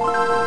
you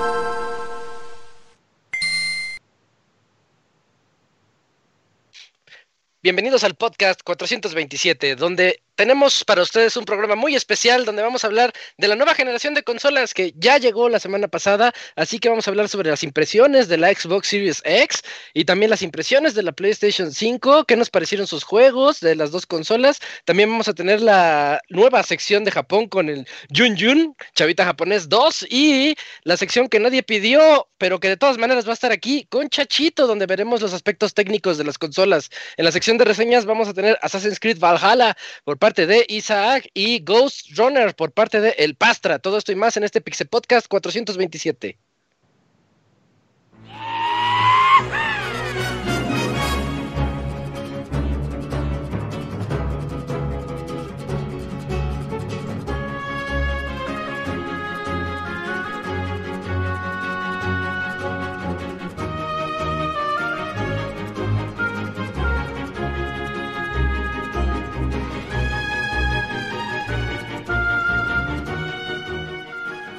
Bienvenidos al podcast 427, donde tenemos para ustedes un programa muy especial donde vamos a hablar de la nueva generación de consolas que ya llegó la semana pasada, así que vamos a hablar sobre las impresiones de la Xbox Series X y también las impresiones de la PlayStation 5, qué nos parecieron sus juegos de las dos consolas. También vamos a tener la nueva sección de Japón con el Jun Jun, Chavita Japonés 2 y la sección que nadie pidió, pero que de todas maneras va a estar aquí con Chachito, donde veremos los aspectos técnicos de las consolas. En la sección de reseñas vamos a tener Assassin's Creed Valhalla por parte de Isaac y Ghost Runner por parte de El Pastra. Todo esto y más en este Pixel Podcast 427.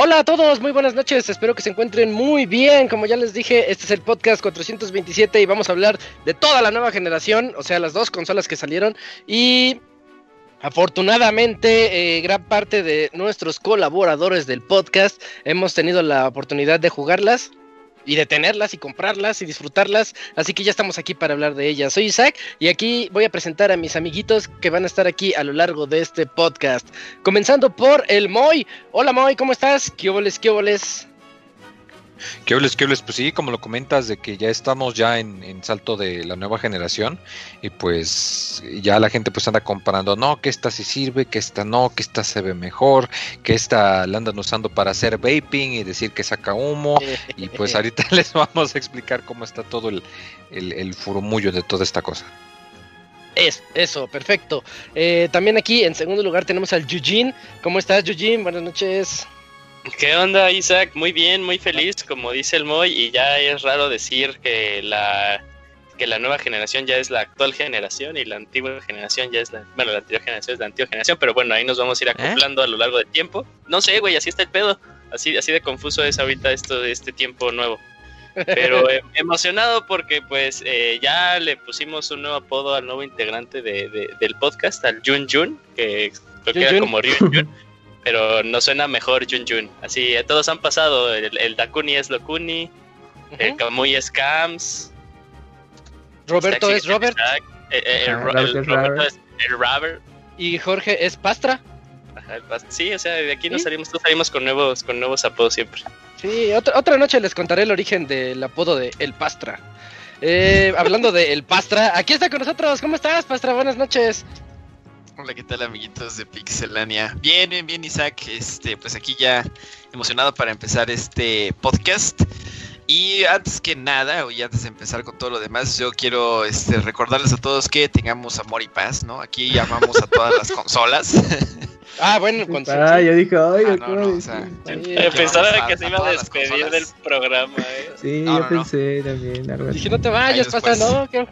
Hola a todos, muy buenas noches, espero que se encuentren muy bien. Como ya les dije, este es el podcast 427 y vamos a hablar de toda la nueva generación, o sea, las dos consolas que salieron y Afortunadamente, eh, gran parte de nuestros colaboradores del podcast hemos tenido la oportunidad de jugarlas y de tenerlas y comprarlas y disfrutarlas. Así que ya estamos aquí para hablar de ellas. Soy Isaac y aquí voy a presentar a mis amiguitos que van a estar aquí a lo largo de este podcast. Comenzando por el Moy. Hola Moy, ¿cómo estás? ¿Qué óboles, qué óboles? ¿Qué hables, qué hables? Pues sí, como lo comentas, de que ya estamos ya en, salto de la nueva generación y pues ya la gente pues anda comparando, no, que esta sí sirve, que esta no, que esta se ve mejor, que esta la andan usando para hacer vaping y decir que saca humo y pues ahorita les vamos a explicar cómo está todo el, el, furumullo de toda esta cosa. Es, eso, perfecto. Eh, también aquí en segundo lugar tenemos al Yujin. ¿Cómo estás, Yujin? Buenas noches. ¿Qué onda, Isaac? Muy bien, muy feliz, como dice el Moy, y ya es raro decir que la que la nueva generación ya es la actual generación y la antigua generación ya es la, bueno, la antigua generación es la antigua generación, pero bueno, ahí nos vamos a ir ¿Eh? acoplando a lo largo del tiempo. No sé, güey, así está el pedo. Así, así de confuso es ahorita esto de este tiempo nuevo. Pero eh, emocionado porque pues eh, ya le pusimos un nuevo apodo al nuevo integrante de, del podcast, al Jun Jun, que creo que era como Ryun Jun. pero no suena mejor Jun Jun. Así, todos han pasado. El, Dakuni es Lokuni, el Kamui es Kams. Roberto es Robert. El, Roberto es el Robert. Y Jorge es Pastra. Sí, o sea, de aquí nos salimos, salimos con nuevos, con nuevos apodos siempre. Sí, otra, otra noche les contaré el origen del apodo de El Pastra. Eh, hablando de El Pastra, aquí está con nosotros. ¿Cómo estás, Pastra? Buenas noches. Hola, ¿qué tal amiguitos de Pixelania? Bien, bien, bien Isaac, este, pues aquí ya emocionado para empezar este podcast. Y antes que nada, y antes de empezar con todo lo demás, yo quiero este, recordarles a todos que tengamos amor y paz, ¿no? Aquí llamamos a todas las consolas. Ah, bueno, con Ah, yo dije, ay, ah, no, no, o sea, Pensaba que se iba a despedir del programa, ¿eh? Sí, yo pensé también. Algo Dije, no te vayas, pasa, no, ¿qué?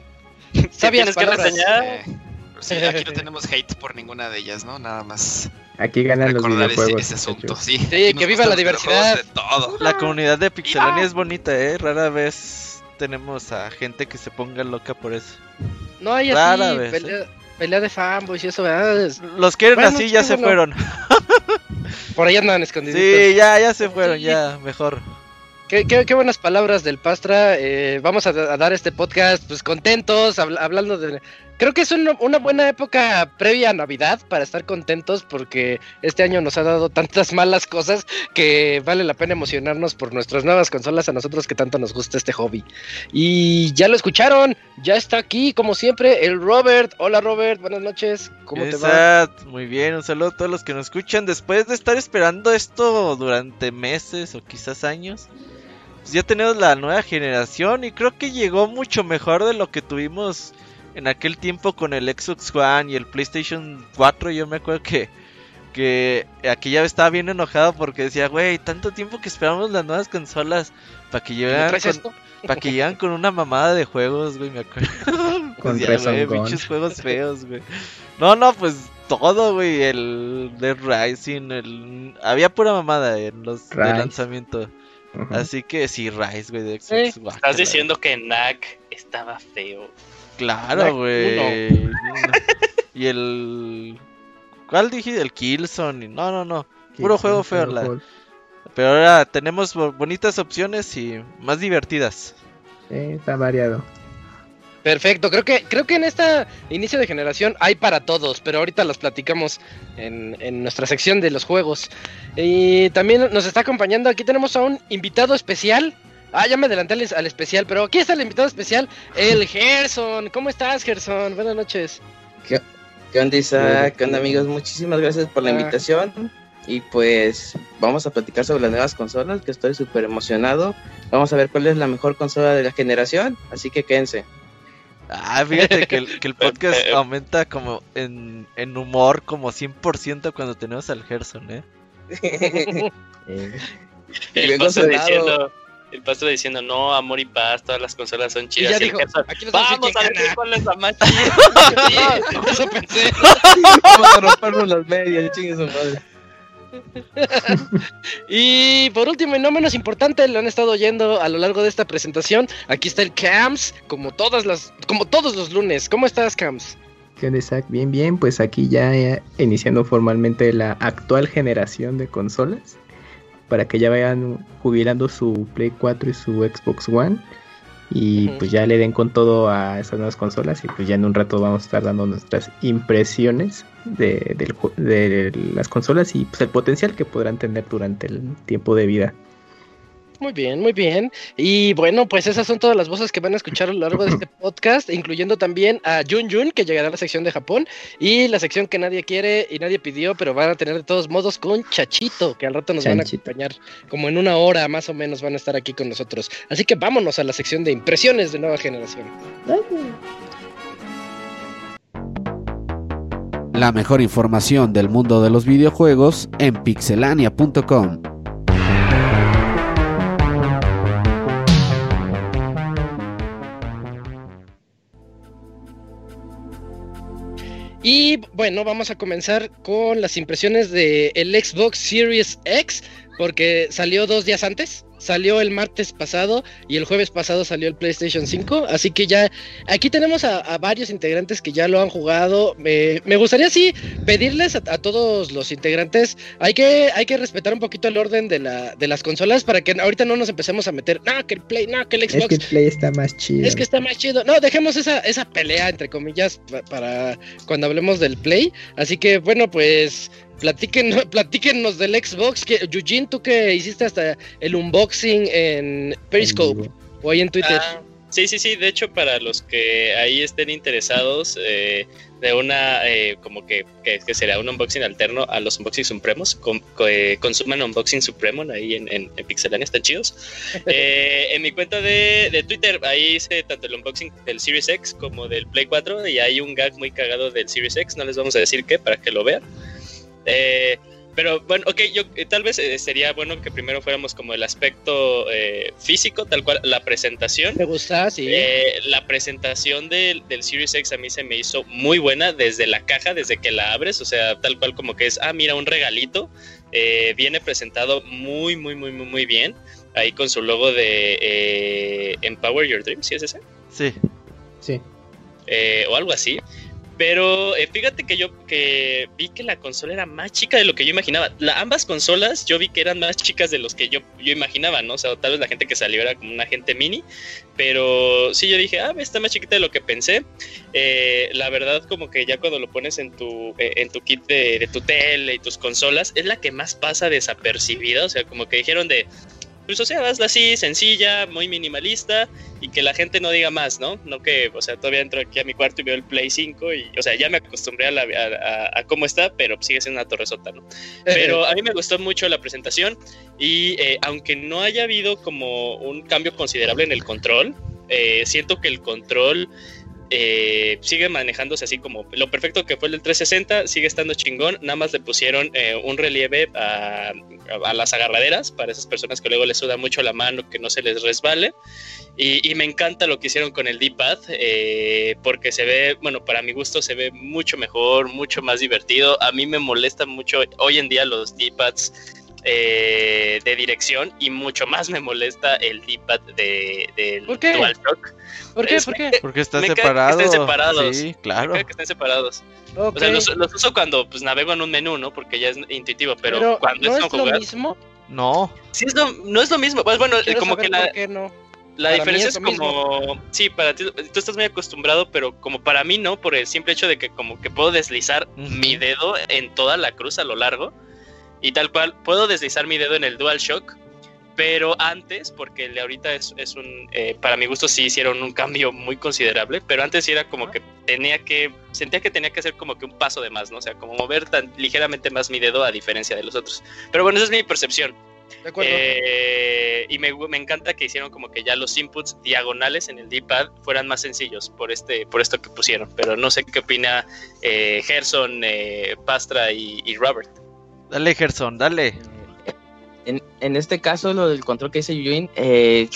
¿Sabías que reseñar? Sí, aquí no tenemos hate por ninguna de ellas, ¿no? Nada más. Aquí ganan los videojuegos. Ese, asunto, sí. Sí, que viva la diversidad. La comunidad de Pixelania es bonita, ¿eh? Rara vez tenemos a gente que se ponga loca por eso. No hay así, pelea, ¿eh? pelea, de fanboys y eso, ¿verdad? Los quieren así, ya se fueron. Por ahí andan escondidos. Sí, ya, ya se fueron, ya, mejor. Qué, qué, buenas palabras del Pastra. Eh, vamos a, dar este podcast pues contentos, hablando de Creo que es una, buena época previa a Navidad para estar contentos porque este año nos ha dado tantas malas cosas que vale la pena emocionarnos por nuestras nuevas consolas a nosotros que tanto nos gusta este hobby. Y ya lo escucharon, ya está aquí como siempre el Robert. Hola Robert, buenas noches. ¿Cómo te va? Muy bien, un saludo a todos los que nos escuchan después de estar esperando esto durante meses o quizás años pues ya tenemos la nueva generación y creo que llegó mucho mejor de lo que tuvimos en aquel tiempo con el Xbox One y el PlayStation 4. Yo me acuerdo que, que aquí ya estaba bien enojado porque decía, güey, tanto tiempo que esperamos las nuevas consolas para que llegaran con, para que llegan con una mamada de juegos, güey, me acuerdo. Con Decía, güey, pinches juegos feos, güey. No, no, pues todo, güey, el Dead Rising, el había pura mamada en los de lanzamiento. Así que sí, Rise, güey, de Xbox. guácala. Estás diciendo que Knack estaba feo. Claro, güey. y el ¿Cuál dije? El Killzone. No, no, no. Puro juego feo, la- juego. Pero ahora tenemos bo- bonitas opciones y más divertidas. Sí, está variado. Perfecto, creo que, creo que en esta inicio de generación hay para todos, pero ahorita los platicamos en, en nuestra sección de los juegos. Y también nos está acompañando, aquí tenemos a un invitado especial. Ah, ya me adelanté al, al especial, pero aquí está el invitado especial, el Gerson. ¿Cómo estás, Gerson? Buenas noches. ¿Qué onda Isaac? ¿Qué onda amigos? Muchísimas gracias por la Ah. invitación. Y pues vamos a platicar sobre las nuevas consolas, que estoy súper emocionado. Vamos a ver cuál es la mejor consola de la generación, así que quédense. Ah, fíjate que el, que el podcast aumenta como en, en humor como 100% cuando tenemos al Gerson, ¿eh? Eh, Y vengo diciendo, el pastor diciendo, no, amor y paz, todas las consolas son Y chidas. ya Y dijo, Gerson, aquí Vamos a ver gana". cuál es la más chida. Eso pensé. Vamos a rompernos las medias, chingue su madre. Y por último y no menos importante, lo han estado oyendo a lo largo de esta presentación. Aquí está el Cams, como todas las, como todos los lunes. ¿Cómo estás, Cams? ¿Qué onda, Isaac? Bien, bien, pues aquí ya eh, iniciando formalmente la actual generación de consolas para que ya vayan jubilando su Play 4 y su Xbox One y pues ya le den con todo a estas nuevas consolas y pues ya en un rato vamos a estar dando nuestras impresiones de, de las consolas y pues el potencial que podrán tener durante el tiempo de vida. Muy bien, muy bien. Y bueno, pues esas son todas las voces que van a escuchar a lo largo de este podcast, incluyendo también a Jun Jun, que llegará a la sección de Japón, y la sección que nadie quiere y nadie pidió, pero van a tener de todos modos con Chachito, que al rato nos van a acompañar, como en una hora más o menos van a estar aquí con nosotros. Así que vámonos a la sección de impresiones de nueva generación. La mejor información del mundo de los videojuegos en pixelania.com. Y bueno, vamos a comenzar con las impresiones de el Xbox Series X, porque salió dos días antes. Salió el martes pasado y el jueves pasado salió el PlayStation 5. Así que ya aquí tenemos a, a varios integrantes que ya lo han jugado. Me, me gustaría sí pedirles a, a todos los integrantes. Hay que, hay que respetar un poquito el orden de, la, de las consolas para que ahorita no nos empecemos a meter. No, que el Play, no, que el Es Xbox. que el Play está más chido. Es que está más chido. No, dejemos esa, esa pelea, entre comillas, pa- para cuando hablemos del Play. Así que, bueno, pues platiquen, platíquenos del Xbox. Que, Eugene, tú que hiciste hasta el unboxing en Periscope o ahí en Twitter. Ah, sí, sí, sí. De hecho, para los que ahí estén interesados eh, de una, eh, como que, que, que será un unboxing alterno a los unboxing supremos, con, co- eh, consuman unboxing supremo ahí en, en, en Pixelania, están chidos. Eh, en mi cuenta de, de Twitter, ahí hice tanto el unboxing del Series X como del Play 4 y hay un gag muy cagado del Series X, no les vamos a decir qué, para que lo vean. Eh, pero bueno, ok, yo eh, tal vez eh, sería bueno que primero fuéramos como el aspecto eh, físico, tal cual la presentación. ¿Te gusta? Sí. Eh, la presentación del, del Series X a mí se me hizo muy buena desde la caja, desde que la abres, o sea, tal cual como que es, ah, mira, un regalito. Eh, viene presentado muy, muy, muy, muy, muy bien. Ahí con su logo de eh, Empower Your Dreams, ¿sí es ese? Sí. Sí. Eh, o algo así. Pero eh, fíjate que yo que vi que la consola era más chica de lo que yo imaginaba. La, ambas consolas yo vi que eran más chicas de los que yo, yo imaginaba, ¿no? O sea, tal vez la gente que salió era como una gente mini. Pero sí, yo dije, ah, está más chiquita de lo que pensé. Eh, la verdad, como que ya cuando lo pones en tu, eh, en tu kit de, de tu tele y tus consolas, es la que más pasa desapercibida. O sea, como que dijeron de, pues, o sea, hazla así, sencilla, muy minimalista y que la gente no diga más, ¿no? No que, o sea, todavía entro aquí a mi cuarto y veo el Play 5 y, o sea, ya me acostumbré a, la, a, a, cómo está, pero sigue siendo una torre sota, ¿no? Pero a mí me gustó mucho la presentación y eh, aunque no haya habido como un cambio considerable en el control, eh, siento que el control eh, sigue manejándose así como lo perfecto que fue el del 360, sigue estando chingón, nada más le pusieron eh, un relieve a, las agarraderas para esas personas que luego les suda mucho la mano, que no se les resbale. Y, y me encanta lo que hicieron con el D-pad, eh, porque se ve, bueno, para mi gusto se ve mucho mejor, mucho más divertido. A mí me molesta mucho hoy en día los D-pads eh, de dirección y mucho más me molesta el D-pad de, del ¿Por qué? DualShock. ¿Por qué? Es- ¿Por qué? Porque está Me caga que separado. estén separados. Sí, claro. que estén separados. O sea, los, los uso cuando pues navego en un menú, ¿no? Porque ya es intuitivo, pero, Pero cuando no es es con lo jugar, mismo. No. sí es lo- no es lo mismo. Pues bueno, Quiero como saber que la, por qué no. la Para diferencia es es lo mismo. como, sí, para ti, tú estás muy acostumbrado, pero como para mí no, por el simple hecho de que como que puedo deslizar mi dedo en toda la cruz a lo largo y tal cual, puedo deslizar mi dedo en el DualShock, pero antes, porque el de ahorita es, es un, eh, para mi gusto sí hicieron un cambio muy considerable, pero antes sí era como que tenía que, sentía que tenía que hacer como que un paso de más, ¿no? O sea, como mover tan ligeramente más mi dedo a diferencia de los otros. Pero bueno, esa es mi percepción. De acuerdo. Eh, y me, me encanta que hicieron como que ya los inputs diagonales en el D-pad fueran más sencillos por este por esto que pusieron. Pero no sé qué opina eh, Gerson, eh, Pastra y, y Robert. Dale, Gerson, dale. En, en este caso, lo del control que dice Yuin, eh,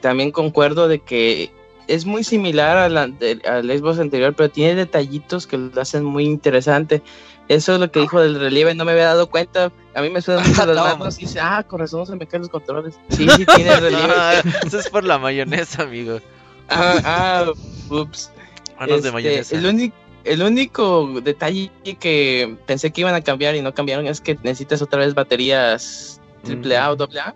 también concuerdo de que es muy similar a la- al Xbox anterior, pero tiene detallitos que lo hacen muy interesante. Eso es lo que dijo del relieve, no me había dado cuenta. A mí me suenan mucho las No. manos y dice, ah, con razón se me caen los controles. Sí, sí, tiene relieve. Ah, eso es por la mayonesa, amigo. ah, ah, ups. Manos de Este, mayonesa. El, único el único detalle que pensé que iban a cambiar y no cambiaron es que necesitas otra vez baterías AAA o AA.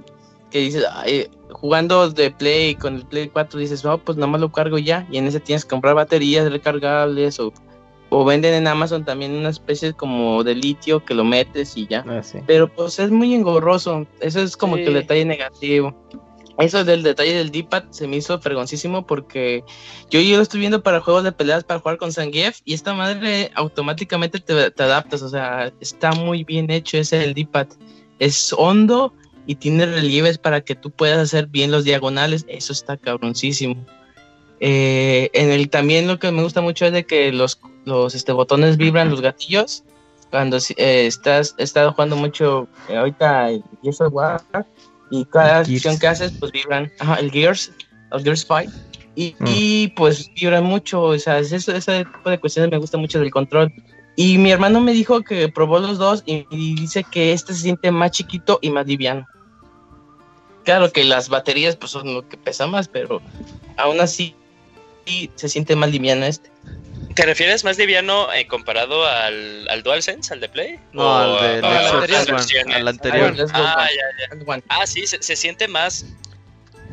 Que dices, "Ay, jugando de Play con el Play 4, dices, no, pues nomás lo cargo ya. Y en ese tienes que comprar baterías recargables o, o venden en Amazon también una especie como de litio que lo metes y ya. Ah, sí. Pero pues es muy engorroso. Eso es como Sí. que el detalle negativo. Eso del detalle del D-pad se me hizo fregoncísimo porque yo, yo lo estoy viendo para juegos de peleas para jugar con Zangief y esta madre automáticamente te, adaptas. O sea, está muy bien hecho ese del D-pad. Es hondo y tiene relieves para que tú puedas hacer bien los diagonales. Eso está cabroncísimo. Eh, en el también lo que me gusta mucho es de que los, los este, botones vibran, los gatillos cuando eh, estás estado jugando mucho eh, ahorita el Gears of y cada acción que haces pues vibran Ajá, el Gears el Gears 5 y, Mm. y, pues vibran mucho o sea es eso, ese tipo de cuestiones me gusta mucho del control. Y mi hermano me dijo que probó los dos y, y dice que este se siente más chiquito y más liviano. Claro que las baterías pues son lo que pesa más pero aún así sí se siente más liviano este ¿Te refieres más liviano eh, comparado al, al DualSense, al de Play? No, ¿O al a- a anterior. Xbox One, al anterior. Ah, Juan. ya, ya. Juan. Ah, sí, se, se siente más,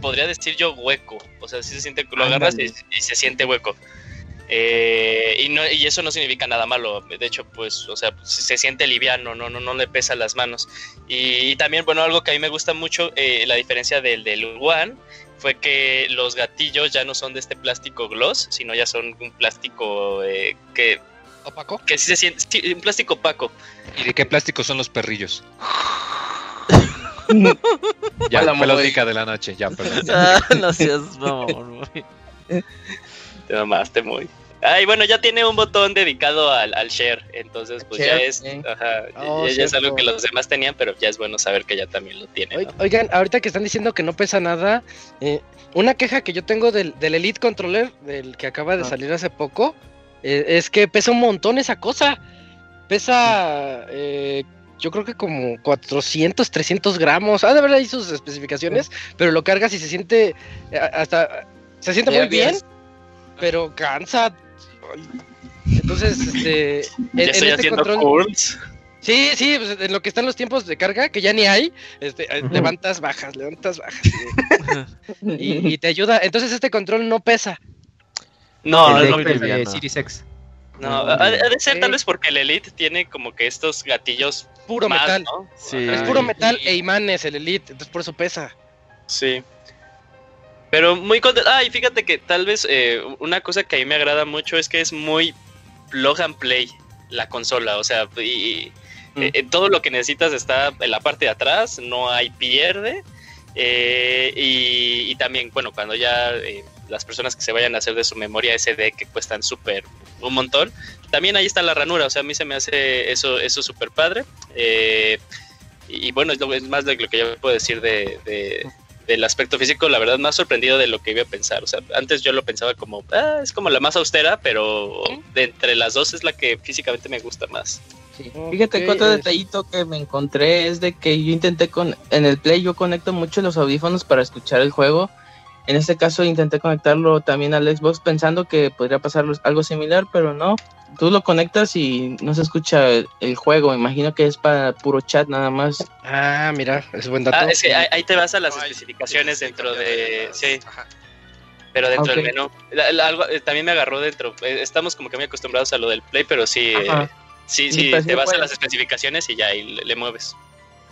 podría decir yo hueco, o sea, sí se siente, lo agarras y, y se siente hueco. Eh, y, no, y eso no significa nada malo, de hecho, pues, o sea, se siente liviano, no, no, no le pesa las manos. Y, también, bueno, algo que a mí me gusta mucho, eh, la diferencia del del One, fue que los gatillos ya no son de este plástico gloss, sino ya son un plástico eh, que, ¿Opaco? que sí se siente, sí, un plástico opaco. ¿Y de qué plástico son los perrillos? Ya, la Moy. única de la noche, ya, perdón. Ah, no seas mamón. Te mamaste muy. Ay, bueno, ya tiene un botón dedicado al, al share, entonces pues ya es, ajá, Oh, ya, ya es algo que los demás tenían, pero ya es bueno saber que ya también lo tiene. Oi- ¿no? Oigan, ahorita que están diciendo que no pesa nada, eh, una queja que yo tengo del, del Elite Controller, del que acaba de Ah. salir hace poco, eh, es que pesa un montón esa cosa. Pesa, eh, yo creo que como 400, 300 gramos. Ah, de verdad hay sus especificaciones, pero lo cargas y se siente hasta... Se siente muy bien, pero cansa. Entonces, este... en- Ya en estoy este haciendo control- curls. Sí, sí, pues, en lo que están los tiempos de carga, que ya ni hay, este, eh, levantas, bajas, levantas, bajas. Y, y te ayuda. Entonces este control no pesa. No, El no, muy el de liviano. Series X. no, ha, ha de ser tal vez porque el Elite tiene como que estos gatillos Puro más, metal. ¿no? Sí. Es puro y- metal e imanes el Elite, entonces por eso pesa. Sí. Pero muy contento. Ah, y fíjate que tal vez eh, una cosa que a mí me agrada mucho es que es muy plug and play la consola. O sea, y, Mm. eh, todo lo que necesitas está en la parte de atrás, no hay pierde. Eh, y, y también, bueno, cuando ya las personas que se vayan a hacer de su memoria SD que cuestan súper un montón, también ahí está la ranura. O sea, a mí se me hace eso eso súper padre. Eh, y, y bueno, es, lo, es más de lo que yo puedo decir de, de- del aspecto físico. La verdad, más sorprendido de lo que iba a pensar. O sea, antes yo lo pensaba como, ah, es como la más austera, pero de entre las dos es la que físicamente me gusta más. Sí. Fíjate que otro es- detallito que me encontré es de que yo intenté con en el Play yo conecto mucho los audífonos para escuchar el juego. En este caso intenté conectarlo también al Xbox pensando que podría pasar algo similar, pero no. Tú lo conectas y no se escucha el, el juego. Me imagino que es para puro chat nada más. Ah, mira, es buen dato. Ah, es que ahí, ahí te vas a las No especificaciones sí, dentro de... las- Sí, ajá. pero dentro del menú. La- la- algo, eh, también me agarró dentro. eh, Estamos como que muy acostumbrados a lo del Play, pero sí... eh. Sí, Sí, pues, te sí vas a las especificaciones y ya ahí le, le mueves.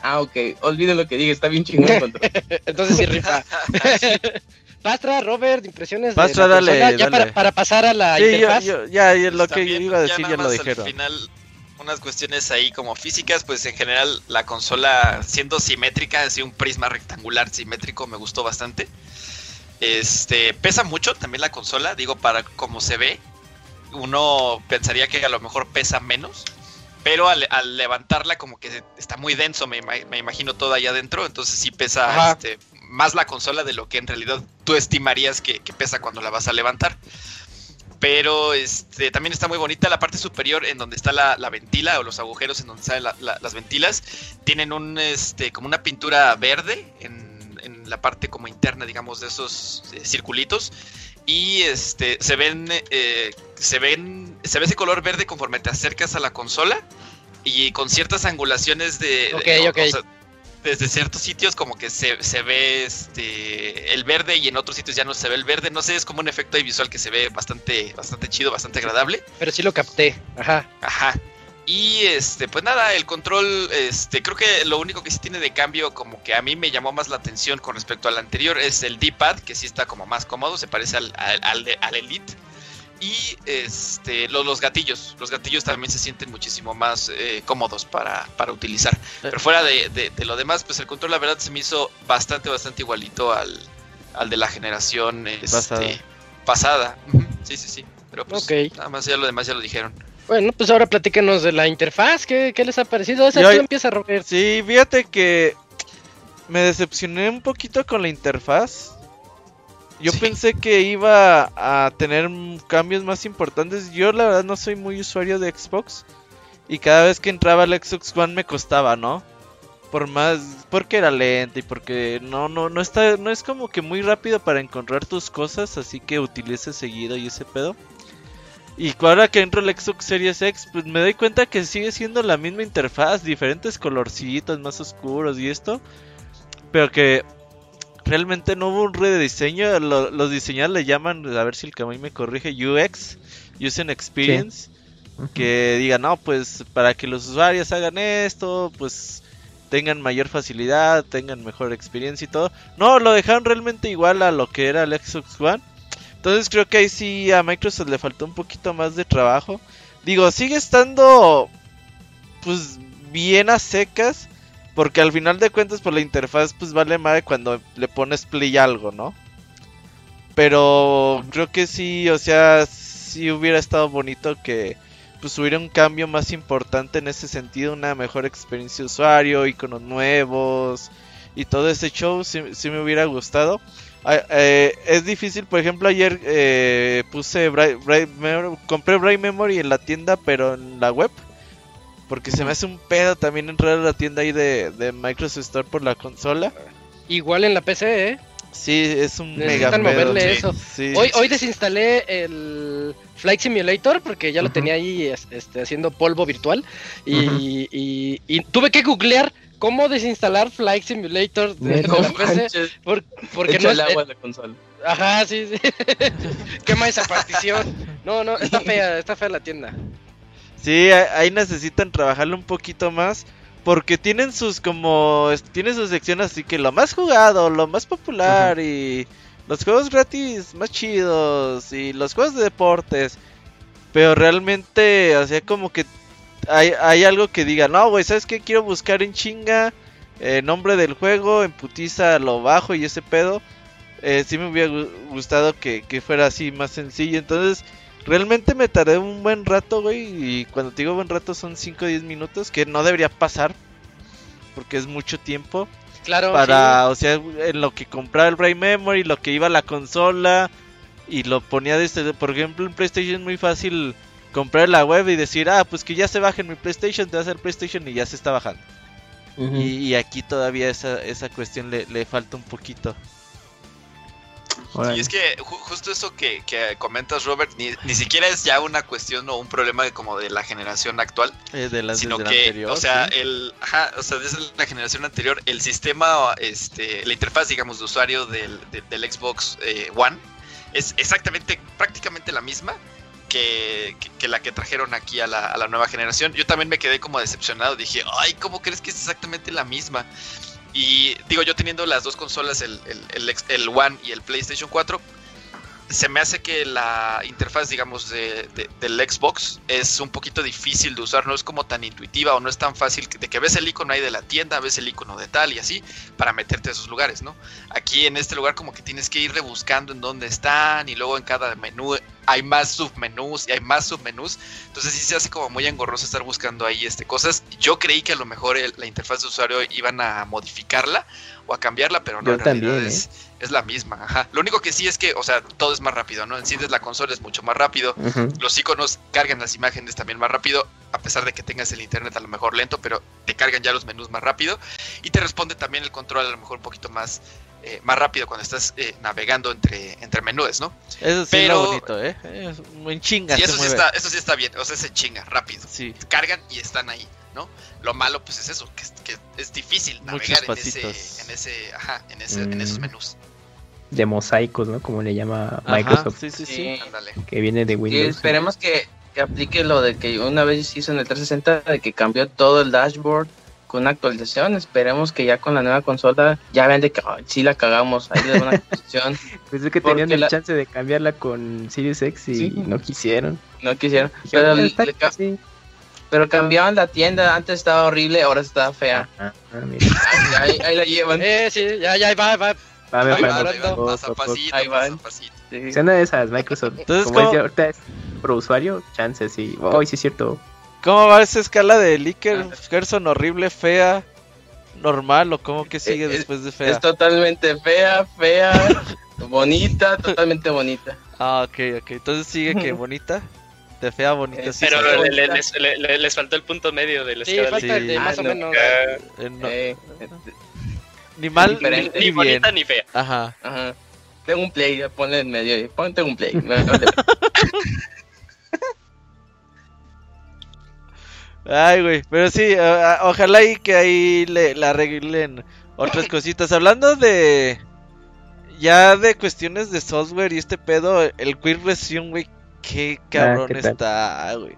Ah, ok. Olvide lo que diga, está bien chingón el control. Entonces sí rifa. Pastra, Robert, impresiones Pastra, de la dale, consola, ya dale. Para, para pasar a la Sí, yo, interfaz. yo- ya, ya lo que También, iba a decir ya lo más dijeron. Al final, unas cuestiones ahí como físicas, pues en general la consola siendo simétrica, así un prisma rectangular simétrico, me gustó bastante. Este, pesa mucho también la consola, digo, para como se ve, uno pensaría que a lo mejor pesa menos, pero al, al levantarla como que está muy denso, me, me imagino todo allá adentro, entonces sí pesa este, más la consola de lo que en realidad tú estimarías que, que pesa cuando la vas a levantar. Pero este, también está muy bonita la parte superior en donde está la, la ventila o los agujeros en donde salen la- la- las ventilas. Tienen un este, como una pintura verde en, en la parte como interna, digamos, de esos eh, circulitos. Y este se ven, eh, se ven, se ve ese color verde conforme te acercas a la consola. Y con ciertas angulaciones de. Ok, de- o sea, desde ciertos sitios como que se, se ve este el verde y en otros sitios ya no se ve el verde. No sé, es como un efecto ahí visual que se ve bastante, bastante chido, bastante agradable. Pero sí lo capté. Ajá. Ajá. Y este, pues nada, el control, este, creo que lo único que sí tiene de cambio, como que a mí me llamó más la atención con respecto al anterior, es el D-pad, que sí está como más cómodo, se parece al, al, al Elite. Y este, lo- los gatillos, los gatillos también se sienten muchísimo más eh, cómodos para, para utilizar. Pero fuera de, de- de lo demás, pues el control la verdad se me hizo bastante, bastante igualito al, al de la generación este, Pasada. Sí, sí, sí. Pero pues Ok. nada más ya lo demás ya lo dijeron. Bueno, pues ahora platícanos de la interfaz. ¿Qué, qué les ha parecido? Esa Yo- tú empieza, Robert. Sí, fíjate que me decepcioné un poquito con la interfaz. Yo Sí. pensé que iba a tener cambios más importantes. Yo la verdad no soy muy usuario de Xbox. Y cada vez que entraba al Xbox One me costaba, ¿no? Por más, porque era lento y porque no, no, no está, no es como que muy rápido para encontrar tus cosas, así que utilices seguido y ese pedo. Y ahora que entro al Xbox Series X, pues me doy cuenta que sigue siendo la misma interfaz, diferentes colorcitos más oscuros y esto. Pero que realmente no hubo un rediseño. lo- los diseñadores le llaman, a ver si el Kamui me corrige, UX, User Experience. Que digan, no, pues para que los usuarios hagan esto, pues tengan mayor facilidad, tengan mejor experiencia y todo. No, lo dejaron realmente igual a lo que era el Xbox One. Entonces creo que ahí sí a Microsoft le faltó un poquito más de trabajo. Digo, sigue estando pues bien a secas. Porque al final de cuentas por la interfaz pues vale madre cuando le pones play algo, ¿no? Pero creo que sí, o sea, sí hubiera estado bonito que pues hubiera un cambio más importante en ese sentido, una mejor experiencia de usuario, iconos nuevos y todo ese show, sí, sí me hubiera gustado. Ah, eh, es difícil, por ejemplo, ayer eh, puse Bright, Bright Mem- compré Bright Memory en la tienda, pero en la web. Porque se me hace un pedo también entrar a la tienda ahí de, de Microsoft Store por la consola. Igual en la PC, ¿eh? Sí, es un Necesitan mega pedo. moverle sí. eso. Sí. Hoy, hoy desinstalé el Flight Simulator porque ya lo tenía ahí es- este, haciendo polvo virtual y, Ujú. y- y tuve que googlear cómo desinstalar Flight Simulator de, No la PC por- porque echa no el agua a la consola. Ajá, sí, sí. Quema esa partición. No, no, está fea, está fea la tienda. Sí, ahí necesitan trabajarlo un poquito más. porque tienen sus como tienen sus secciones así que lo más jugado, lo más popular y los juegos gratis más chidos y los juegos de deportes. Pero realmente, o sea, como que hay, hay algo que diga, no, güey, ¿sabes qué? Quiero buscar en chinga el nombre del juego, en putiza lo bajo y ese pedo. Eh, sí me hubiera gu- gustado que, que fuera así más sencillo. Entonces, realmente me tardé un buen rato, güey. Y cuando te digo buen rato son 5 o 10 minutos, que no debería pasar. Porque es mucho tiempo. Claro. para, o sea, en lo que compraba el Brain Memory, lo que iba a la consola. Y lo ponía desde, por ejemplo, en PlayStation es muy fácil comprar la web y decir, ah, pues que ya se baje en mi PlayStation, te vas al PlayStation y ya se está bajando. Y, y aquí todavía esa, esa cuestión le, le falta un poquito. Y es que ju- justo eso que, que comentas, Robert, ni, ni siquiera es ya una cuestión o un problema de como de la generación actual, Eh, de sino que, la anterior, o sea, sí. el, ajá, o sea, desde la generación anterior, el sistema, este, la interfaz, digamos, de usuario del, de- del Xbox eh, One es exactamente, prácticamente la misma que, que- que la que trajeron aquí a la, a la nueva generación. Yo también me quedé como decepcionado, dije, ay, ¿cómo crees que es exactamente la misma? Y digo, yo teniendo las dos consolas, el, el, el, One y el PlayStation 4, se me hace que la interfaz, digamos, de, de- del Xbox es un poquito difícil de usar, no es como tan intuitiva o no es tan fácil de que ves el icono ahí de la tienda, ves el icono de tal y así, para meterte a esos lugares, ¿no? Aquí en este lugar como que tienes que ir rebuscando en dónde están y luego en cada menú hay más submenús y hay más submenús, entonces sí se hace como muy engorroso estar buscando ahí este cosas. Yo creí que a lo mejor el- la interfaz de usuario iban a modificarla o a cambiarla, pero no, Yo en realidad también, ¿eh? es, es la misma, ajá. Lo único que sí es que, o sea, todo es más rápido, ¿no? Enciendes la consola, es mucho más rápido. Los iconos cargan las imágenes también más rápido, a pesar de que tengas el internet a lo mejor lento, pero te cargan ya los menús más rápido. Y te responde también el control a lo mejor un poquito más, eh, más rápido cuando estás eh, navegando entre, entre menús, ¿no? Eso sí pero- es bonito, ¿eh? Es- en chinga Y se eso sí, está, eso sí está bien, o sea, se chinga rápido. Sí, Cargan y están ahí, ¿no? Lo malo pues es eso, que, es- que es difícil navegar en ese, en ese, ajá, en, ese, en esos Mm. menús. De mosaicos, ¿no? Como le llama Ajá, Microsoft, sí, sí, sí. Sí. Que viene de Y Windows. esperemos que, que aplique lo de que una vez hizo en el 360 de que cambió todo el dashboard con una actualización. Esperemos que ya con la nueva consola ya vean de que "Ay, sí la cagamos. Ahí les una actualización. Pues es que porque tenían el la- chance de cambiarla con Series X y Sí. no quisieron. No quisieron. Pero, "Ah, le- ca- sí". pero cambiaban la tienda. Antes estaba horrible, ahora está fea. Ah, ah, mira. Ahí, ahí- la llevan. Eh, sí, ya, ya, va, va. Va Ahí va, Ahí va, una de esas, Microsoft. Entonces, como ¿cómo- dice, ahorita es pro usuario, chances y. Oh, sí es cierto. ¿Cómo va esa escala de Licker? Ah. Gerson horrible, fea, normal o cómo que sigue Eh, después de fea? Es totalmente fea, fea, bonita, totalmente bonita. Ah, ok, ok. Entonces sigue que bonita. De fea a bonita. Eh, sí, Pero sí. le- le- les, le- le- les faltó el punto medio de la Sí, escala. falta el de Sí. más o Ah, no, menos. Eh, no, Eh, ni mal ni, ni bien. bonita ni fea. Ajá. ajá. Tengo un play, ponle en medio. Ponte un play. No, no te- Ay, güey. Pero sí, ojalá y que ahí le, le arreglen otras cositas. Hablando de. Ya de cuestiones de software y este pedo, el Quick Resume, güey. Qué cabrón ¿qué tal? está, güey.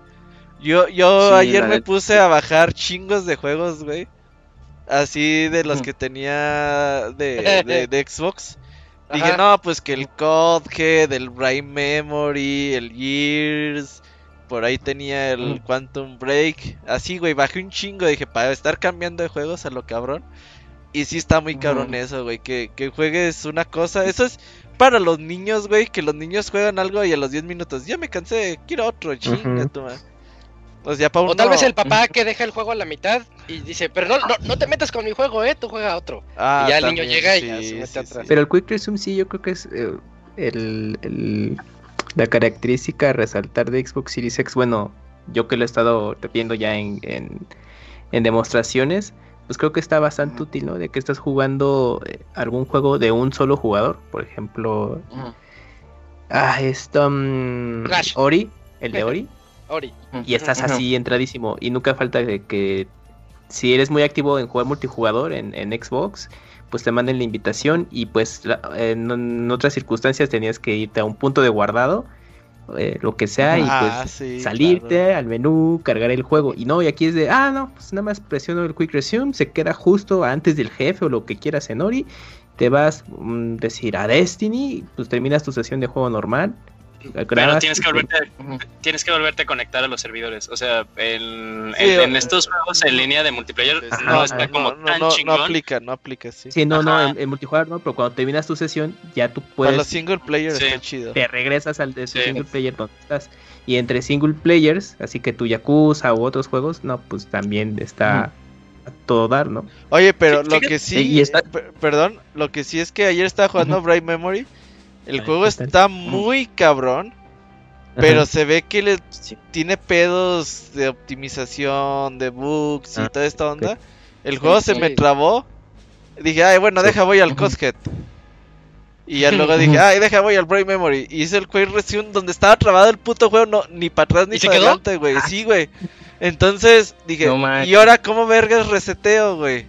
Yo, yo Sí, ayer me puse a bajar chingos de juegos, güey. Así de los Mm. que tenía de, de, de Xbox. Dije, Ajá. no, pues que el Codhead, el Brain Memory, el Gears. Por ahí tenía el Mm. Quantum Break. Así, güey, bajé un chingo. Dije, para estar cambiando de juegos a lo cabrón. Y sí está muy cabrón eso, güey. Que, que juegues una cosa. Eso es para los niños, güey. Que los niños juegan algo y a los 10 minutos. Ya me cansé, quiero otro, chinga tu madre. O sea, para O tal vez el papá que deja el juego a la mitad y dice, pero no, no, no te metas con mi juego, eh, tú juega otro. Ah, y ya el niño llega y sí, ya se mete sí, atrás. sí. Pero el Quick Resume sí, yo creo que es eh, el, el- la característica a resaltar de Xbox Series X. Bueno, yo que lo he estado viendo ya en, en, en demostraciones, pues creo que está bastante útil, ¿no? De que estás jugando eh, algún juego de un solo jugador, por ejemplo, ah, esto, Crash. Ori, el de Ori, Ori. y estás así entradísimo y nunca falta de que si eres muy activo en jugar multijugador en, en Xbox pues te manden la invitación y pues la- en, en otras circunstancias tenías que irte a un punto de guardado eh, lo que sea, y Ah, pues sí, salirte claro. al menú, cargar el juego. Y no, y aquí es de, ah, no, pues nada más presiono el Quick Resume, se queda justo antes del jefe o lo que quieras en Ori. Te vas, mm, decir, a Destiny, pues terminas tu sesión de juego normal. Pero tienes que volverte, tienes que volverte a conectar a los servidores. O sea, en, Sí, en- o- en estos juegos en línea de multiplayer Ajá, no está como no, tan no, aplica, no aplica, sí. Sí, no, no, en, en multijugador no, pero cuando terminas tu sesión, ya tú Para puedes los single player Sí. está chido. te regresas al de Sí. single player donde estás. Y entre single players, así que tu Yakuza u otros juegos, no, pues también está a todo dar, ¿no? Oye, pero Sí, lo fíjate- que sí, y está- per- perdón, lo que sí es que ayer estaba jugando. Bright Memory. El juego está. está muy cabrón, pero Ajá. se ve que le Sí. tiene pedos de optimización, de bugs y Ah, toda esta onda. El juego se sí. me trabó. Dije, ay, bueno, deja voy al. Coshead. Y ya luego dije, ay, deja voy al Bright Memory. Y hice el Quick Resume donde estaba trabado el puto juego, no, ni para atrás ni ¿Y se para adelante, güey. Sí, güey. Entonces dije, No. ¿y ahora cómo vergas reseteo, güey?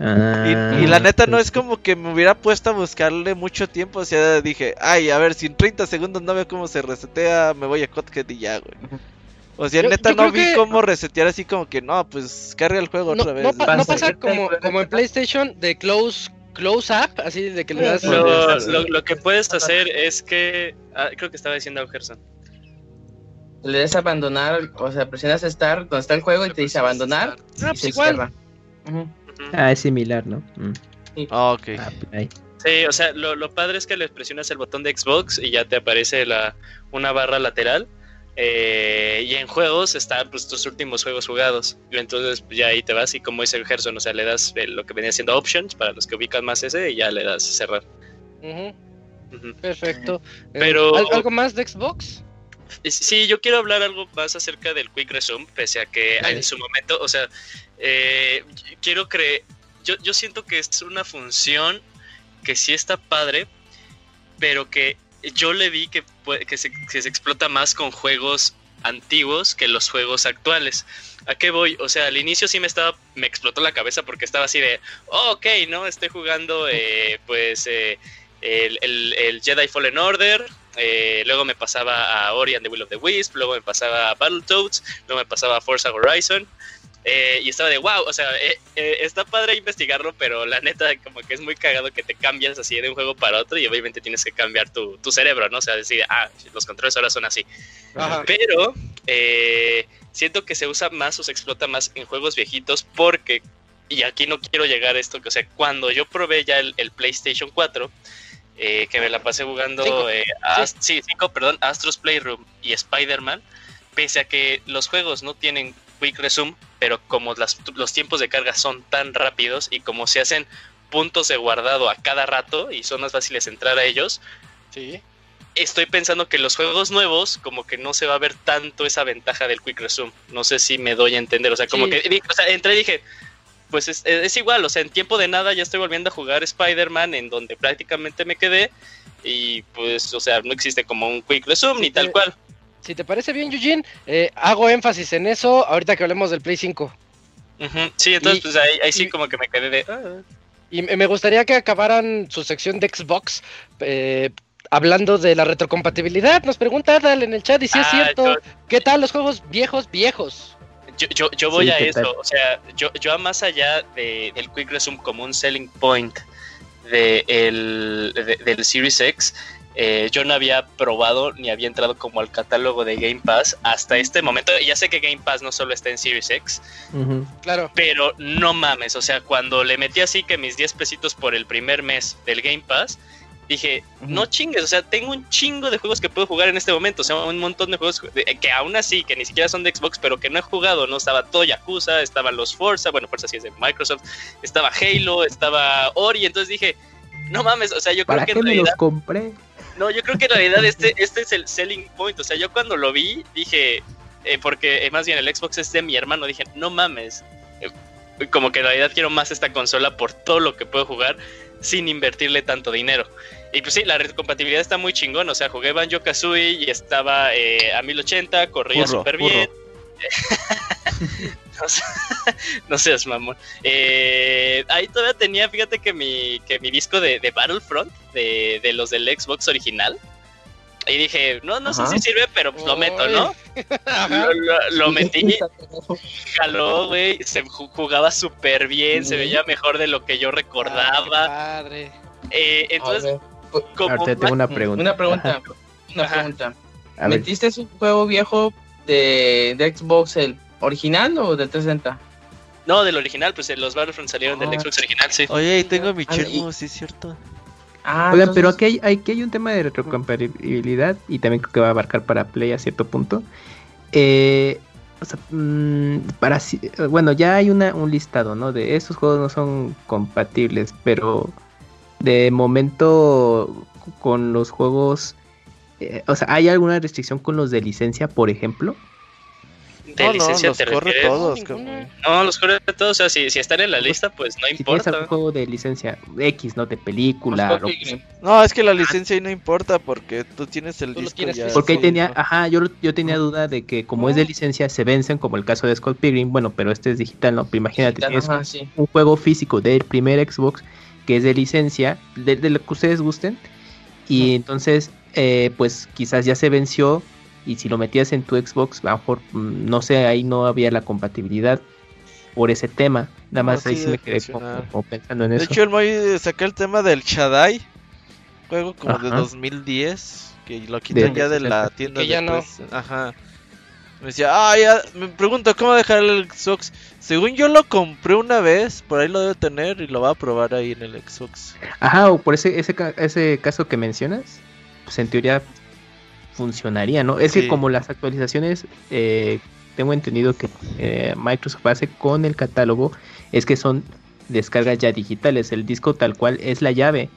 Ah, Y, y la neta no pues, es como que me hubiera puesto a buscarle mucho tiempo. O sea, dije, ay, a ver, si en 30 segundos no veo cómo se resetea, me voy a Cothead y ya, güey. O sea, Yo- neta yo no vi que- cómo resetear así como que no, pues carga el juego No, otra vez. no pa- güey. no Pasa. como, como en PlayStation de close, close up, así de que le das. Lo, lo- lo que puedes hacer es que. ah, creo que estaba diciendo Gerson. Le des a abandonar, o sea, presionas Start donde está el juego y te dice abandonar Ah, y pues se igual. cierra. Ujú. Ah, es similar, ¿no? Mm. Ah, ok. Ah, pues. Sí, o sea, lo, lo padre es que le presionas el botón de Xbox y ya te aparece la, una barra lateral. eh, y en juegos están pues, tus últimos juegos jugados. Y entonces pues, ya ahí te vas y como dice Gerson, o sea, le das eh, lo que venía siendo options para los que ubican más ese y ya le das cerrar. Perfecto. Pero- ¿al- ¿Algo más de Xbox? Sí, yo quiero hablar algo más acerca del Quick Resume, pese a que Dale. en su momento, o sea, eh, quiero creer, yo, yo siento que es una función que sí está padre, pero que yo le vi que, que, se, que se explota más con juegos antiguos que los juegos actuales. ¿A qué voy? O sea, al inicio sí me estaba, me explotó la cabeza porque estaba así de, oh, ok, ¿no? Estoy jugando, eh, pues, eh, el, el- el Jedi Fallen Order, eh, luego me pasaba a Ori and the Will of the Wisp, luego me pasaba a Battletoads, luego me pasaba a Forza Horizon. eh, y estaba de wow, o sea, eh, eh, está padre investigarlo, pero la neta, como que es muy cagado que te cambias así de un juego para otro y obviamente tienes que cambiar tu, tu cerebro, ¿no? O sea, decir, ah, los controles ahora son así. Ajá. Pero siento que se usa más o se explota más en juegos viejitos porque, y aquí no quiero llegar a esto, que o sea, cuando yo probé ya el, el PlayStation 4, eh, que me la pasé jugando, Cinco. eh, sí, cinco, perdón, Astros Playroom y Spider-Man, pese a que los juegos no tienen Quick Resume, pero como las- los tiempos de carga son tan rápidos y como se hacen puntos de guardado a cada rato y son más fáciles entrar a ellos, Sí. estoy pensando que los juegos nuevos, como que no se va a ver tanto esa ventaja del Quick Resume. No sé si me doy a entender. O sea, como Sí. que di- o sea, entré y dije, pues es, es igual. O sea, en tiempo de nada ya estoy volviendo a jugar Spider-Man, en donde prácticamente me quedé. Y pues, o sea, no existe como un Quick Resume ni tal Eh, cual. Si te parece bien, Eugene, eh, hago énfasis en eso ahorita que hablemos del Play 5. Ujú. Sí, entonces, y- pues ahí, ahí sí y- como que me quedé de. ah. Y me gustaría que acabaran su sección de Xbox eh, hablando de la retrocompatibilidad. Nos pregunta Adal en el chat y si es Ah, cierto. yo- ¿Qué tal los juegos viejos, viejos? Yo, yo, yo voy Sí, a ¿qué eso, tal? o sea, yo, yo a más allá de, del Quick Resume como un selling point de el, de- del Series X, eh, yo no había probado ni había entrado como al catálogo de Game Pass hasta este momento. Ya sé que Game Pass no solo está en Series X. Claro. pero no mames, o sea, cuando le metí así que mis 10 pesitos por el primer mes del Game Pass, dije, no chingues, o sea, tengo un chingo de juegos que puedo jugar en este momento, o sea, un montón de juegos de- que aún así, que ni siquiera son de Xbox, pero que no he jugado, ¿no? Estaba todo Yakuza, estaban los Forza, bueno, Forza sí es de Microsoft, estaba Halo, estaba Ori, entonces dije, no mames, o sea, yo creo ¿Para que qué en me los compré? no, yo creo que en realidad este, este es el selling point. O sea, yo cuando lo vi dije, eh, porque eh, más bien el Xbox es de mi hermano, dije, no mames. Eh, como que en realidad quiero más esta consola por todo lo que puedo jugar sin invertirle tanto dinero. Y pues sí, la compatibilidad está muy chingón. O sea, jugué Banjo Kazooie y estaba eh, a 1080, corría súper bien. no, seas mamón. Eh, ahí todavía tenía, fíjate que mi, que mi disco de, de Battlefront, de, de los del Xbox original, Y dije, no, no sé si sirve, pero pues lo meto, ¿no? Lo, lo- lo metí, jaló, güey. Se ju- jugaba súper bien, se veía mejor de lo que yo Ah, qué recordaba. padre. Eh, entonces, Ahorita tengo una pregunta. Una pregunta. Una pregunta. A ver, ¿Metiste un juego viejo de, de Xbox, el original o del 360? No, del original, pues los Battlefront salieron del Ah. Xbox original, sí. Oye, y tengo mi Ah, Shenmue, sí es cierto. Ah, Oigan, pero entonces- aquí hay, aquí hay un tema de retrocompatibilidad y también creo que va a abarcar para Play a cierto punto. Eh, o sea, mm, para eh, bueno, ya hay una, un listado, ¿no? De estos juegos no son compatibles, pero de momento con los juegos, eh, o sea, ¿hay alguna restricción con los de licencia, por ejemplo? De no, no, licencia los te corre refieres? todos. No, los corre todos. O sea, si, si están en la lista, pues no Si tienes algún importa. juego de licencia X, ¿no? De película, Scott lo. No, es que la licencia ahí no importa porque tú tienes el Tú disco tienes ya. Porque ahí tenía, ¿no? ajá, yo, yo tenía duda de que como es de licencia se vencen, como el caso de Scott Pilgrim, bueno, pero este es digital, ¿no? Pero imagínate, tienes Ajá, sí. un juego físico del primer Xbox que es de licencia, de, de lo que ustedes gusten, y entonces, eh, pues quizás ya se venció, y si lo metías en tu Xbox, a lo mejor, mm, no sé, ahí no había la compatibilidad por ese tema, nada No, más ahí sí me quedé como, pensando en De eso. hecho, el Moy sacó el tema del Shadai, juego como de Ajá. 2010, que lo quitan De- ya de la tienda Que ya de no. Ajá. Me decía, ah, ya, me pregunto cómo dejar el Xbox. Según yo lo compré una vez, por ahí lo debe tener y lo va a probar ahí en el Xbox. Ajá, o por ese, ese, ese caso que mencionas, pues en teoría funcionaría, ¿no? Es Sí. que como las actualizaciones, eh, tengo entendido que eh, Microsoft hace con el catálogo, es que son descargas ya digitales, el disco tal cual es la llave.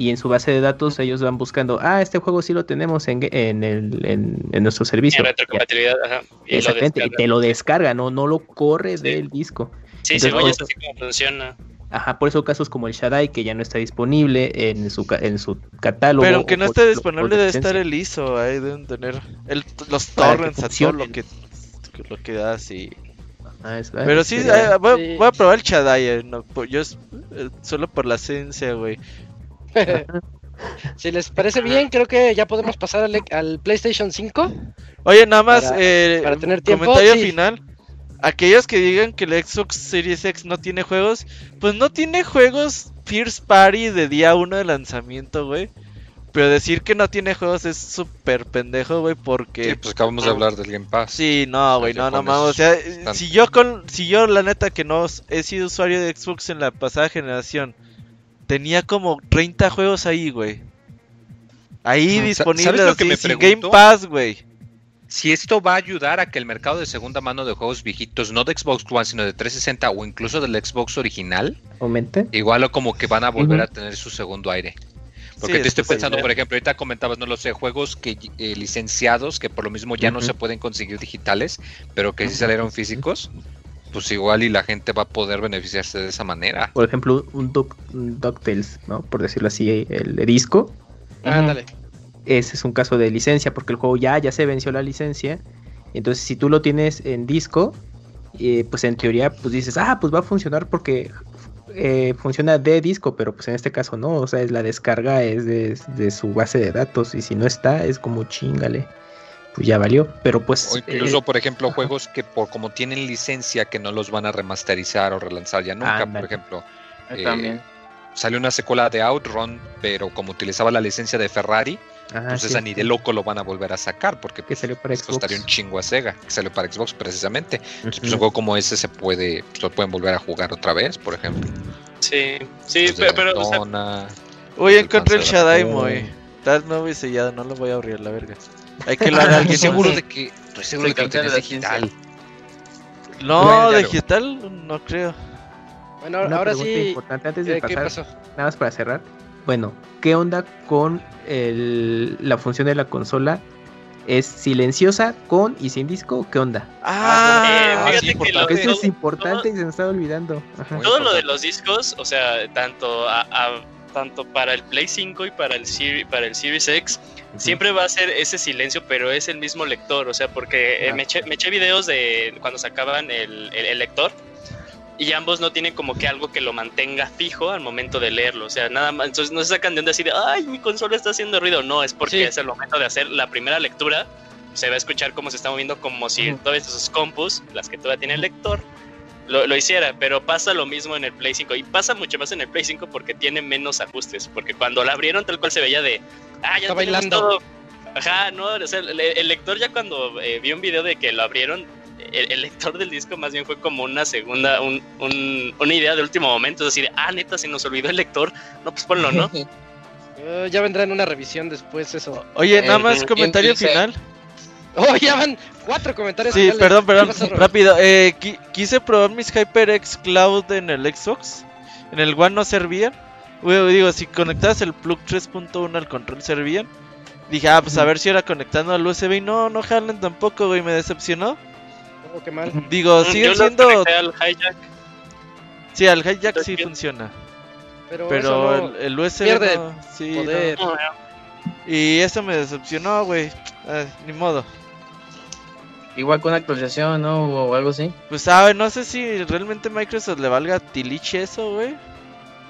Y en su base de datos ellos van buscando, ah, este juego sí lo tenemos en, en, el, en, en nuestro servicio. En retrocompatibilidad, ajá. Y lo Exactamente, y te lo descarga, no, no lo corre Sí. del disco. Sí, Entonces, sí, eso- así como funciona. Ajá, por eso casos como el Shaddai, que ya no está disponible en su, en su catálogo. Pero aunque no esté disponible debe estar el ISO, ahí deben tener el, los torrents a todo lo que, lo que da, sí. Ah, es- Pero sí, sería- eh, voy, a- Sí. voy a probar el Shadai, eh, no, por- yo es- eh, solo por la esencia, güey. si les parece bien, creo que ya podemos pasar al, al PlayStation 5. Oye, nada más, Para- eh, para tener tiempo, comentario sí. final. Aquellos que digan que el Xbox Series X no tiene juegos, pues no tiene juegos First Party de día 1 de lanzamiento, güey. Pero decir que no tiene juegos es súper pendejo, güey, porque... Sí, pues acabamos de hablar del Game Pass. Sí, no, güey, no, no mames. O sea, eh, si yo con, si yo la neta que no he sido usuario de Xbox en la pasada generación, tenía como 30 juegos ahí, güey. Ahí disponibles ¿sabes lo que así, me sin pregunto? Game Pass, güey. Si esto va a ayudar a que el mercado de segunda mano de juegos viejitos, no de Xbox One, sino de 360 o incluso del Xbox original, aumente. igual o como que van a volver a tener su segundo aire. Porque Sí, te es estoy pensando, por ejemplo, ahorita comentabas, no lo sé, juegos que eh, licenciados que por lo mismo ya no se pueden conseguir digitales, pero que sí salieron físicos, pues igual y la gente va a poder beneficiarse de esa manera. Por ejemplo, un, Duck- un DuckTales, ¿no? Por decirlo así, el de disco. Ándale. Ese es un caso de licencia, porque el juego ya, ya se venció la licencia. Entonces, si tú lo tienes en disco, eh, pues en teoría, pues dices, ah, pues va a funcionar porque eh, funciona de disco, pero pues en este caso no, o sea, es la descarga es de, de su base de datos y si no está, es como chingale, pues ya valió. Pero pues... O incluso, eh, por ejemplo, ajá. juegos que por como tienen licencia que no los van a remasterizar o relanzar ya nunca. Por ejemplo, eh, También. salió una secuela de Outrun, pero como utilizaba la licencia de Ferrari, ajá, sí, esa ni de loco lo van a volver a sacar, porque que pues, salió para les Xbox. costaría un chingo a Sega, que salió para Xbox precisamente. Entonces, pues, un juego como ese se puede, pues, lo pueden volver a jugar otra vez, por ejemplo. Sí, sí, pero, pero, o sea, Daytona. Uy, El encontré el Dragoon. muy. Está nuevo y sellado, no lo voy a abrir, la verga. Hay que lo haga alguien Estoy seguro de que, estoy seguro Se de que lo tenés digital. No, Bueno, digital, no creo. Bueno, Una ahora sí. importante antes de eh, ¿Qué pasar, pasó? nada más para cerrar. Bueno, ¿qué onda con el- la función de la consola? ¿Es silenciosa con y sin disco? ¿Qué onda? Ah, eh, sí, fíjate que importante. lo- Porque eso es importante y se me estaba olvidando. Ajá. Todo lo de los discos, o sea, tanto a- a- tanto para el Play 5 y para el Siri- para el Series X, siempre va a ser ese silencio, pero es el mismo lector, o sea, porque eh, me, eché, me eché videos de cuando sacaban el, el- el lector y ambos no tienen como que algo que lo mantenga fijo al momento de leerlo. O sea, nada más, entonces no se sacan de onda así de, ay, mi consola está haciendo ruido. No, es porque Sí. es el momento de hacer la primera lectura. Se va a escuchar cómo se está moviendo, como si todas esas compus, las que todavía tiene el lector, lo, lo hiciera. Pero pasa lo mismo en el Play 5. Y pasa mucho más en el Play 5 porque tiene menos ajustes. Porque cuando la abrieron, tal cual se veía de, ah, ya Está bailando. todo. Ajá, no, o sea, el, el lector ya cuando eh, vi un video de que lo abrieron, el, el lector del disco más bien fue como una segunda, un, un- una idea de último momento, es decir, ah, neta, se nos olvidó el lector, no, pues ponlo, ¿no? Eh, ya vendrá en una revisión después eso. Oye, nada más comentario final. Oh, ya van cuatro comentarios. Sí, perdón, perdón, rápido. Eh, qui- quise probar mis HyperX Cloud en el Xbox. En el One no servían. Bueno, digo, si conectabas el plug 3.1 al control servían. Dije, ah, pues a ver si era conectando al USB y no, no jalan tampoco, güey, me decepcionó. Oh, qué mal. Digo, Mm, siguen Yo lo siendo... al hijack, Sí, al hijack sí funciona. Pero, Pero eso no- el, el USB pierde no, sí, poder. no. Y eso me decepcionó, güey. Ah, ni modo. Igual con una actualización, ¿no? O algo así. Pues, sabe, no sé si realmente Microsoft le valga tiliche eso, güey.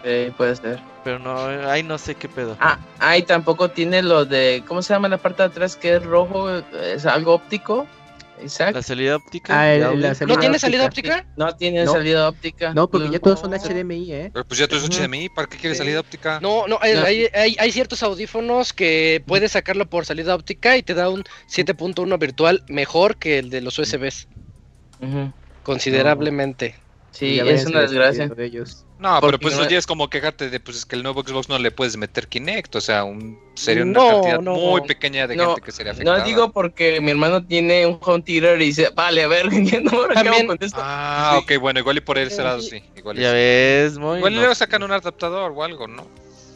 Eh, puede ser. Pero no, ahí no sé qué pedo. Ah, ah, y tampoco tiene lo de. ¿Cómo se llama la parte de atrás que es rojo? ¿Es algo óptico? Isaac. La salida óptica. Ah, de el- audio. la salida ¿No tiene salida óptica? No tiene No. salida óptica. No, porque ya todos son. HDMI, ¿eh? Pero pues ya es Ujú. HDMI, ¿para qué quieres Sí. salida óptica? No, no, hay, No. hay- hay- hay ciertos audífonos que puedes sacarlo por salida óptica y te da un 7.1 virtual mejor que el de los USBs, considerablemente. Sí, es una desgracia. de ellos. No, pero pues no- eso ya es como quejarte de pues es que el nuevo Xbox no le puedes meter Kinect, o sea, un, sería una No, cantidad no. muy pequeña de No, gente que sería afectada. No digo porque mi hermano tiene un home theater y dice, vale, a ver, no me También- con esto. Ah, ok, bueno, igual y por ese Sí. lado sí. Igual, y Ya sí. ves, muy. igual no. luego sacan un adaptador o algo, ¿no?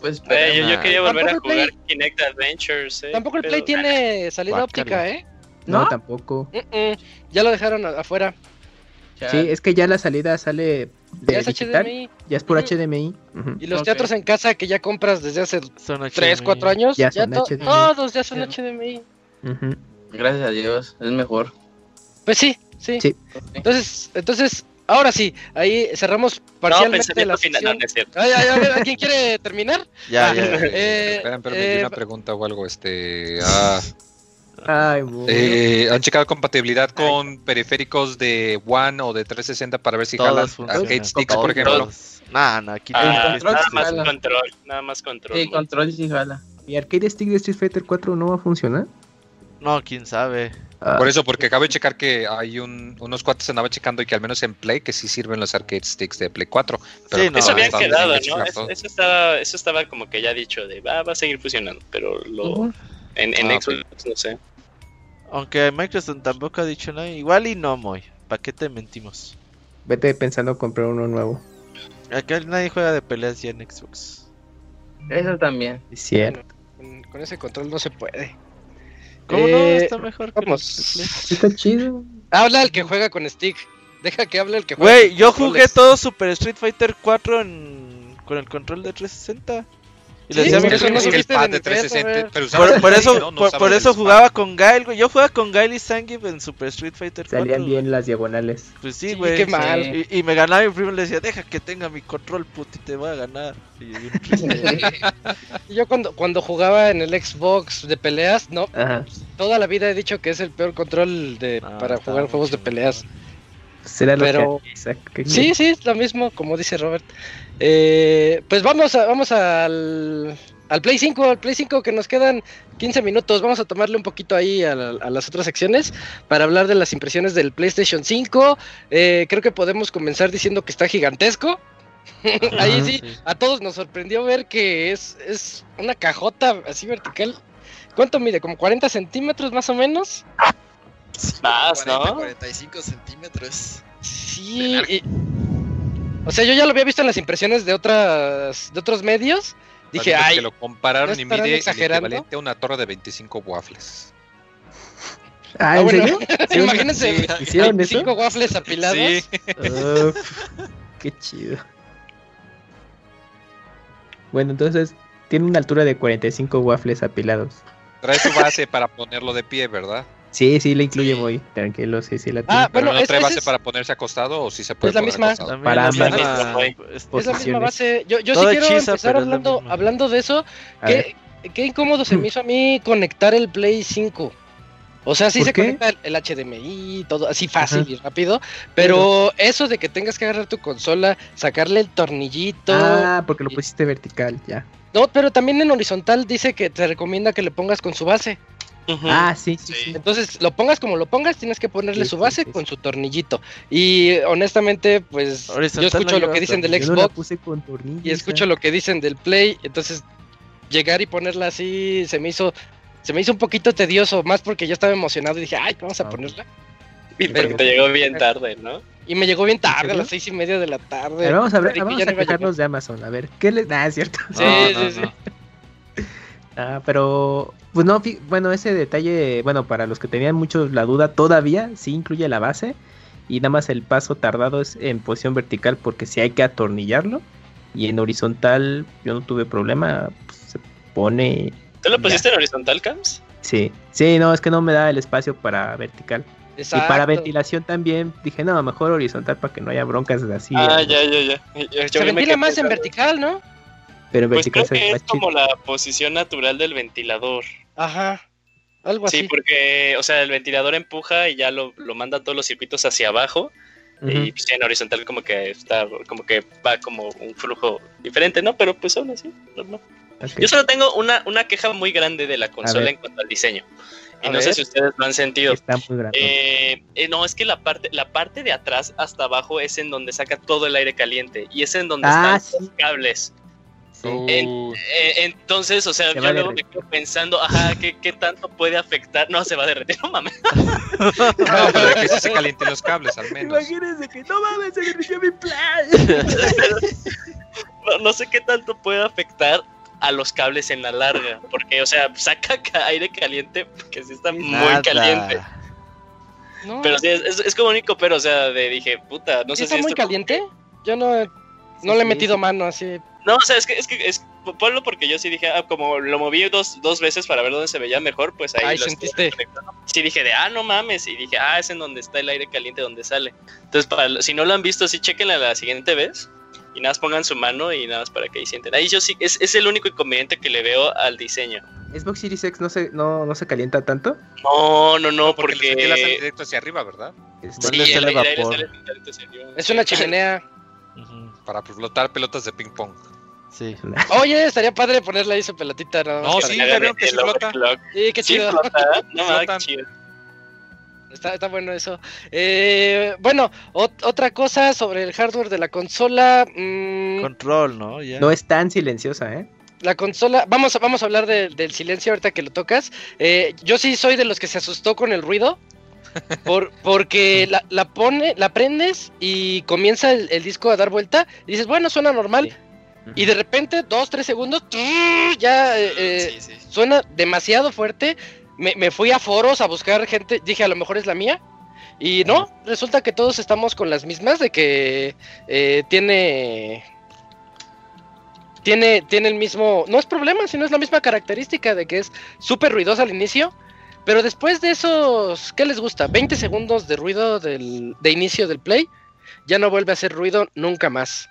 Pues Eh, yo, yo quería volver a jugar Play- Kinect Adventures. eh, Tampoco el Play pero- tiene salida óptica, ¿eh? No, ¿No? tampoco. Mm, mm, Ya lo dejaron afuera. Sí, es que ya la salida sale de Ya es digital, HDMI. ya es por. HDMI. ujú. Y los Ok. teatros en casa que ya compras desde hace Son 3, HDMI. 4 años, Ya ya, son to- HDMI. todos ya son Sí. HDMI. Ujú. Gracias a Dios, es mejor. Pues sí, sí. Sí. Entonces, entonces, ahora sí, ahí cerramos No, parcialmente pensamiento la final, no, no es cierto. Ay, ay, a ver, ¿alguien quiere terminar? Ya, Ah, ya. eh, Esperen, esperen, eh, una pregunta o algo, este... Ah, Ay, eh, ¿Han checado compatibilidad con periféricos de One o de 360 para ver si jalan arcade sticks, Todos. por ejemplo? Nah, no, aquí Ah, control nada sí más jala. control, nada más control. Sí, control sí jala. ¿Mi arcade stick de Street Fighter 4 no va a funcionar? No, quién sabe. Ah, Por eso, porque acabo de checar que hay un, unos cuates andaba checando y que al menos en Play que sí sirven los arcade sticks de Play 4. Pero Sí, no, Eso habían quedado, ¿no? eso, estaba, eso estaba como que ya dicho de va, va a seguir funcionando, pero lo, en, en Ah, Xbox no sé. Aunque Microsoft tampoco ha dicho nada. Igual y no, Moy. ¿Para qué te mentimos? Vete pensando comprar uno nuevo. Acá nadie juega de peleas ya en Xbox. Eso también. Es cierto. Con, con ese control no se puede. ¿Cómo no? Eh, Está mejor que vamos. los. Sí, Está chido. Habla el que juega con stick. Deja que hable el que juega. Güey, yo controles. jugué todo Super Street Fighter 4 en... con el control de 360. Y le decía a por mi eso no es que el pad de de nivel, 360, Robert. pero Por, por eso, ¿no? No por, por eso jugaba con Gail, güey. Yo jugaba con Gail y Zangief en Super Street Fighter 4. Salían bien las diagonales. Pues sí, Sí, güey. qué mal. Sí. Y, y me ganaba mi primo y le decía, deja que tenga mi control, puto, y te voy a ganar. Y yo cuando, cuando jugaba en el Xbox de peleas, no, Ajá. toda la vida he dicho que es el peor control de, No, para jugar juegos de peleas. Será lo Pero- que Isaac, ¿qué Sí, sí, es lo mismo, como dice Robert. Eh, pues vamos a, vamos al, al Play 5, al Play 5 que nos quedan 15 minutos. Vamos a tomarle un poquito ahí a, la- a las otras secciones para hablar de las impresiones del PlayStation 5. Eh, creo que podemos comenzar diciendo que está gigantesco. ahí sí, sí. a todos nos sorprendió ver que es, es una cajota así vertical. ¿Cuánto mide? ¿Como 40 centímetros más o menos? Más, ¿no? 45 centímetros. Sí. y- o sea, yo ya lo había visto en las impresiones de otras de otros medios. Dije, ay, que lo compararon ¿no y mide el equivalente a una torre de 25 waffles. Ah, Ah, ¿en bueno. serio? ¿Sí? imagínense Sí. ¿Hicieron eso? 25 waffles apilados. Sí. Qué chido. Bueno, entonces tiene una altura de 45 waffles apilados. Trae su base para ponerlo de pie, ¿verdad? Sí, sí, le incluye muy. Tranquilo, sí, sí la tiene. Ah, ¿Pero bueno, no es- trae base es- para ponerse acostado o sí se puede Es la poner misma. acostado? Para es la ambas misma, es- Es la misma base. Yo, yo sí quiero hechiza, empezar pero la hablando, hablando de eso. ¿Qué, qué incómodo se me hizo a mí conectar el Play 5. O sea, sí ¿Por se qué? conecta el, el HDMI y todo así fácil y rápido. Pero eso de que tengas que agarrar tu consola, sacarle el tornillito. Ah, porque lo pusiste vertical, ya. No, pero también en horizontal dice que te recomienda que le pongas con su base. Ah, sí, sí, Sí. sí. Entonces, lo pongas como lo pongas, tienes que ponerle Sí, su sí, base sí, con sí. su tornillito. Y honestamente, pues yo escucho no lo que dicen del Yo no la Xbox puse con tornillo. y escucho lo que dicen del Play, entonces llegar y ponerla así se me hizo se me hizo un poquito tedioso, más porque yo estaba emocionado y dije, ay, vamos a Ah, ponerla. Y porque te llegó bien tarde, ¿no? Y me llegó bien tarde, a las seis y media de la tarde. ver, vamos a ver, vamos a a quejarnos de Amazon. A ver, ¿qué les. Ah, es cierto. Sí, No, sí, no, sí. Ah, pero. Pues no, bueno, ese detalle, bueno, para los que tenían mucho la duda, todavía sí incluye la base. Y nada más el paso tardado es en posición vertical porque si hay que atornillarlo. Y en horizontal yo no tuve problema, pues, se pone. ¿Tú lo Ya. pusiste en horizontal, Cams? Sí, sí, no, es que no me da el espacio para vertical. Y para Exacto. ventilación también dije, no, mejor horizontal para que no haya broncas así. Ah, ya, ya, ya. Yo- Se ventila más en vertical, ¿no? Pero en Pues vertical creo que es como la posición natural del ventilador. Ajá. Algo así. Sí, porque, o sea, el ventilador empuja y ya lo, lo manda todos los circuitos hacia abajo. Y pues, en horizontal como que está, como que va como un flujo diferente, ¿no? Pero pues aún así, normal. Ok. Yo solo tengo una, una queja muy grande de la consola en cuanto al diseño. Y A no ver. sé si ustedes lo han sentido. Está muy grande. Eh, eh, no, es que la parte, la parte de atrás hasta abajo es en donde saca todo el aire caliente y es en donde Ah, están los cables. Uh, Eh, entonces, o sea, Se yo luego me quedo pensando, ajá, ¿qué, ¿qué tanto puede afectar? No, se va a derretir, no mames. no, pero de que sí se calienten los cables al menos. Imagínense que no mames, se derritió mi plan. No, no sé qué tanto puede afectar a los cables en la larga, porque, o sea, saca ca- aire caliente, porque sí está muy Nada. caliente. No, Pero sí, es, es, es como único, pero, o sea, de, dije, puta, no ¿Sí sé está si muy esto- caliente? Yo no, no le he metido mano así. No, o sea, es que, es que, es, ponlo porque yo sí dije, ah, como lo moví dos, dos veces para ver dónde se veía mejor, pues ahí Ay, lo sentiste. Sí dije de, ah, no mames, y dije, ah, es en donde está el aire caliente, donde sale. Entonces, para, si no lo han visto, sí, chequenla la siguiente vez, y nada más pongan su mano y nada más para que ahí sienten. Ahí yo sí, es, es el único inconveniente que le veo al diseño. Xbox Series X no se, no, no se calienta tanto. No, no, no, porque, porque... le lanzan directo hacia arriba, ¿verdad? Sí, sale el aire sale. Es una chimenea. Para flotar pelotas de ping pong. Sí. Oye, estaría padre ponerle ahí su pelotita. No, para sí, ya vieron que sí flota. Sí, qué Sí, chido. flota, no mames, Flotan. qué chido. Está, está bueno eso. Eh, bueno, ot- otra cosa sobre el hardware de la consola. mm, Control, ¿no? No es tan silenciosa, ¿eh? la consola, vamos a, vamos a hablar de- del silencio ahorita que lo tocas. Eh, yo sí soy de los que se asustó con el ruido. Por, porque la, la pone, la prendes y comienza el, el disco a dar vuelta. Y dices, bueno, suena normal. Sí. Y de repente, dos, tres segundos, ya eh, eh, Sí, sí. suena demasiado fuerte. Me, me fui a foros a buscar gente, dije a lo mejor es la mía. Y no, resulta que todos estamos con las mismas, de que eh, tiene... Tiene, tiene el mismo... No es problema, sino es la misma característica de que es súper ruidosa al inicio. Pero después de esos, ¿qué les gusta? 20 segundos de ruido del, de inicio del play, ya no vuelve a hacer ruido nunca más.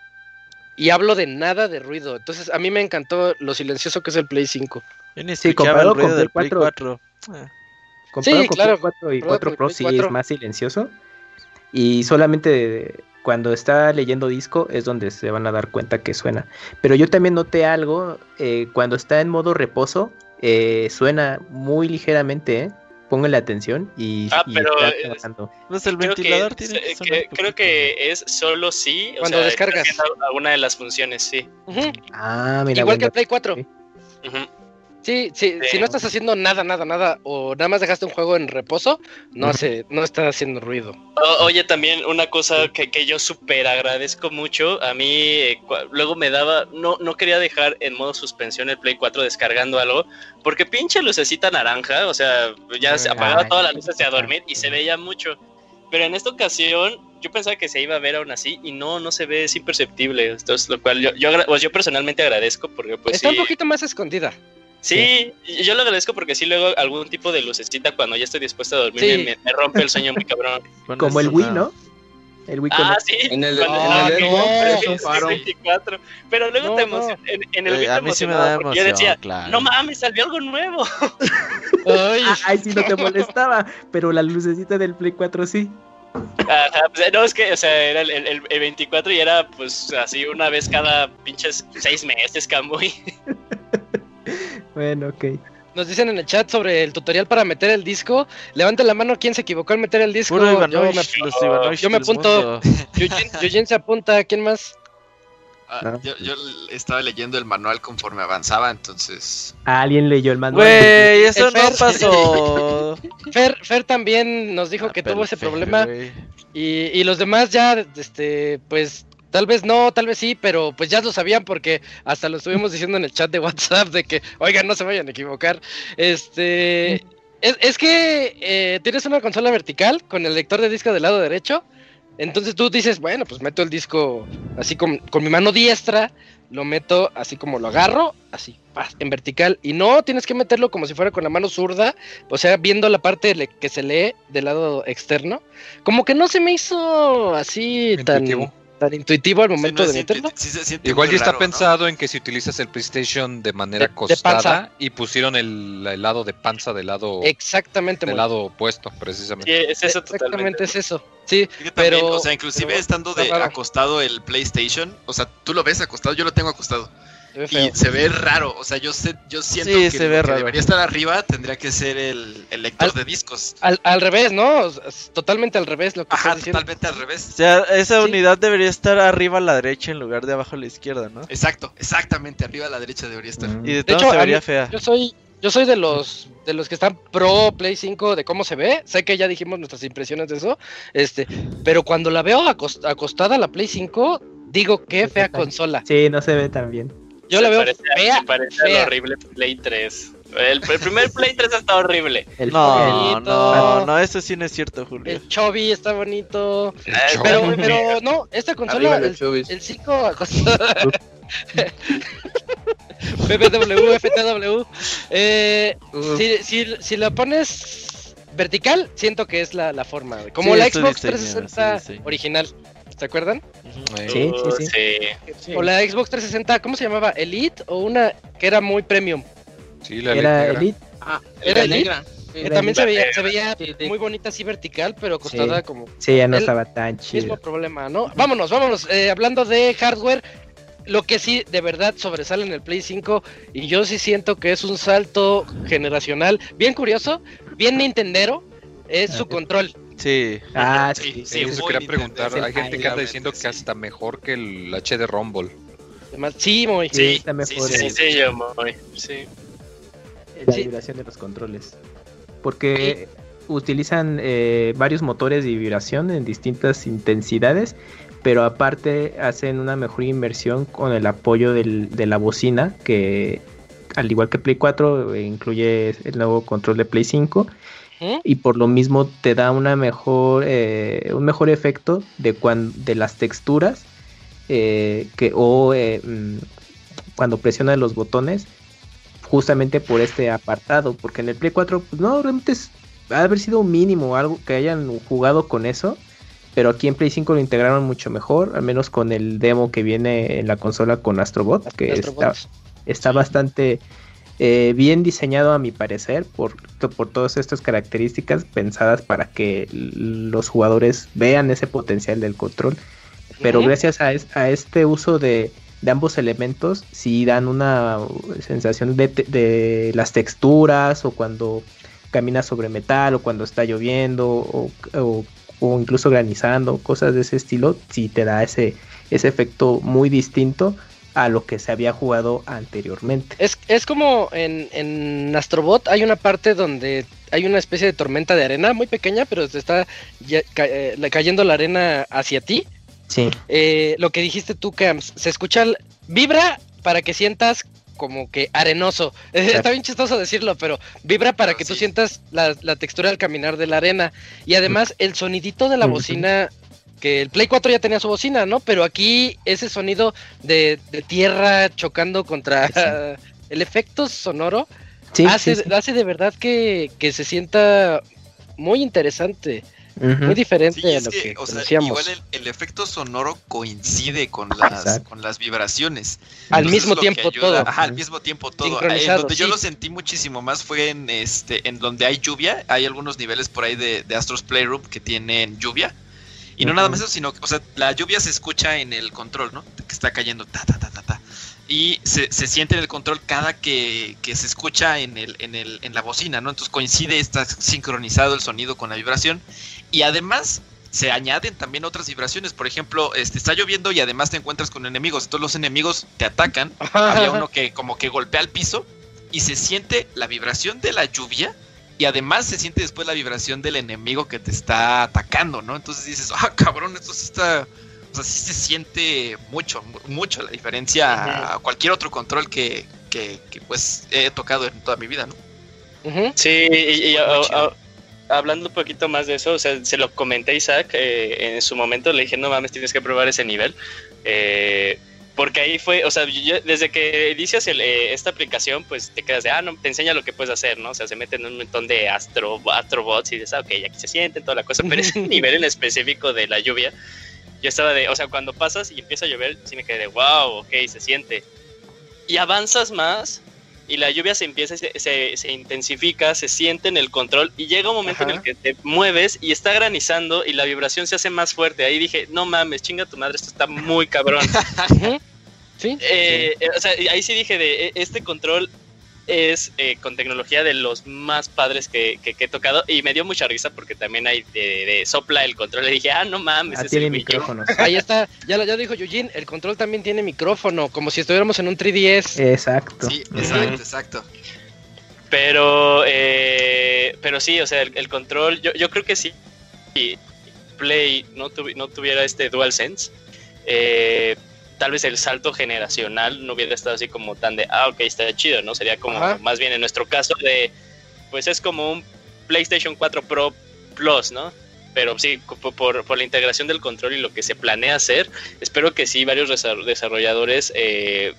Y hablo de nada de ruido. Entonces a mí me encantó lo silencioso que es el Play 5. Yo ni Sí, comparado el ruido con del Play Play 4. Ah, Comparado Sí, con claro. Play 4 y Comparado 4 con Pro sí 4. es más silencioso. Y solamente cuando está leyendo disco es donde se van a dar cuenta que suena. Pero yo también noté algo, eh, cuando está en modo reposo, eh, suena muy ligeramente, ¿eh? Pónganle atención y, Ah, y pero es- trabajando. Pues el Creo ventilador que, tiene que eh, que- creo que es solo sí. o Cuando sea, descargas. Alguna de las funciones, sí. Ujú, Ah, mira, Igual buen que el. Play 4. Sí. Ujú. Sí, sí, Sí. si no estás haciendo nada, nada, nada, o nada más dejaste un juego en reposo, no hace, no está haciendo ruido. O- oye, también una cosa que, que yo súper agradezco mucho. A mí, eh, luego me daba. No, no quería dejar en modo suspensión el Play 4 descargando algo. Porque pinche lucecita naranja. O sea, ya se apagaba todas las sí, luces hacia dormir y se veía mucho. Pero en esta ocasión, yo pensaba que se iba a ver aún así. Y no, no se ve, es imperceptible. Entonces, lo cual yo, yo, pues yo personalmente agradezco. Porque, pues está sí. un poquito más escondida. Sí, yo lo agradezco porque sí luego algún tipo de lucecita cuando ya estoy dispuesto a dormir Sí. me, me rompe el sueño muy cabrón. Como el Wii, ¿no? El Wii con Ah, sí. En el, cuando- en Ah, el no, no. 24. Pero luego No, te no. emociona. En, en el Eh, Wii te mí sí me emocionaba da yo decía, claro. no mames, salió algo nuevo. Ay, Ah, Ay, sí, no te molestaba, pero la lucecita del Play 4 sí. Ajá, pues, no, es que, o sea, era el, el- el 24 y era pues así una vez cada pinches seis meses, Camuy. Bueno, ok. Nos dicen en el chat sobre el tutorial para meter el disco. Levanten la mano quién se equivocó al meter el disco. Puro Yo me- Ivanovich yo me apunto. mundo. Eugene, Eugene se apunta. ¿Quién más? Ah, yo, yo estaba leyendo el manual conforme avanzaba, entonces. Alguien leyó el manual. Güey, eso no Fer- pasó. Fer, Fer también nos dijo Ah, que tuvo ese problema. Y, y los demás ya, este, pues, tal vez no, tal vez sí, pero pues ya lo sabían porque hasta lo estuvimos diciendo en el chat de WhatsApp de que, oigan, no se vayan a equivocar. Este, es, que eh, tienes una consola vertical con el lector de disco del lado derecho. Entonces tú dices, bueno, pues meto el disco así con, con mi mano diestra, lo meto así como lo agarro, así, en vertical. Y no tienes que meterlo como si fuera con la mano zurda, o sea, viendo la parte que se lee del lado externo. Como que no se me hizo así tan intuitivo al Sí, momento no de meterlo. sí Igual ya está raro, ¿no? pensado en que si utilizas el PlayStation de manera De- de acostada panza. y pusieron el, el lado de panza del lado, Exactamente, del lado opuesto, Sí, precisamente. es eso Exactamente totalmente. es eso. Sí, también, pero o sea, inclusive pero estando de acostado el PlayStation, o sea, tú lo ves acostado, yo lo tengo acostado. Se ve Y se ve raro, o sea, yo sé, yo siento Sí, que se ve que raro. debería estar arriba tendría que ser el, el lector Al- de discos. Al, al revés, ¿no? Totalmente al revés lo que Ajá, estás totalmente al O revés. sea, esa Sí. unidad debería estar arriba a la derecha en lugar de abajo a la izquierda, ¿no? Exacto, exactamente, arriba a la derecha debería estar. Mm. Y de, De todo hecho, se vería mí- fea. Yo soy, yo soy de los de los que están pro Play 5 de cómo se ve. Sé que ya dijimos nuestras impresiones de eso. Este, pero cuando la veo acost- acostada la Play 5, digo qué fea consola. Sí, no se ve tan bien. Yo la veo parece a- fea. se parece al fea. horrible Play 3. El, el primer Play 3 está horrible. El No, no, no, eso sí no es cierto, Julio. El Chubby está bonito. El Eh. Pero, pero no, esta consola, Arriba el, el 5 acostada. BBW, FTW. Eh, si, si, si la pones vertical, siento que es la, la forma. Como Sí, la Xbox diseño, 360 sí, sí. original. ¿Se acuerdan? Eh, Sí, Uh, sí, sí. O la Xbox 360, ¿cómo se llamaba? Elite o una que era muy premium. Sí, la Era negra. Elite. Ah, Era Elite. negra. Que Era también se veía, se veía Sí, sí. muy bonita así vertical, pero acostada Sí. como Sí, ya no El estaba tan mismo chido. problema, ¿no? Vámonos, vámonos. Eh, hablando de hardware, lo que sí de verdad sobresale en el Play 5 y yo sí siento que es un salto generacional bien curioso, bien nintendero, es su control. Sí. Ah, Sí, sí, sí, Eso quería Nintendo, preguntar, hay gente que anda diciendo que hasta mejor que el HD Rumble. Además, sí, muy. Sí, Sí, está mejor sí, Sí, sí, yo muy. Sí. la vibración de los controles. Porque utilizan eh, varios motores de vibración en distintas intensidades, pero aparte hacen una mejor inversión con el apoyo del- de la bocina, que al igual que Play 4 eh, incluye el nuevo control de Play 5 Y por lo mismo te da una mejor eh, un mejor efecto de cuan- de las texturas eh, que o eh, mm, cuando presionas los botones justamente por este apartado porque en el Play 4 pues, no realmente es, ha de haber sido mínimo algo que hayan jugado con eso pero aquí en Play 5 lo integraron mucho mejor al menos con el demo que viene en la consola con Astrobot que está, está bastante eh, bien diseñado a mi parecer por, por todas estas características pensadas para que los jugadores vean ese potencial del control. Pero gracias a, es- a este uso de, de ambos elementos, sí dan una sensación de, te- de las texturas o cuando caminas sobre metal o cuando está lloviendo o, o- o incluso granizando, cosas de ese estilo, sí te da ese, ese efecto muy distinto a lo que se había jugado anteriormente. Es, es como en, en Astrobot hay una parte donde hay una especie de tormenta de arena muy pequeña, pero te está ya ca- eh, cayendo la arena hacia ti. Sí, Eh, lo que dijiste tú, Cams, se escucha, el- vibra para que sientas como que arenoso. Está bien chistoso decirlo, pero vibra para Ah, que tú sientas la, la textura al caminar de la arena. Y además el sonidito de la bocina, que el Play 4 ya tenía su bocina, ¿no? Pero aquí ese sonido de, de tierra chocando contra el efecto sonoro Sí, hace, sí, sí. hace de verdad que, que se sienta muy interesante, muy diferente Sí, a es lo que, que, o sea, conocíamos. igual el, el efecto sonoro coincide con las, con las vibraciones. Al Entonces, mismo tiempo ayuda- todo. Ajá, al mismo tiempo todo. Donde yo lo sentí muchísimo más fue en este, en donde hay lluvia. Hay algunos niveles por ahí de, de Astros Playroom que tienen lluvia. Y no nada más eso, sino que, o sea, la lluvia se escucha en el control, ¿no? Que está cayendo ta ta ta ta ta. Y se, se siente en el control cada que, que se escucha en el, en el, en la bocina, ¿no? Entonces coincide, está sincronizado el sonido con la vibración. Y además se añaden también otras vibraciones. Por ejemplo, este, está lloviendo y además te encuentras con enemigos. Entonces los enemigos te atacan. Había uno que como que golpea el piso y se siente la vibración de la lluvia y además se siente después la vibración del enemigo que te está atacando, ¿no? Entonces dices, ah, cabrón, esto sí está... O sea, sí se siente mucho, mu- mucho la diferencia a cualquier otro control que, que, que, pues he tocado en toda mi vida, ¿no? Sí, y, y, Muy a- chido. a- hablando un poquito más de eso, o sea, se lo comenté a Isaac eh, en su momento, le dije, no mames, tienes que probar ese nivel. Eh, porque ahí fue, o sea, yo- desde que inicias el, eh, esta aplicación, pues te quedas de, ah, no, te enseña lo que puedes hacer, ¿no? O sea, se meten un montón de astro, astrobots y dices, ah, ok, aquí se sienten, toda la cosa, pero ese nivel en específico de la lluvia, yo estaba de, o sea, cuando pasas y empieza a llover, sí me quedé de, wow, ok, se siente. Y avanzas más y la lluvia se empieza, se, se, se intensifica, se siente en el control y llega un momento en el que te mueves y está granizando y la vibración se hace más fuerte. Ahí dije, no mames, chinga tu madre, esto está muy cabrón. Sí. Eh, eh, o sea, ahí sí dije de, eh, este control es eh, con tecnología de los más padres que, que- que he tocado y me dio mucha risa porque también hay de, de sopla el control. Le dije, ah, no mames, Ah, es tiene el Wii U". micrófonos. Ahí está, ya lo ya dijo Eugene, el control también tiene micrófono, como si estuviéramos en un 3DS. Exacto. Sí, exacto, exacto. Pero, eh, pero sí, o sea, el, el control, yo, yo creo que sí. Si Play no, tuvi- no tuviera este DualSense, eh, tal vez el salto generacional no hubiera estado así como tan de, ah, ok, está chido, ¿no? Sería como Ajá. más bien en nuestro caso de, pues es como un PlayStation 4 Pro Plus, ¿no? Pero sí, por, por la integración del control y lo que se planea hacer, espero que sí varios desa- desarrolladores eh,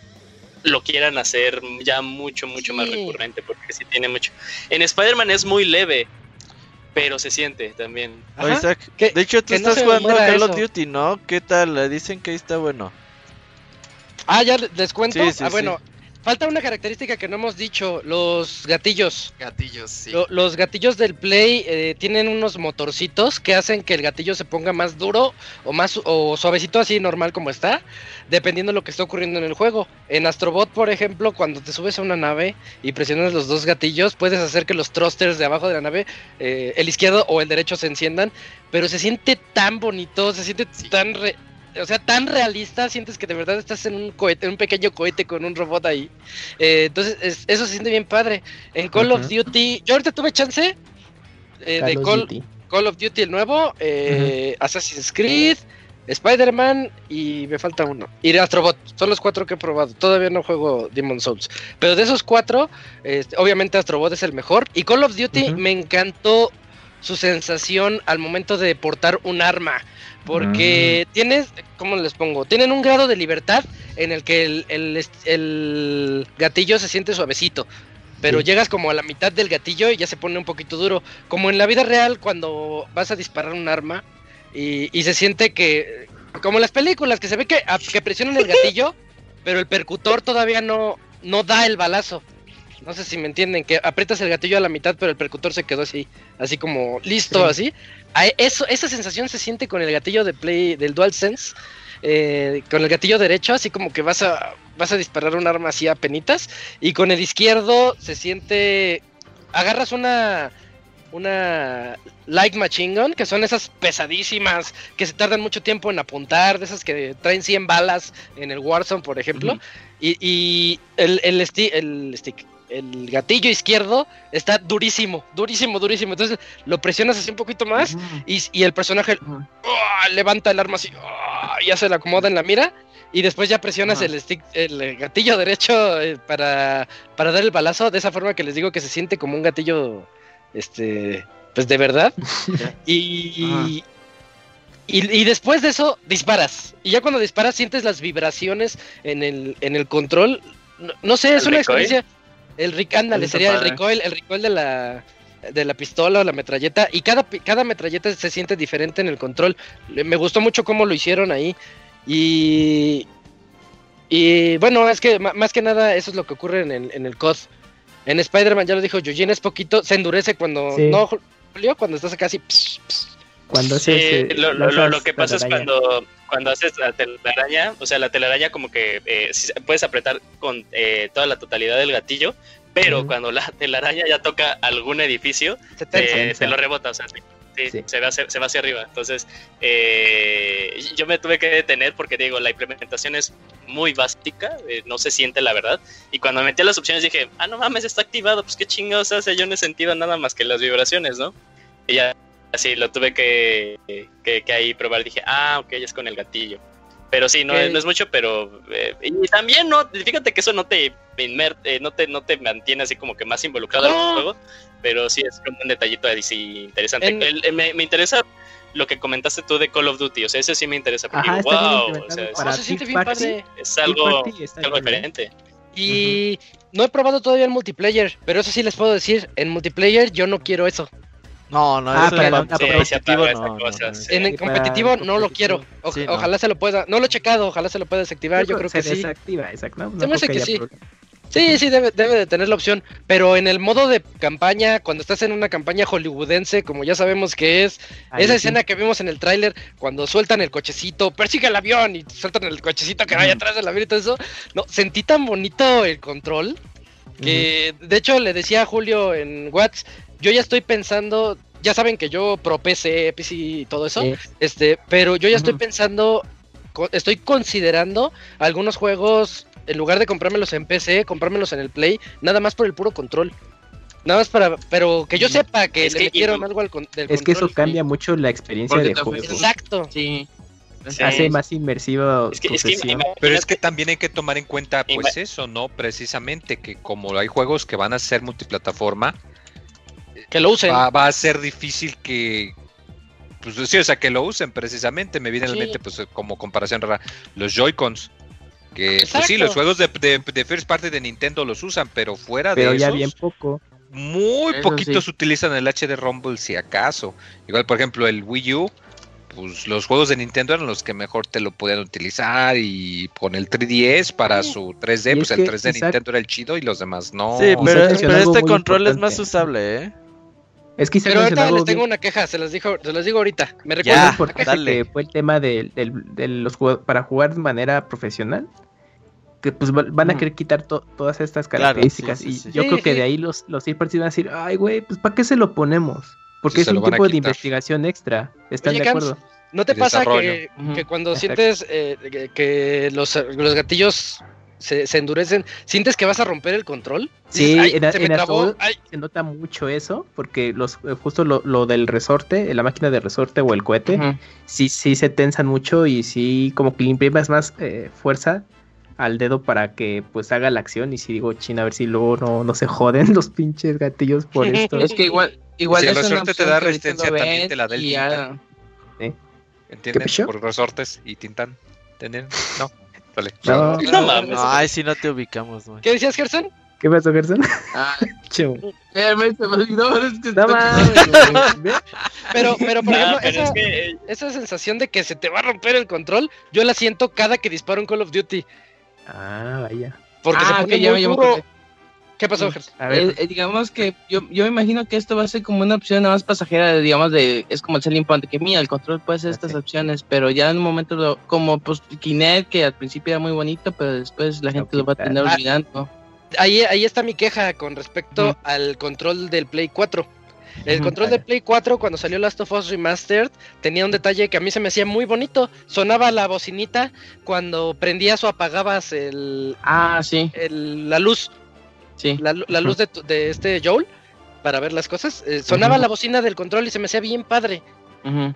lo quieran hacer ya mucho, mucho más recurrente, porque sí tiene mucho. En Spider-Man es muy leve, pero se siente también. Oye. Isaac, de hecho tú no estás jugando muera Call of. Duty, ¿no? ¿Qué tal? Le Dicen que ahí está bueno. Ah, ya les cuento. Sí, sí, ah, bueno, falta una característica que no hemos dicho, los gatillos. Gatillos, sí. Lo- los gatillos del Play eh, tienen unos motorcitos que hacen que el gatillo se ponga más duro o más o suavecito así normal como está, dependiendo de lo que está ocurriendo en el juego. En Astrobot, por ejemplo, cuando te subes a una nave y presionas los dos gatillos, puedes hacer que los thrusters de abajo de la nave, eh, el izquierdo o el derecho se enciendan, pero se siente tan bonito, se siente tan re- o sea, tan realista, sientes que de verdad estás en un cohete, en un pequeño cohete con un robot ahí. Eh, entonces, es- eso se siente bien padre. En Call of. Duty, yo ahorita tuve chance eh, de Call of Call, Duty. Call of Duty el nuevo, eh, Assassin's Creed, Spider-Man y me falta uno. Y Astrobot, son los cuatro que he probado. Todavía no juego Demon Souls. Pero de esos cuatro, este, obviamente Astrobot es el mejor. Y Call of Duty me encantó su sensación al momento de portar un arma. Porque tienes, ¿cómo les pongo? Tienen un grado de libertad en el que el, el gatillo se siente suavecito. Pero Sí. llegas como a la mitad del gatillo y ya se pone un poquito duro. Como en la vida real cuando vas a disparar un arma y, y se siente que, como en las películas, que se ve que, a- que presionan el gatillo, pero el percutor todavía no, no da el balazo. No sé si me entienden, que aprietas el gatillo a la mitad, pero el percutor se quedó así, así como listo, Sí. así. A- Eso, esa sensación se siente con el gatillo de play del DualSense, eh, con el gatillo derecho, así como que vas a, vas a disparar un arma así a penitas, y con el izquierdo se siente, agarras una, una Light Machine Gun, que son esas pesadísimas que se tardan mucho tiempo en apuntar, de esas que traen 100 balas en el Warzone, por ejemplo, y, y el, el, sti- el stick, el gatillo izquierdo está durísimo, durísimo, durísimo. Entonces lo presionas así un poquito más y, y el personaje. ¡ah! levanta el arma así, ¡ah! ya se la acomoda en la mira. Y después ya presionas el stick, el gatillo derecho eh, para, para dar el balazo. De esa forma que les digo que se siente como un gatillo, este, pues de verdad. y, y, y después de eso disparas. Y ya cuando disparas sientes las vibraciones en el, en el control. no, no sé, es ¿El una recoil? experiencia. El Rick, ándale, sería el recoil, el recoil de la de la pistola o la metralleta y cada pi- cada metralleta se siente diferente en el control. Me gustó mucho cómo lo hicieron ahí y y bueno, es que más que nada eso es lo que ocurre en el, en el COD. En Spider-Man ya lo dijo Eugene, es poquito, se endurece cuando Sí. no Julio, cuando estás casi. Cuando Sí, eh, lo, lo- lo- que pasa es cuando, cuando haces la telaraña, o sea, la telaraña como que eh, puedes apretar con eh, toda la totalidad del gatillo, pero Ujú. cuando la telaraña ya toca algún edificio, se tensa. eh, te lo rebota, o sea, sí, sí, Sí. Se, va hacia, se va hacia arriba. Entonces, eh, yo me tuve que detener porque digo, la implementación es muy básica, eh, no se siente la verdad. Y cuando metí las opciones dije, ah, no mames, está activado, pues qué chingados hace, yo no he sentido nada más que las vibraciones, ¿no? Y ya, así lo tuve que, que, que ahí probar. Dije, ah, ok, es con el gatillo. Pero sí, no, es, no es mucho, pero. eh, y también no, fíjate que eso no te, inmer- eh, no te, no te mantiene así como que más involucrado en No. el juego. Pero sí es como un detallito ahí sí interesante. En- El- el- me, me interesa lo que comentaste tú de Call of Duty. O sea, ese sí me interesa. Porque Ajá, wow, o implementado sea, es- para se bien padre. algo, algo diferente. Y no he probado todavía el multiplayer, pero eso sí les puedo decir, en multiplayer yo no quiero eso. No, no, Ah, para se competitivo no, no, cosa, sí. En el competitivo no lo quiero. O- Sí, no. Ojalá se lo pueda. No lo he checado, ojalá se lo pueda desactivar. Yo creo se que sí. desactiva, exacto. No, no me hace que sí. problema. Sí, sí, debe, debe de tener la opción. Pero en el modo de campaña, cuando estás en una campaña hollywoodense, como ya sabemos que es, Ahí esa sí. escena que vimos en el tráiler, cuando sueltan el cochecito, persigue el avión y sueltan el cochecito que vaya atrás del avión y todo eso. No, sentí tan bonito el control que, de hecho, le decía a Julio en Whats, yo ya estoy pensando, ya saben que yo pro PC, PC y todo eso, Sí. este, pero yo ya estoy pensando, estoy considerando algunos juegos, en lugar de comprármelos en PC, comprármelos en el Play, nada más por el puro control. Nada más para, pero que yo sepa que Es le que- metieron algo al con- del Es que eso cambia mucho la experiencia Porque de juego. Exacto. Sí. Sí. Hace más inmersiva Es que, tu es que sesión. Pero es que también hay que tomar en cuenta, pues eso, ¿no? Precisamente que como hay juegos que van a ser multiplataforma, Que lo usen. va, va a ser difícil que, pues sí, o sea, que lo usen precisamente. Me viene a la Sí. mente, pues como comparación rara, los Joy-Cons. Que pues sí, los juegos de, de, de first party de Nintendo los usan, pero fuera Pero de ya esos, bien poco. muy Eso poquitos sí. utilizan el HD Rumble si acaso. Igual, por ejemplo, el Wii U, pues los juegos de Nintendo eran los que mejor te lo podían utilizar y con el 3DS para Sí. su 3D, Y pues es el que, 3D de Nintendo era el chido y los demás no. Sí, pero, este control es más usable, ¿eh? Es que Pero ahorita les tengo bien- una queja, se las dijo, se las digo ahorita. Me recuerdo que fue el tema de, del- de los para jugar de manera profesional que pues va- van a querer quitar to- todas estas Claro, características. sí, sí, y sí. yo Sí, creo que de ahí los los van a decir ay güey pues para qué se lo ponemos porque es un tipo de investigación extra. Están Oye, de acuerdo ¿No te pasa que, que cuando Exacto. sientes eh, que, que los, los gatillos se, se endurecen, sientes que vas a romper el control? Sí, Dices, "Ay, en- se me en trabó, Assault- ay". se nota mucho eso porque los eh, justo lo, lo del resorte la máquina de resorte o el cohete sí sí se tensan mucho y sí como que imprimas más eh, fuerza al dedo para que pues haga la acción y si digo china a ver si luego no, no se joden los pinches gatillos por esto Es que igual, igual Si el resorte te da resistencia, también te la da el Tintán. pasó? Por resortes y Tintán. ¿Entienden? No. Vale. No. No mames. No, ay, si no te ubicamos, güey. ¿Qué decías, Gerson? ¿qué pasó Gerson? Ah, Chu. espérame, se me olvidó. es que- no mames. Pero, pero por Ah, ejemplo, pero esa, es que eh, esa sensación de que se te va a romper el control, yo la siento cada que disparo un Call of Duty. ah vaya Porque Ah, se pone ya muy me- ya duro. ¿Qué pasó. Gerson? a ver Eh, eh, digamos que yo, yo me imagino que esto va a ser como una opción nada más pasajera, de, digamos, de es como el selling point, de que mira, el control puede hacer estas Sí. opciones, pero ya en un momento, lo- como pues Kinect, que al principio era muy bonito, pero después la gente lo va a tener Ah. olvidando. Ahí, ahí está mi queja con respecto al control del Play 4. El control del Play 4 cuando salió Last of Us Remastered tenía un detalle que a mí se me hacía muy bonito. Sonaba la bocinita cuando prendías o apagabas el, Ah, sí, el- la luz, sí. la, la luz de, de este Joel para ver las cosas. Eh, sonaba la bocina del control y se me hacía bien padre.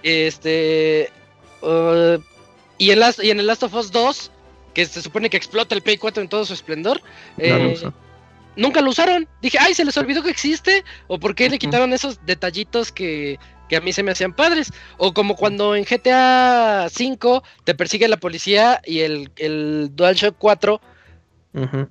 Este. uh, y, en Last- y en el Last of Us 2, que se supone que explota el Play 4 en todo su esplendor, eh, nunca lo usaron. Dije, ay, se les olvidó que existe. ¿O por qué le quitaron esos detallitos que, que a mí se me hacían padres? O como cuando en GTA 5 te persigue la policía y el, el DualShock 4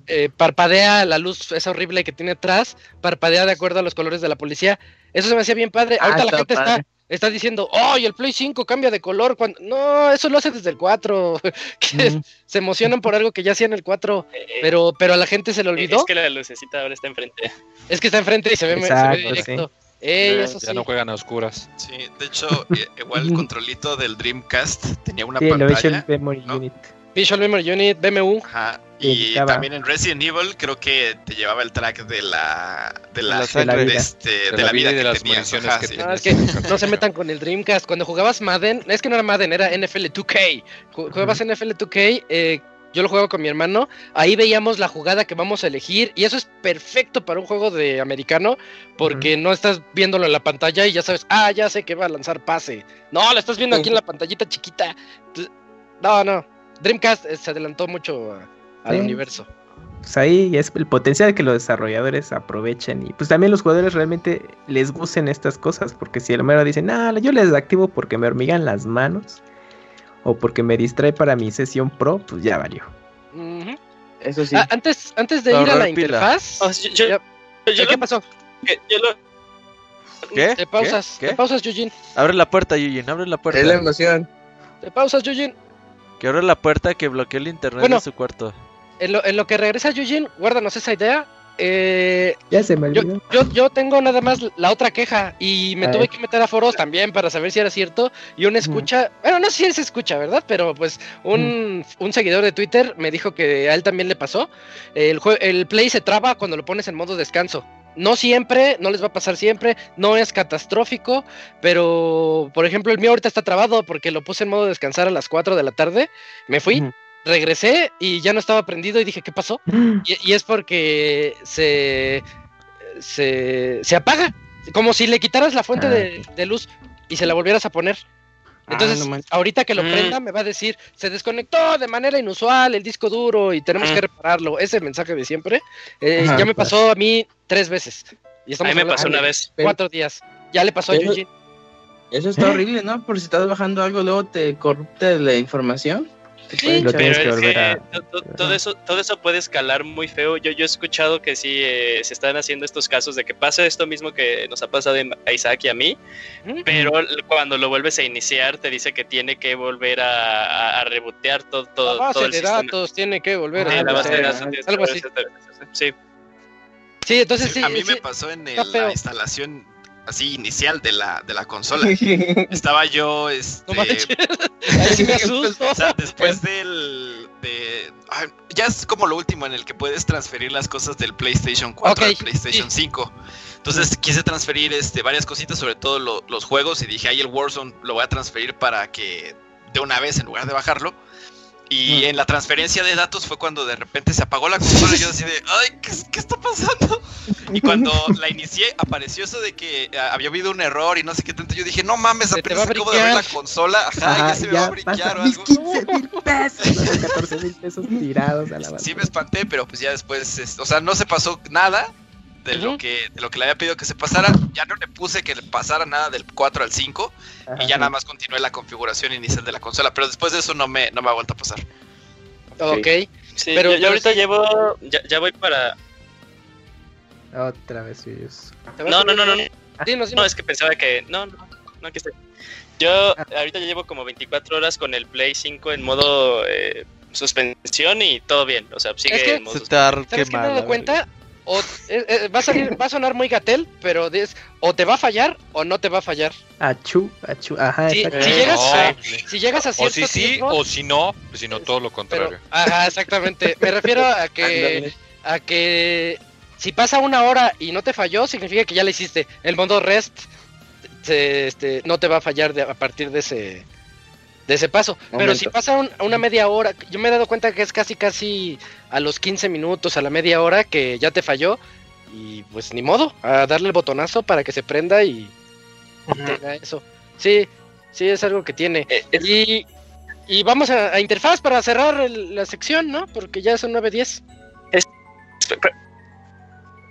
Eh, parpadea la luz esa horrible que tiene atrás, parpadea de acuerdo a los colores de la policía. Eso se me hacía bien padre. Ah, Ahorita la gente está, padre. está diciendo, ¡ay, el Play 5 cambia de color! Cuando... No, eso lo hace desde el 4. que Ujú. se emocionan por algo que ya hacían el 4, Eh, pero, pero a la gente se le olvidó. Es que la lucecita ahora está enfrente. Es que está enfrente y se ve, se ve Exacto, directo. Ey, eso Ya sí. no juegan a oscuras. Sí, de hecho, eh, igual el controlito del Dreamcast tenía una Sí, pantalla. Memory ¿no? Unit. Visual Memory Unit, BMU. Ajá. Y indicaba- también en Resident Evil creo que te llevaba el track de la de la, la de sangre. de este, de la la vida vida y de que las tenías. Ajá, que sí. tenías. No, es que no se metan con el Dreamcast. Cuando jugabas Madden, es que no era Madden, era NFL 2K. Ju- Jugabas NFL 2K, eh, yo lo jugaba con mi hermano. Ahí veíamos la jugada que vamos a elegir. Y eso es perfecto para un juego de americano, porque no estás viéndolo en la pantalla y ya sabes, ah, ya sé que va a lanzar pase. No, lo estás viendo aquí en la pantallita chiquita. No, no. Dreamcast eh, se adelantó mucho a- al Sí. universo. Pues ahí es el potencial que los desarrolladores aprovechen y pues también los jugadores realmente les gusten estas cosas porque si a lo mejor dicen, ah, yo les desactivo porque me hormigan las manos o porque me distrae para mi sesión pro, pues ya valió. Ujú. Eso sí. Ah, antes, antes de ir a la pila. interfaz, O sea, yo, yo- yo ¿qué, pasó? que- yo lo- ¿Qué? Te pausas, ¿Qué? te pausas, Eugene. Abre la puerta, Yujin, abre la puerta. es la emoción. Te pausas, Eugene. Que abre la puerta que bloquee el internet Bueno. de su cuarto. En lo, en lo que regresa Eugene, guárdanos esa idea. Eh, Ya se me yo, olvidó. yo, yo tengo nada más la otra queja y me A tuve ver. que meter a foros también para saber si era cierto. Y un escucha, bueno, no sé si se escucha, ¿verdad? Pero pues un, un seguidor de Twitter me dijo que a él también le pasó. El, el play se traba cuando lo pones en modo descanso. No siempre, no les va a pasar siempre, no es catastrófico, pero por ejemplo el mío ahorita está trabado porque lo puse en modo descansar a las 4 de la tarde, me fui, regresé y ya no estaba prendido y dije, ¿qué pasó? Y, y es porque se, se, se apaga, como si le quitaras la fuente Ah, de, de luz y se la volvieras a poner. Ah, Entonces, no ahorita que lo Mm. prenda, me va a decir, se desconectó de manera inusual el disco duro y tenemos Mm. que repararlo. Ese mensaje de siempre. Eh, Ajá, ya me pues. pasó a mí tres veces. Y A mí me pasó una vez. cuatro días. Ya le pasó a Eugene. Eso está horrible, ¿no? Por si estás bajando algo, luego te corrupte la información. Sí, lo Pero que volver a- todo, eso, todo eso puede escalar muy feo. Yo, yo he escuchado que sí eh, se están haciendo estos casos de que pasa esto mismo que nos ha pasado a Isaac y a mí, pero cuando lo vuelves a iniciar te dice que tiene que volver a, a, a rebotear todo, todo, La base todo el de sistema. datos tiene que volver Sí, a la base de datos algo así. Sí. Sí, entonces sí. a mí sí, me pasó en el- la instalación así inicial de la, de la consola. Estaba yo, este, No manches. Ahí sí me asusto. o sea, después del, de, ay, ya es como lo último en el que puedes transferir las cosas del PlayStation 4 Ok, al PlayStation 5. Entonces quise transferir este, varias cositas, sobre todo lo- los juegos, y dije, ahí el Warzone lo voy a transferir para que de una vez en lugar de bajarlo. Y en la transferencia de datos fue cuando de repente se apagó la consola y yo así de, ay, ¿qué, qué está pasando? Y cuando la inicié apareció eso de que eh, había habido un error y no sé qué tanto. Yo dije, no mames, apenas acabo de ver la consola. Ajá, Ajá, ya se me va a brinquear pasa o algo. 15 mil pesos, o 14 mil pesos tirados a la basura. Sí me espanté, pero pues ya después, es- o sea, no se pasó nada de lo que de lo que le había pedido que se pasara. Ya no le puse que le pasara nada del 4 al 5 y ya nada más continué la configuración inicial de la consola, pero después de eso no me no me ha vuelto a pasar. Ok. Sí, Pero- yo, ahorita sí- llevo, ya, ya voy para... Otra vez ellos. ¿Te vas No, no, no, no, no, es que pensaba que... No, no, no, estoy. Yo ahorita ya llevo como 24 horas con el Play 5 en modo eh, suspensión y todo bien, o sea, sigue Es que en modo ¿Sabes qué me he dado cuenta? O, eh, eh, va, a salir- va a sonar muy gatel, pero es, o te va a fallar o no te va a fallar. Achú, achú, ajá, Si, llegas, No. a, si llegas a O cierto si sí, tiempo, o si no, pues si no, todo lo pero, contrario. ajá, exactamente. Me refiero a que, a que si pasa una hora y no te falló, significa que ya le hiciste. El modo rest se- este, no te va a fallar de- a partir de ese de ese paso. Pero si pasa un- una media hora, yo me he dado cuenta que es casi casi a los 15 minutos, a la media hora que ya te falló y pues ni modo, a darle el botonazo para que se prenda y tenga eso. Sí, sí es algo que tiene. Eh, es- Y, y vamos a, a interfaz para cerrar el- la sección, ¿no? Porque ya son 9.10.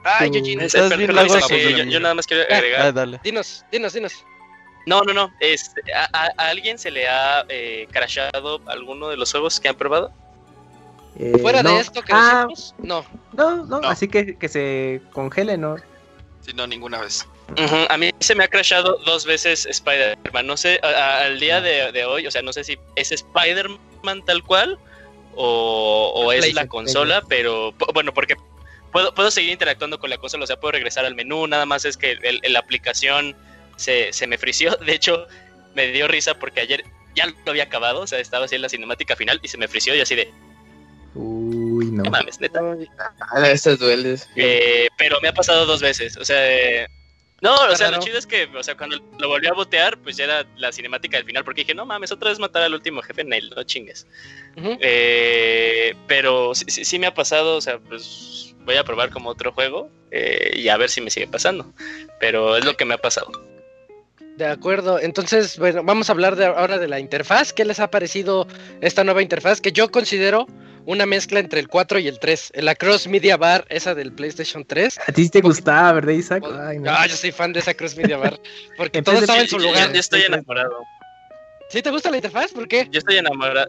Ay, Tú- Eugene, Estás Per- bien perdón, lagoso, Isaac, eh, Felipe. yo, yo nada más quiero Ah, agregar. Ah, dale. dinos, dinos, dinos. No, no, no. Este, a, a- a alguien se le ha eh, crashado alguno de los juegos que han probado? Eh, Fuera no. de esto que Ah, decimos, no. no, no, No. así que, que se congele, ¿no? Sí, no, ninguna vez. A mí se me ha crashado dos veces Spider-Man. No sé, a- a- al día de, de hoy, o sea, no sé si es Spider-Man tal cual o, o es la consola, pero bueno, porque puedo, puedo seguir interactuando con la consola, o sea, puedo regresar al menú, nada más es que el- el- la aplicación se, se me frició. De hecho, me dio risa porque ayer ya lo había acabado, o sea, estaba así en la cinemática final y se me frició y así de, Uy, no. no mames, neta. A esas dueles. Eh, pero me ha pasado dos veces. O sea, eh, no, o sea, Raro. lo chido es que, o sea, cuando lo volví a botear, pues ya era la cinemática del final, porque dije, no mames, otra vez matar al último jefe, Nail, no chingues. Eh, pero sí, sí, sí me ha pasado, o sea, pues voy a probar como otro juego eh, y a ver si me sigue pasando. Pero es lo que me ha pasado. De acuerdo, entonces, bueno, vamos a hablar de, ahora de la interfaz. ¿Qué les ha parecido esta nueva interfaz? Que yo considero una mezcla entre el 4 y el 3. La Cross Media Bar, esa del PlayStation 3. A ti sí te gustaba, ¿verdad, Isaac? Ay, no. Ah, yo soy fan de esa Cross Media Bar. Porque todo estaba en su yo- lugar. yo estoy enamorado. ¿Sí te gusta la interfaz? ¿Por qué? Yo estoy enamorado.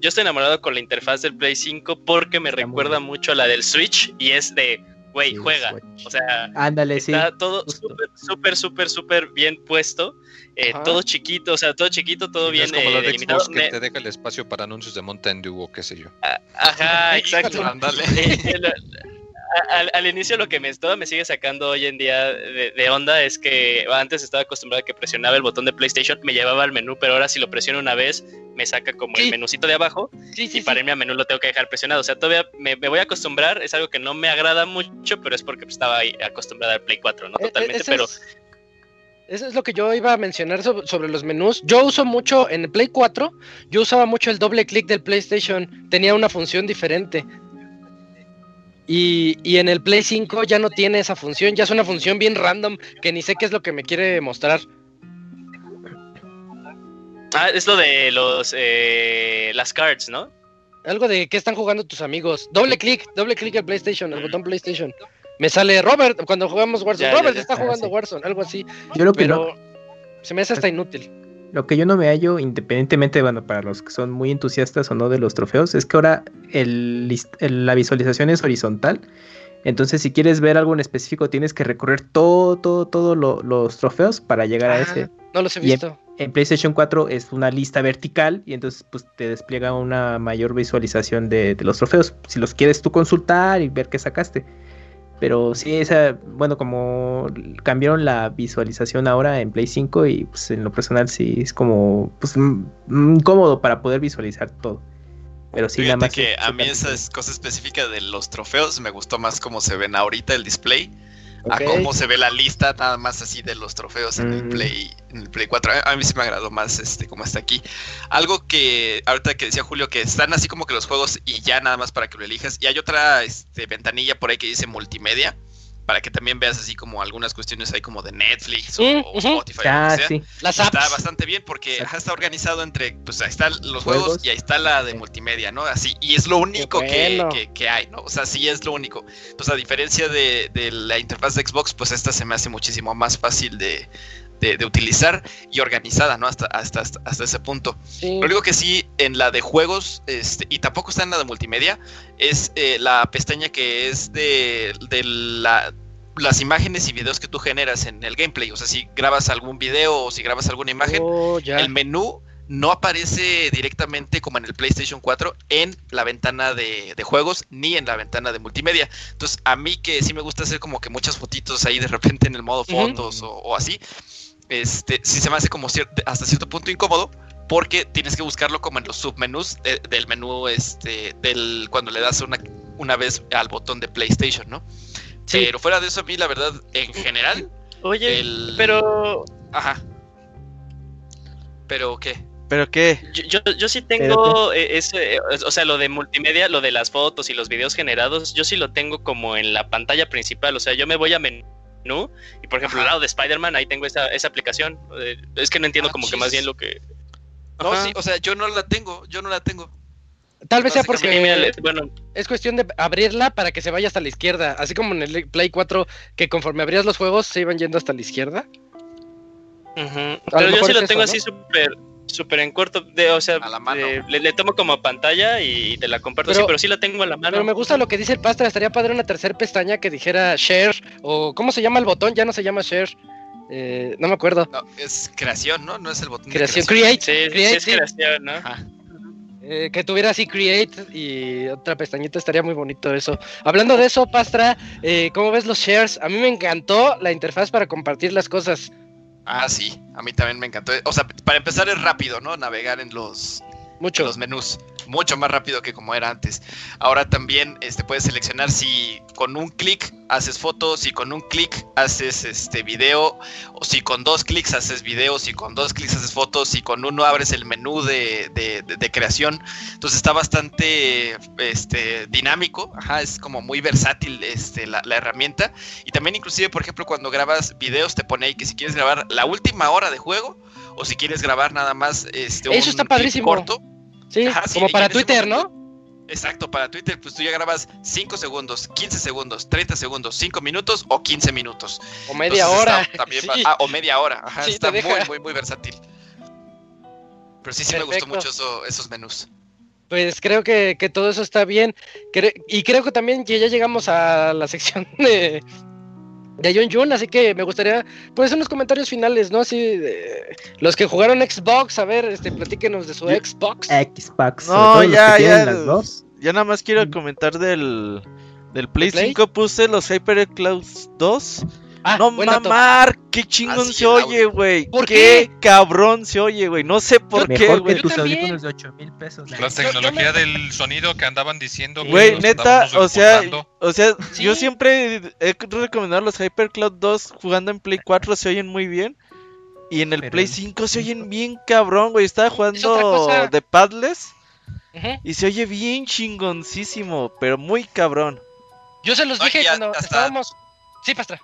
Yo estoy enamorado con la interfaz del Play 5 porque me recuerda mucho a la del Switch y es de, güey, Sí, juega. Switch. O sea, Ándale, sí. Está todo súper, súper, súper, súper bien puesto. eh, todo chiquito, o sea, todo chiquito, todo No bien es como eh, la de delimitado. Xbox que te deja el espacio para anuncios de Mountain Dew o qué sé yo. Ajá, exacto. Ándale. Eh, a- al, al inicio lo que me, todo me sigue sacando hoy en día de, de onda es que antes estaba acostumbrado a que presionaba el botón de PlayStation, me llevaba al menú, pero ahora si lo presiono una vez me saca como Sí. el menucito de abajo Sí, y para irme a menú lo tengo que dejar presionado. O sea, todavía me, me voy a acostumbrar, es algo que no me agrada mucho, pero es porque estaba ahí acostumbrado al Play 4, ¿no? Eh, eh, Totalmente, pero... es- Eso es lo que yo iba a mencionar sobre, sobre los menús. Yo uso mucho en el Play 4, yo usaba mucho el doble clic del PlayStation, tenía una función diferente. Y, y en el Play 5 ya no tiene esa función, ya es una función bien random que ni sé qué es lo que me quiere mostrar. Ah, es lo de los eh, las cards, ¿no? Algo de qué están jugando tus amigos. Doble clic, doble clic al PlayStation, el botón PlayStation. Me sale Robert cuando jugamos Warzone. Ya, Robert ya. está Ah, jugando sí. Warzone, algo así. Yo lo que no, se me hace hasta inútil. Lo que yo no me hallo, independientemente, bueno, para los que son muy entusiastas o no de los trofeos, es que ahora el- la visualización es horizontal. Entonces, si quieres ver algo en específico, tienes que recorrer todo, todo, todos los trofeos para llegar a Ah, ese. No los he Y en- visto. En PlayStation 4 es una lista vertical y entonces pues te despliega una mayor visualización de, de los trofeos. Si los quieres tú consultar y ver qué sacaste. Pero sí, esa, bueno, como cambiaron la visualización ahora en Play 5 y pues en lo personal sí es como pues incómodo para poder visualizar todo. Pero sí, nada Fíjate más. que a mí es- esa es cosa específica de los trofeos me gustó más cómo se ven ahorita el display A cómo se ve la lista nada más así de los trofeos en el Mm. Play en el Play 4. A a mí sí me agradó más este como está aquí. Algo que ahorita que decía Julio que están así como que los juegos y ya nada más para que lo elijas y hay otra este, ventanilla por ahí que dice multimedia para que también veas así como algunas cuestiones ahí como de Netflix o, Mm. Spotify o lo Ah, que sea. sí. Las Está apps. bastante bien porque Exacto. está organizado entre, pues ahí están los Juegos. juegos, y ahí está la de multimedia, ¿no? Así, y es lo único que, bueno. que- que hay, ¿no? O sea, sí es lo único. Entonces, a diferencia de, de la interfaz de Xbox, pues esta se me hace muchísimo más fácil de, de- de utilizar y organizada, ¿no? Hasta, hasta, hasta, hasta ese punto. Sí. Lo único que sí, en la de juegos, este, y tampoco está en la de multimedia, es eh, la pestaña que es de, de la, las imágenes y videos que tú generas en el gameplay. O sea, si grabas algún video o si grabas alguna imagen, Oh, ya. el menú no aparece directamente como en el PlayStation 4 en la ventana de, de juegos ni en la ventana de multimedia. Entonces, a mí que sí me gusta hacer como que muchas fotitos ahí de repente en el modo fotos o, o así, este, sí se me hace como cier- hasta cierto punto incómodo porque tienes que buscarlo como en los submenús de- del menú este del cuando le das una, una vez al botón de PlayStation, ¿no? Sí. Pero fuera de eso a mí la verdad en general Oye, el pero ajá. Pero qué? ¿Pero qué? yo, yo, yo sí tengo eh, ese, eh, o sea, lo de multimedia, lo de las fotos y los videos generados, yo sí lo tengo como en la pantalla principal. O sea, yo me voy a menú y, por ejemplo, Ajá. al lado de Spider-Man, ahí tengo esa, esa aplicación. Eh, es que no entiendo Ah, como que más bien lo que. No, sí, o sea, yo no la tengo, yo no la tengo. Tal vez sea Sí, porque le- bueno, es cuestión de abrirla para que se vaya hasta la izquierda. Así como en el Play 4, que conforme abrías los juegos se iban yendo hasta la izquierda. lo pero yo sí es lo tengo eso, así súper súper en corto, de, o sea, A la mano. de- le, le tomo como pantalla y te la comparto, Pero- sí, pero sí la tengo a la mano. Pero me gusta lo que dice el Pastra, estaría padre una tercera pestaña que dijera share o ¿cómo se llama el botón? Ya no se llama share. Eh, no me acuerdo. No, es creación, ¿no? No es el botón de Creación, creación. create, Sí, sí, create, es sí. creación, ¿no? Ajá. Eh, que tuviera así create y otra pestañita estaría muy bonito eso. Hablando de eso, Pastra, eh, ¿cómo ves los shares? A mí me encantó la interfaz para compartir las cosas. Ah, sí, a mí también me encantó. O sea, para empezar es rápido, ¿no? Navegar en los, Mucho. los menús. Mucho más rápido que como era antes. Ahora también este, puedes seleccionar si con un clic haces fotos, si con un clic haces este video, o si con dos clics haces video, si con dos clics haces fotos, si con uno abres el menú de, de- creación. Entonces está bastante este, dinámico, es como muy versátil este, la, la herramienta. Y también inclusive, por ejemplo, cuando grabas videos te pone ahí que si quieres grabar la última hora de juego o si quieres grabar nada más este, Eso está clip padrísimo. corto. Sí, Ajá, como para Twitter, ¿no? Exacto, para Twitter, pues tú ya grabas 5 segundos, 15 segundos, 30 segundos, 5 minutos o 15 minutos. O media Entonces, hora. está también Sí. va- ah, o media hora. Ajá, Sí, está muy, muy, muy versátil. Pero sí, sí me gustó mucho eso- esos menús. Pues creo que, que todo eso está bien. Cre- y creo que también que ya llegamos a la sección de, de John Jun, así que me gustaría, pues, unos comentarios finales, ¿no? Así, de- los que jugaron Xbox, a ver, este, platíquenos de su Xbox. Xbox. No, ya, ya. las dos. Yo nada más quiero comentar del, del Play, Play? 5. Puse los HyperCloud 2. Ah, no mamar, qué chingón se oye, güey. ¿Por qué cabrón se oye, güey. No sé por qué, güey. Yo tus también. audífonos de 8 mil pesos. La Yo- yo tecnología me- del sonido que andaban diciendo. Güey, neta, o sea, o sea, Sí. yo siempre he recomendado los HyperCloud 2 jugando en Play 4, se oyen muy bien. Y en el Pero Play en- 5 se oyen bien cabrón, güey. Estaba jugando de Padless Ujú. y se oye bien chingoncísimo, pero muy cabrón. Yo se los No, dije ya cuando hasta- estábamos. Sí, Pastra.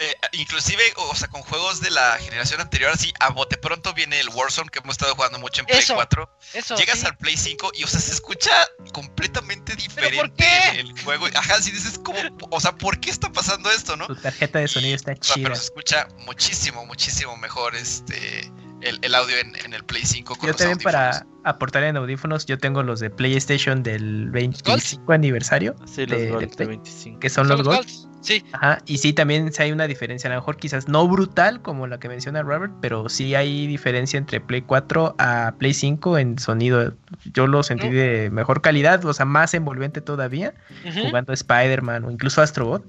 Eh, inclusive, o sea, con juegos de la generación anterior, así a bote pronto viene el Warzone que hemos estado jugando mucho en Play Eso, 4. Eso. Llegas sí. al Play 5 y, o sea, se escucha completamente diferente por qué? el juego. Ajá, si dices, como, o sea, ¿por qué está pasando esto, no? Tu tarjeta de sonido está O sea, chida. pero se escucha muchísimo, muchísimo mejor este el, el audio en, en el Play 5 con Yo los también para aportar en audífonos, yo tengo los de PlayStation del 25 aniversario, Sí, los De- Gold de Play. 25. que son los Gold. Sí. Ajá, y sí, también sí hay una diferencia, a lo mejor quizás no brutal como la que menciona Robert, pero sí hay diferencia entre Play 4 a Play 5 en sonido. Yo lo sentí de mejor calidad, o sea, más envolvente todavía, jugando Spider-Man o incluso Astrobot.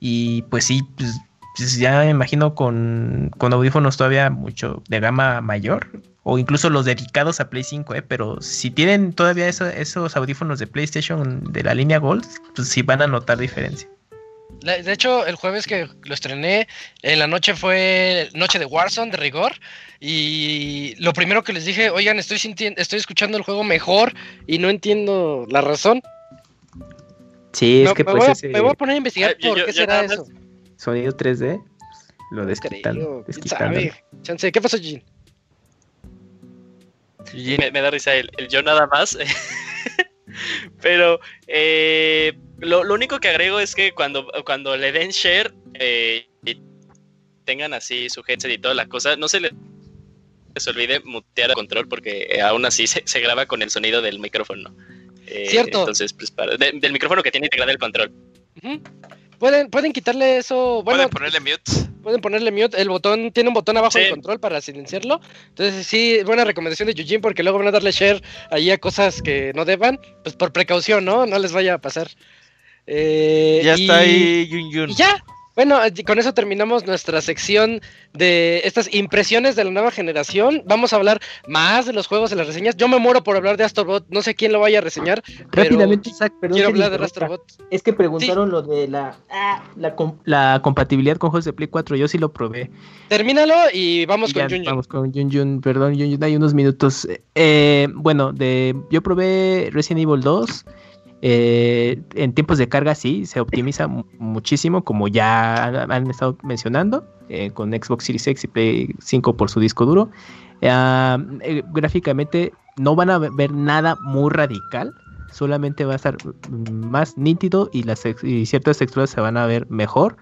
Y pues sí, pues, pues ya me imagino con, con audífonos todavía mucho de gama mayor, o incluso los dedicados a Play 5, ¿eh? pero si tienen todavía eso- esos audífonos de PlayStation de la línea Gold, pues sí van a notar diferencia. De hecho, el jueves que lo estrené, en la noche fue noche de Warzone, de rigor. Y lo primero que les dije, oigan, estoy sintiendo, estoy escuchando el juego mejor y no entiendo la razón. Sí, es me, que me pues voy a, ese me voy a poner a investigar yo- por yo- qué yo será eso. sonido 3D pues, lo desquitan, Creo, quién desquitándolo. sabe. Chance, ¿Qué pasó, Jin? Me, me da risa el, el yo nada más. Pero eh, lo, lo único que agrego es que cuando, cuando le den share eh, y tengan así su headset y toda la cosa, no se les olvide mutear el control porque eh, aún así se, se graba con el sonido del micrófono. Eh, Cierto. Entonces, pues para, de- del micrófono que tiene integrado el control. Pueden, pueden quitarle eso. Bueno, Pueden ponerle mute. Pueden ponerle mute. El botón tiene un botón abajo Sí. del control para silenciarlo. Entonces, sí, buena recomendación de Yujin porque luego van a darle share ahí a cosas que no deban. Pues por precaución, ¿no? No les vaya a pasar. Eh, ya y- está ahí Yun Yun. Y ya. Bueno, con eso terminamos nuestra sección de estas impresiones de la nueva generación. Vamos a hablar más de los juegos, de las reseñas. Yo me muero por hablar de Astrobot. No sé quién lo vaya a reseñar. pero Rápidamente, Isaac, perdón. Quiero hablar de. Astrobot. Es que preguntaron lo de la, ah, la, com- la compatibilidad con juegos de Play 4. Yo sí lo probé. Termínalo y vamos Y con ya Jun Jun. Vamos con Yun, perdón, Yun, hay unos minutos. Eh, bueno, de, yo probé Resident Evil 2. Eh, en tiempos de carga sí, se optimiza mu- muchísimo, como ya han, estado mencionando, eh, con Xbox Series X y Play 5 por su disco duro. Eh, gráficamente no van a ver nada muy radical, solamente va a estar más nítido y ciertas texturas se van a ver mejor.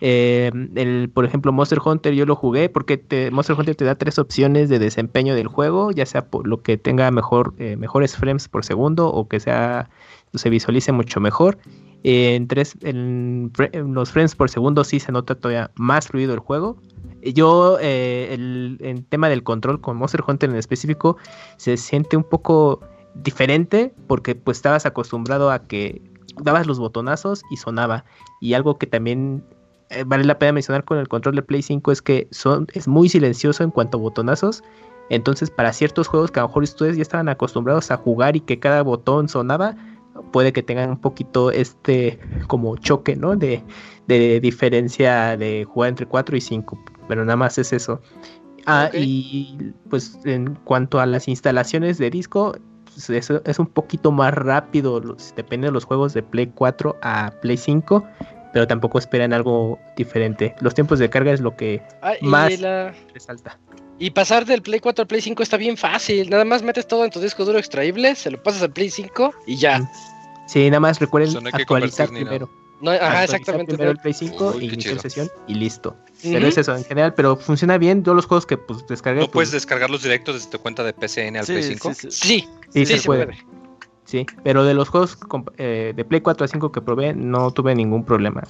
Eh, el, por ejemplo, Monster Hunter yo lo jugué porque te, Monster Hunter te da tres opciones de desempeño del juego, ya sea por lo que tenga mejor, eh, mejores frames por segundo o que sea se visualice mucho mejor. En, tres, en, los frames por segundo sí se nota todavía más fluido el juego. Yo, eh, el, el, tema del control con Monster Hunter en específico, se siente un poco diferente porque pues estabas acostumbrado a que dabas los botonazos y sonaba. Y algo que también eh, vale la pena mencionar con el control de Play 5 es que son, es muy silencioso en cuanto a botonazos. Entonces, para ciertos juegos que a lo mejor ustedes ya estaban acostumbrados a jugar y que cada botón sonaba, puede que tengan un poquito este como choque, ¿no? De, de diferencia de jugar entre 4 y 5, pero nada más es eso. Ah, okay. y pues en cuanto a las instalaciones de disco, pues eso es un poquito más rápido, depende de los juegos de Play 4 a Play 5, pero tampoco esperan algo diferente. Los tiempos de carga es lo que ah, más la... resalta. Y pasar del Play 4 al Play 5 está bien fácil. Nada más metes todo en tu disco duro extraíble, se lo pasas al Play 5 y ya. Sí, nada más recuerden so, no actualizar primero. No, ajá, exactamente. Primero el Play 5, Uy, inicio sesión y listo. Uh -huh. Pero es eso en general, pero funciona bien. Yo los juegos que pues descargué. ¿No pues, puedes descargarlos directos desde tu cuenta de PCN al sí, Play 5? Sí, sí, sí. sí, sí se, puede. puede. Sí, pero de los juegos eh, de Play 4 a 5 que probé, no tuve ningún problema.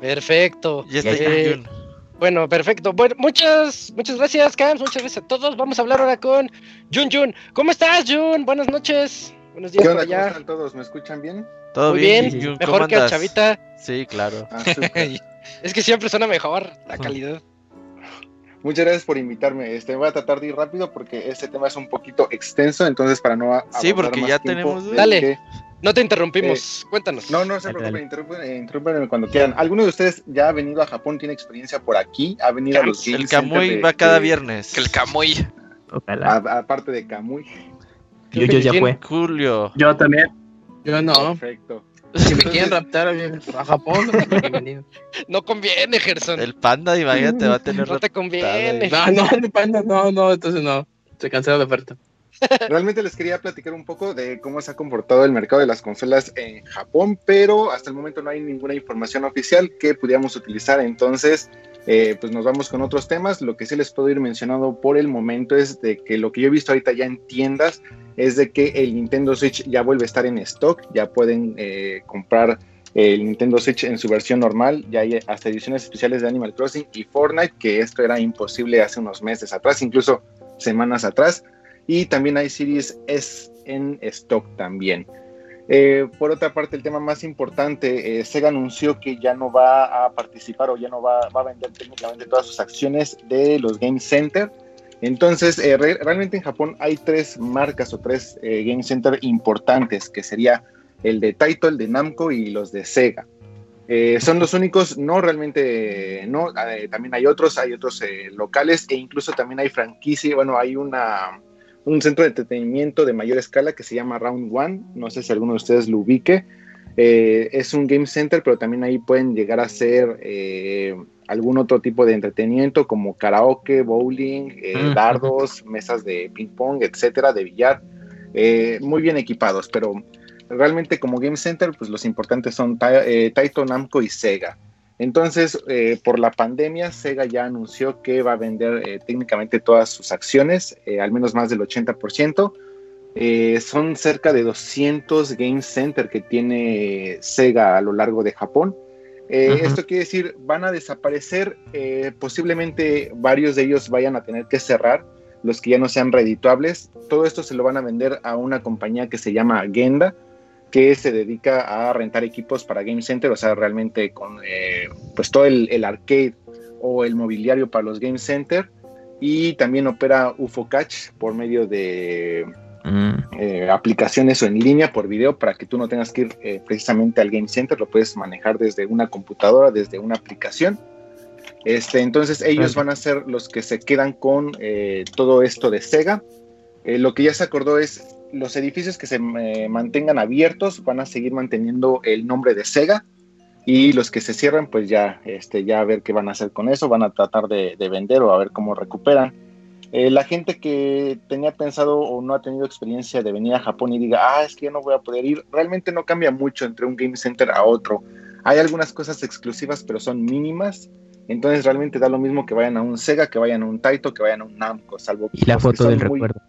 Perfecto. Ya está eh, bueno, perfecto. Bueno, muchas, muchas gracias, Cams. Muchas gracias a todos. Vamos a hablar ahora con Jun Jun. ¿Cómo estás, Jun? Buenas noches. Buenos días ¿Qué onda, por allá. ¿Cómo están todos? ¿Me escuchan bien? Todo Muy bien. bien. Jun, Mejor que a Chavita. Sí, claro. Ah, es que siempre suena mejor la calidad. Muchas gracias por invitarme. Este, voy a tratar de ir rápido porque este tema es un poquito extenso, entonces para no Sí, porque ya tenemos. Dale. Que, no te interrumpimos. Eh, Cuéntanos. No, no se preocupen, interrumpen, interrumpen cuando quieran. ¿Alguno de ustedes ya ha venido a Japón, tiene experiencia por aquí? ¿Ha venido Cam a los El Kamui va cada de, viernes. El Kamui. Aparte de Kamui. Yo, yo ya fue. Julio. Yo también. Yo no. Perfecto. Si me quieren raptar a Japón, bienvenido. No conviene, Gerson. El panda, imagínate, va a tener. No te conviene. No, no, el panda, no, no, entonces no. Se canceló de oferta. Realmente les quería platicar un poco de cómo se ha comportado el mercado de las consolas en Japón, pero hasta el momento no hay ninguna información oficial que pudiéramos utilizar. Entonces, eh, pues nos vamos con otros temas. Lo que sí les puedo ir mencionando por el momento es de que lo que yo he visto ahorita ya en tiendas es de que el Nintendo Switch ya vuelve a estar en stock, ya pueden eh, comprar el Nintendo Switch en su versión normal, ya hay hasta ediciones especiales de Animal Crossing y Fortnite, que esto era imposible hace unos meses atrás, incluso semanas atrás, y también hay Series S en stock también. Eh, por otra parte, el tema más importante, eh, Sega anunció que ya no va a participar o ya no va, va a vender técnicamente todas sus acciones de los Game Center, entonces, eh, re realmente en Japón hay tres marcas o tres eh, Game Center importantes, que sería el de Taito, el de Namco y los de Sega. Eh, son los únicos, no realmente, no, eh, también hay otros, hay otros locales e incluso también hay franquicia, bueno, hay una, un centro de entretenimiento de mayor escala que se llama Round One, no sé si alguno de ustedes lo ubique, es un Game Center, pero también ahí pueden llegar a ser algún otro tipo de entretenimiento como karaoke, bowling, eh, -huh. dardos, mesas de ping pong, etcétera, de billar, eh, muy bien equipados, pero realmente como Game Center, pues los importantes son Ta eh, Taito, Namco y Sega. Entonces, eh, por la pandemia, Sega ya anunció que va a vender eh, técnicamente todas sus acciones, al menos más del 80%. son cerca de 200 Game Center que tiene Sega a lo largo de Japón. Eh, uh -huh. Esto quiere decir, van a desaparecer, eh, posiblemente varios de ellos vayan a tener que cerrar, los que ya no sean redituables. Todo esto se lo van a vender a una compañía que se llama Genda, que se dedica a rentar equipos para Game Center, o sea, realmente con eh, pues todo el, el, arcade o el mobiliario para los Game Center. Y también opera UFO Catch por medio de eh, aplicaciones o en línea por video para que tú no tengas que ir eh, precisamente al Game Center, lo puedes manejar desde una computadora, desde una aplicación. Este, entonces ellos van a ser los que se quedan con todo esto de Sega. lo que ya se acordó es los edificios que se mantengan abiertos van a seguir manteniendo el nombre de Sega y los que se cierran pues ya, este, ya a ver qué van a hacer con eso, van a tratar de, de vender o a ver cómo recuperan. Eh, la gente que tenía pensado o no ha tenido experiencia de venir a Japón y diga, ah, es que yo no voy a poder ir, realmente no cambia mucho entre un game center a otro. Hay algunas cosas exclusivas, pero son mínimas. Entonces realmente da lo mismo que vayan a un Sega, que vayan a un Taito, que vayan a un Namco, salvo Y la foto del muy- recuerdo.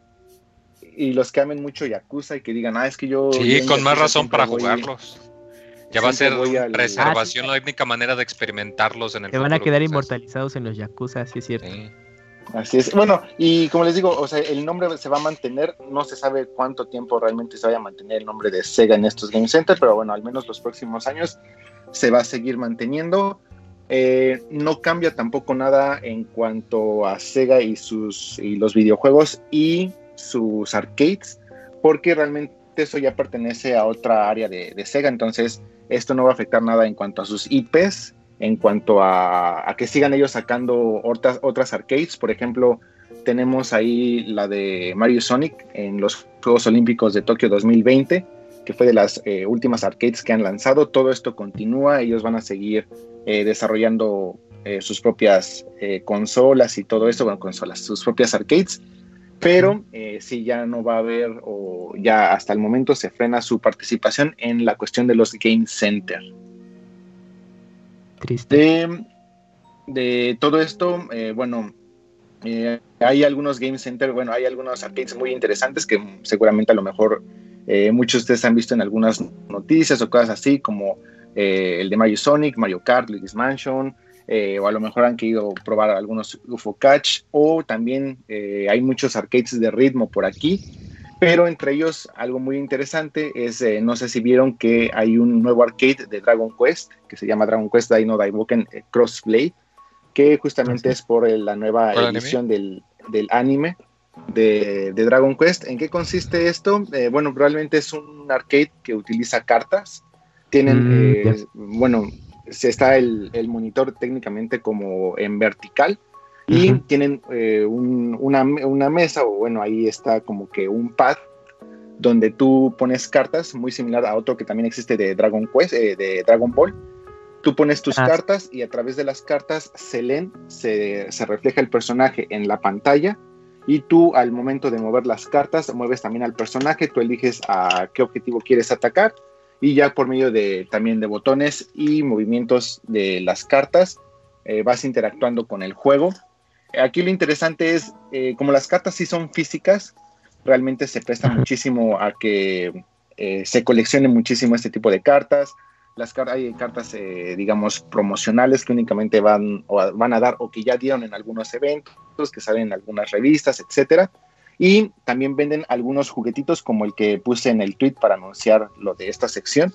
Y los que amen mucho Yakuza y que digan, ah, es que yo... Sí, con más razón para voy- jugarlos. Ya va a ser al- reservación la única manera de experimentarlos en el Se van a quedar inmortalizados en los Yakuza, sí es cierto. sí. Así es. Bueno, y como les digo, o sea, el nombre se va a mantener, no se sabe cuánto tiempo realmente se vaya a mantener el nombre de Sega en estos Game Center, pero bueno, al menos los próximos años se va a seguir manteniendo. Eh, no cambia tampoco nada en cuanto a Sega y sus y los videojuegos y sus arcades, porque realmente eso ya pertenece a otra área de, de Sega, entonces esto no va a afectar nada en cuanto a sus IPs, en cuanto a, a que sigan ellos sacando otras, otras arcades. Por ejemplo, tenemos ahí la de Mario Sonic en los Juegos Olímpicos de Tokio 2020, que fue de las eh, últimas arcades que han lanzado. Todo esto continúa, ellos van a seguir eh, desarrollando eh, sus propias eh, consolas y todo esto, bueno, consolas, sus propias arcades. Pero eh, sí, ya no va a haber, o ya hasta el momento se frena su participación en la cuestión de los Game Center. Triste. De, de todo esto, eh, bueno, eh, hay algunos Game Center, bueno, hay algunos arcades muy interesantes que seguramente a lo mejor eh, muchos de ustedes han visto en algunas noticias o cosas así, como el de Mario Sonic, Mario Kart, Luigi's Mansion, eh, o a lo mejor han querido probar algunos UFO Catch, o también eh, hay muchos arcades de ritmo por aquí. Pero entre ellos, algo muy interesante es, eh, no sé si vieron que hay un nuevo arcade de Dragon Quest, que se llama Dragon Quest Dino Daiboken eh, Crossblade, que justamente es por la nueva ¿Por el edición del, del anime de, de Dragon Quest. ¿En qué consiste esto? Eh, bueno, realmente es un arcade que utiliza cartas. Tienen, Mm, eh, bueno, está el, el monitor técnicamente como en vertical y tienen eh, un- una, una mesa o bueno, ahí está como que un pad donde tú pones cartas, muy similar a otro que también existe de Dragon Quest, eh, de Dragon Ball. Tú pones tus Ah, cartas y a través de las cartas se leen, se, se refleja el personaje en la pantalla y tú al momento de mover las cartas mueves también al personaje, tú eliges a qué objetivo quieres atacar y ya por medio de también de botones y movimientos de las cartas eh, vas interactuando con el juego. Aquí lo interesante es, eh, como las cartas sí son físicas, realmente se presta muchísimo a que eh, se coleccione muchísimo este tipo de cartas. Las car- hay cartas, digamos, promocionales que únicamente van, o a- van a dar o que ya dieron en algunos eventos, que salen en algunas revistas, etcétera. Y también venden algunos juguetitos como el que puse en el tweet para anunciar lo de esta sección,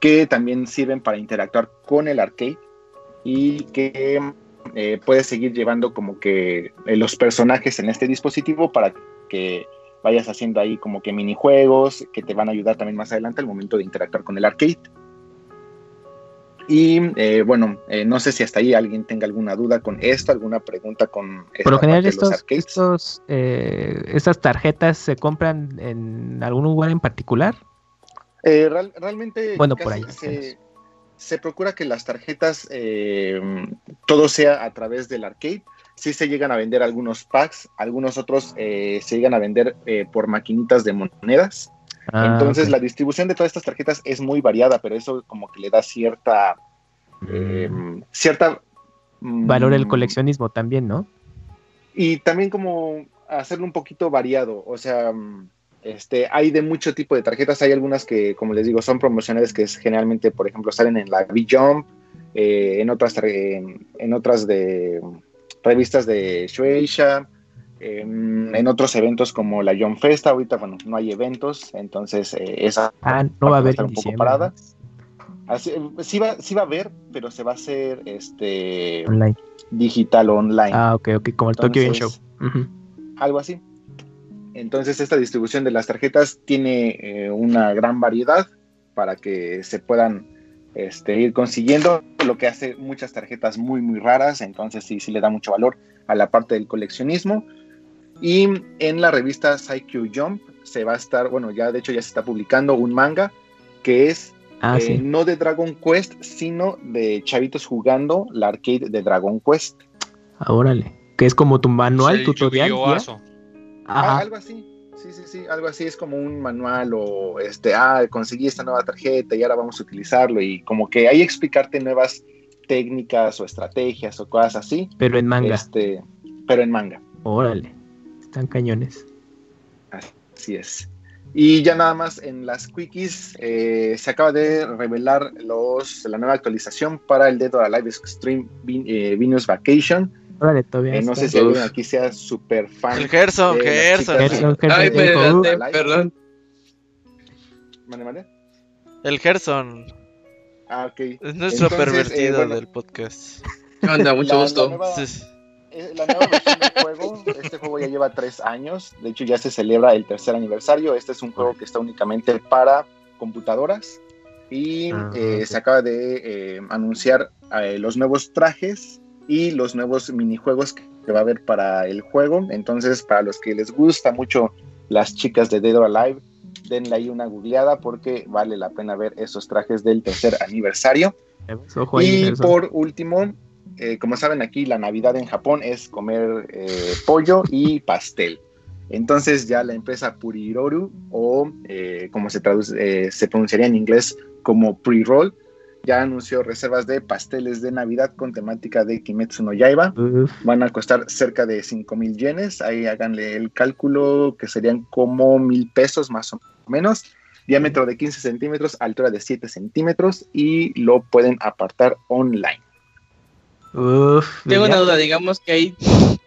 que también sirven para interactuar con el arcade y que eh, puedes seguir llevando como que eh, los personajes en este dispositivo para que vayas haciendo ahí como que minijuegos que te van a ayudar también más adelante al momento de interactuar con el arcade. Y eh, bueno, eh, no sé si hasta ahí alguien tenga alguna duda con esto, alguna pregunta con esta Por lo general, estos, arcades. estos, eh, estas tarjetas se compran en algún lugar en particular. Eh, real- realmente Bueno, por ahí, se, se procura que las tarjetas eh, todo sea a través del arcade. Sí se llegan a vender algunos packs, algunos otros eh, se llegan a vender eh, por maquinitas de monedas. Ah, Entonces la distribución de todas estas tarjetas es muy variada, pero eso como que le da cierta eh, cierta mm, Valor el coleccionismo también, ¿no? y también como hacerlo un poquito variado, o sea, este, hay de mucho tipo de tarjetas, hay algunas que, como les digo, son promocionales que es, generalmente, por ejemplo, salen en la B-Jump, eh, en, otras, tar- en, en otras de revistas de Shueisha, en otros eventos como la Jump Festa, ahorita, bueno, no hay eventos, entonces eh, esa Ah, no va a haber estar un poco parada. Así, sí, va, sí va a haber, pero se va a hacer este, Online. digital online Ah, ok, ok, como el Tokyo Game Show. Algo así. Entonces esta distribución de las tarjetas tiene eh, una gran variedad para que se puedan este, ir consiguiendo, lo que hace muchas tarjetas muy muy raras, entonces sí, sí le da mucho valor a la parte del coleccionismo. Y en la revista Psycho Jump se va a estar, bueno, ya de hecho ya se está publicando un manga que es Ah, eh, sí. no de Dragon Quest, sino de chavitos jugando la arcade de Dragon Quest. Ah, órale. Que es como tu manual, Sí, tutorial. Ah, algo así. Sí, sí, sí, algo así es como un manual o este, ah, conseguí esta nueva tarjeta y ahora vamos a utilizarlo y como que ahí explicarte nuevas técnicas o estrategias o cosas así. Pero en manga. Este, pero en manga. Órale. Están cañones. Así es. Y ya nada más en las quickies eh, se acaba de revelar los, la nueva actualización para el Dead or Alive Extreme Ven- eh, Venus Vacation. Todavía Eh, no sé si alguien aquí sea super fan. El Gerson, Gerson. Gerson, Gerson, Ay, perdón. ¿Mande, mande? El Gerson Ah, ok. es nuestro Entonces, pervertido eh, bueno. del podcast. ¿Qué onda? Mucho La- la gusto. nueva- Sí. Eh, La nueva versión del juego, este juego ya lleva tres años, de hecho ya se celebra el tercer aniversario, este es un juego que está únicamente para computadoras y Ah, eh, ok. se acaba de eh, anunciar eh, los nuevos trajes y los nuevos minijuegos que va a haber para el juego, entonces para los que les gusta mucho las chicas de Dead or Alive, denle ahí una googleada porque vale la pena ver esos trajes del tercer aniversario. Y por último, eh, como saben aquí, la Navidad en Japón es comer eh, pollo y pastel. Entonces ya la empresa Puriroru, o eh, como se, traduce, eh, se pronunciaría en inglés como pre-roll, ya anunció reservas de pasteles de Navidad con temática de Kimetsu no Yaiba. Van a costar cerca de 5 mil yenes. Ahí háganle el cálculo que serían como mil pesos más o menos. Diámetro de 15 centímetros, altura de 7 centímetros y lo pueden apartar online. Uf, Tengo ya. una duda, digamos que ahí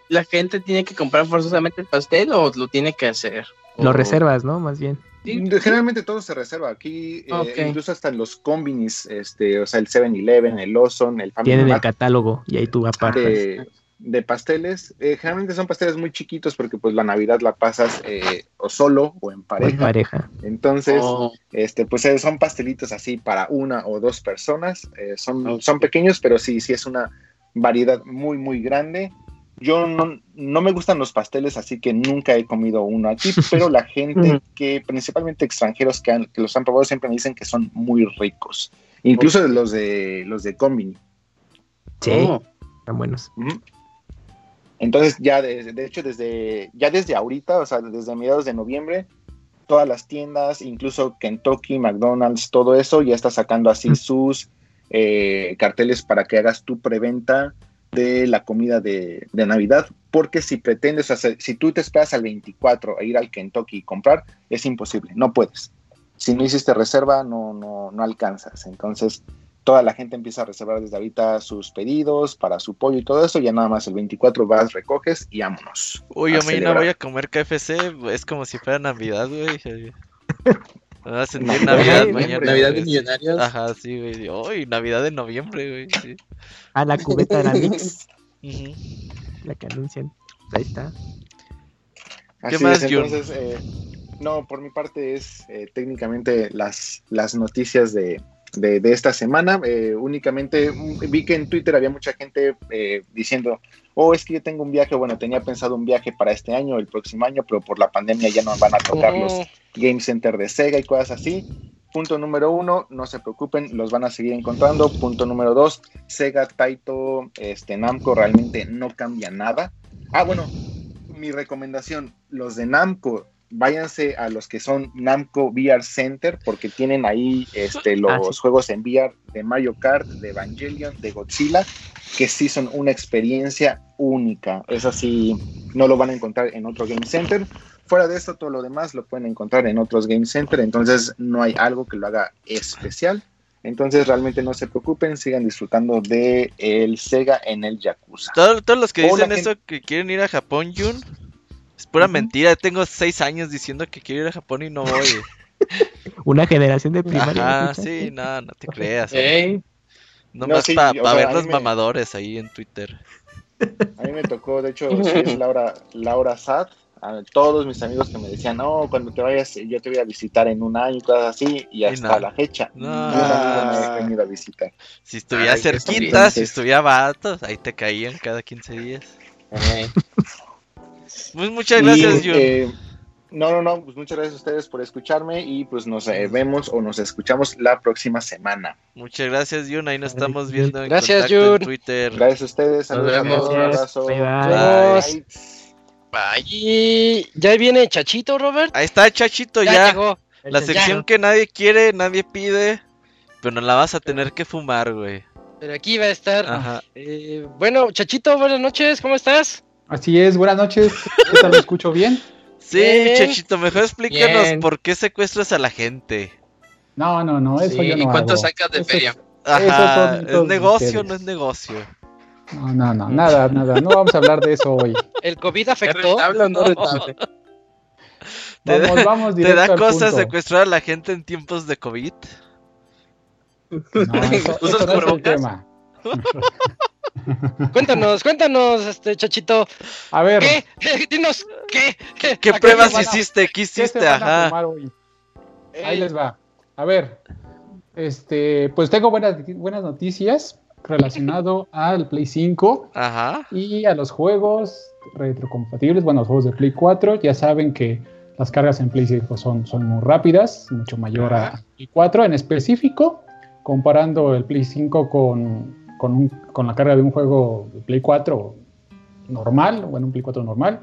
la gente tiene que comprar forzosamente el pastel o lo tiene que hacer. Lo O- reservas, ¿no? Más bien. Sí, Generalmente todo se reserva aquí, eh, incluso hasta en los combinis, este, o sea, el 7-Eleven, el Lawson, el Family Tienen el catálogo y ahí tú apartas. de, de pasteles. Eh, generalmente son pasteles muy chiquitos porque pues la Navidad la pasas eh, o solo o en En pareja. pareja. Entonces, Oh, Este, pues son pastelitos así para una o dos personas. eh, son, son pequeños, pero sí, sí es una variedad muy, muy grande. Yo no, no me gustan los pasteles, así que nunca he comido uno aquí, pero la gente que, principalmente extranjeros que, han- que los han probado, siempre me dicen que son muy ricos. Incluso los de los de Combini. Sí, oh. están buenos. Entonces ya de, de hecho desde ya desde ahorita, o sea, desde mediados de noviembre, todas las tiendas, incluso Kentucky, McDonald's, todo eso ya está sacando así Mm. sus eh, carteles para que hagas tu preventa de la comida de, de Navidad, porque si pretendes hacer, si tú te esperas al 24 a ir al Kentucky y comprar, es imposible, no puedes. Si no hiciste reserva, no, no, no alcanzas. Entonces, toda la gente empieza a reservar desde ahorita sus pedidos para su pollo y todo eso, ya nada más el 24 vas, recoges y vámonos. Uy, yo mañana voy a comer KFC, es como si fuera Navidad, güey. Me voy a sentir Navidad mañana. Navidad de millonarios. Ajá, sí, güey. Uy, Navidad de noviembre, güey. Sí. Ah, la cubeta de la Mix, la que anuncian. Ahí está. Así más, es, entonces, eh, no, por mi parte es eh, técnicamente las, las noticias de, de, de esta semana. Eh, únicamente mm, vi que en Twitter había mucha gente eh, diciendo, oh, es que yo tengo un viaje, bueno, tenía pensado un viaje para este año, el próximo año, pero por la pandemia ya no van a tocar los Game Center de Sega y cosas así. Punto número uno, no se preocupen, los van a seguir encontrando. Punto número dos, Sega, Taito, este, Namco realmente no cambia nada. Ah, bueno, mi recomendación, los de Namco, váyanse a los que son Namco VR Center porque tienen ahí este, los Ah, sí. juegos en VR de Mario Kart, de Evangelion, de Godzilla, que sí son una experiencia única. Eso sí, no lo van a encontrar en otro Game Center. Fuera de esto, todo lo demás lo pueden encontrar en otros Game Center, entonces no hay algo que lo haga especial. Entonces realmente no se preocupen, sigan disfrutando de el Sega en el Yakuza. Todo- todos los que dicen gente. eso que quieren ir a Japón, Jun, pura mentira. Tengo seis años diciendo que quiero ir a Japón y no voy. Una generación de primaria. ¿no escuchaste? sí, no, no te creas. Ey, Nomás sí, para ver los me- mamadores ahí en Twitter. A mí me tocó, de hecho, sí, es Laura, Laura Sad. A todos mis amigos que me decían, no, cuando te vayas, yo te voy a visitar en un año y cosas así, y hasta la fecha, No. amigo me ha venido a visitar. Si estuviera Ay, cerquita, si estuviera barato, ahí te caían cada 15 días. Pues muchas gracias, Y, Jun. eh, no, no, no, pues muchas gracias a ustedes por escucharme y pues nos eh, vemos o nos escuchamos la próxima semana. Muchas gracias, Jun. Ahí nos estamos viendo en Gracias, contacto en Jun. Twitter. Gracias a ustedes, saludos a vemos. todos, un abrazo. Bye, bye. Y ya viene Chachito, Robert. Ahí está, Chachito, Ya, ya. llegó. La Ya. sección que nadie quiere, nadie pide. Pero no la vas a tener que fumar, güey. Pero aquí va a estar. Ajá. Eh, bueno, Chachito, buenas noches, ¿cómo estás? Así es, buenas noches. ¿Qué tal? ¿Lo escucho bien? Sí. Chachito, mejor explícanos Bien. por qué secuestras a la gente. No, no, no, eso Sí, yo no ¿Y cuánto hago. sacas de Eso feria? es- Ajá, son ¿es mitos de negocio o ustedes. no es negocio? No, no, no, nada, nada. No vamos a hablar de eso hoy. ¿El COVID ¿Es afectó? no? ¿Te da- Vamos, ¿Te da cosa secuestrar a la gente en tiempos de COVID? No, eso, ¿Usas eso no es el tema. Cuéntanos, cuéntanos, este Chachito. A ver, ¿Qué? Dinos, ¿qué? ¿Qué ¿A qué pruebas hiciste? ¿Qué ¿qué se hiciste? Ajá. hoy? Ahí Eh, les va. A ver, este, pues tengo buenas, buenas noticias relacionado al Play 5 Ajá. y a los juegos retrocompatibles, bueno, los juegos de Play 4. Ya saben que las cargas en Play 5 son, son muy rápidas, mucho mayor a Play 4 en específico, comparando el Play 5 con, con, un- con la carga de un juego de Play 4 normal, bueno, un Play 4 normal,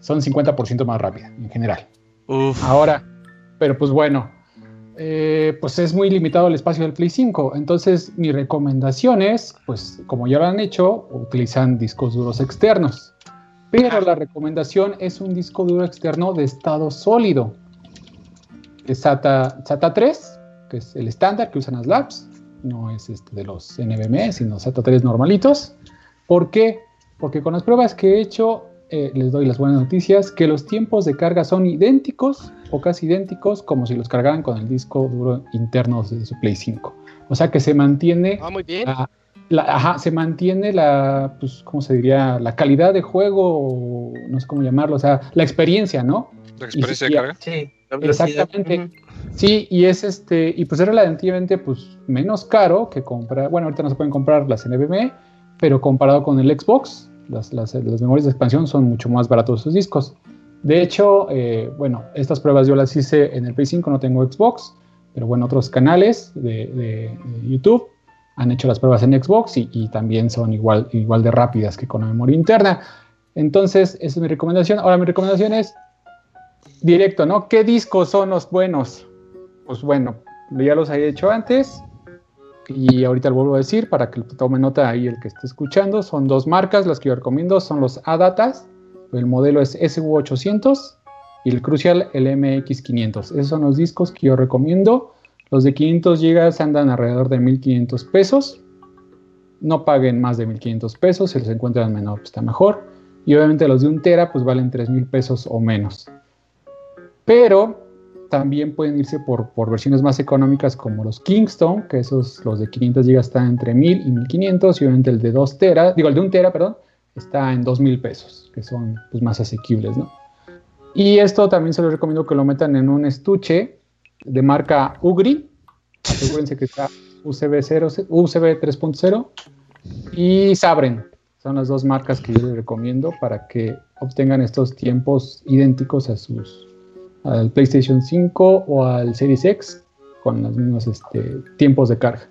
son 50% más rápida en general. Uf. Ahora, pero pues bueno, eh, pues es muy limitado el espacio del Play 5. Entonces, mi recomendación es, pues como ya lo han hecho, utilizan discos duros externos. Pero la recomendación es un disco duro externo de estado sólido. Es SATA, SATA 3, que es el estándar que usan las labs. No es este de los NVMe, sino SATA 3 normalitos. ¿Por qué? Porque con las pruebas que he hecho, eh, les doy las buenas noticias, que los tiempos de carga son idénticos o casi idénticos como si los cargaran con el disco duro interno de su Play 5. O sea que se mantiene Ah, muy bien. la, la- ajá, se mantiene la, pues, ¿cómo se diría? La calidad de juego, no sé cómo llamarlo, o sea, la experiencia, ¿no? La experiencia Y- de carga. Sí, Exactamente. Sí, y es este, y pues es relativamente pues menos caro que comprar, bueno, ahorita no se pueden comprar las NVMe, pero comparado con el Xbox, las, las, las memorias de expansión son mucho más baratos sus discos. De hecho, eh, bueno, estas pruebas yo las hice en el Play 5, no tengo Xbox, pero bueno, otros canales de, de- de YouTube han hecho las pruebas en Xbox y, y también son igual, igual de rápidas que con la memoria interna. Entonces, esa es mi recomendación. Ahora, mi recomendación es directo, ¿no? ¿Qué discos son los buenos? Pues bueno, ya los he hecho antes y ahorita lo vuelvo a decir para que tome nota ahí el que esté escuchando. Son dos marcas, las que yo recomiendo son los ADATAS, el modelo es SU800 y el Crucial el MX500. Esos son los discos que yo recomiendo. Los de 500 GB andan alrededor de 1500 pesos. No paguen más de 1500 pesos, si los encuentran menor pues está mejor. Y obviamente los de un tera pues valen 3000 pesos o menos. Pero también pueden irse por, por versiones más económicas como los Kingston, que esos, los de 500 GB están entre 1000 y 1500, y obviamente el de 2 tera, digo el de 1 tera, perdón, está en 2000 pesos, que son pues, más asequibles, ¿no? Y esto también se los recomiendo que lo metan en un estuche de marca Ugri, asegúrense que está USB, 0, USB 3.0 y Sabren. Son las dos marcas que yo les recomiendo para que obtengan estos tiempos idénticos a sus al PlayStation 5 o al Series X con los mismos este, tiempos de carga.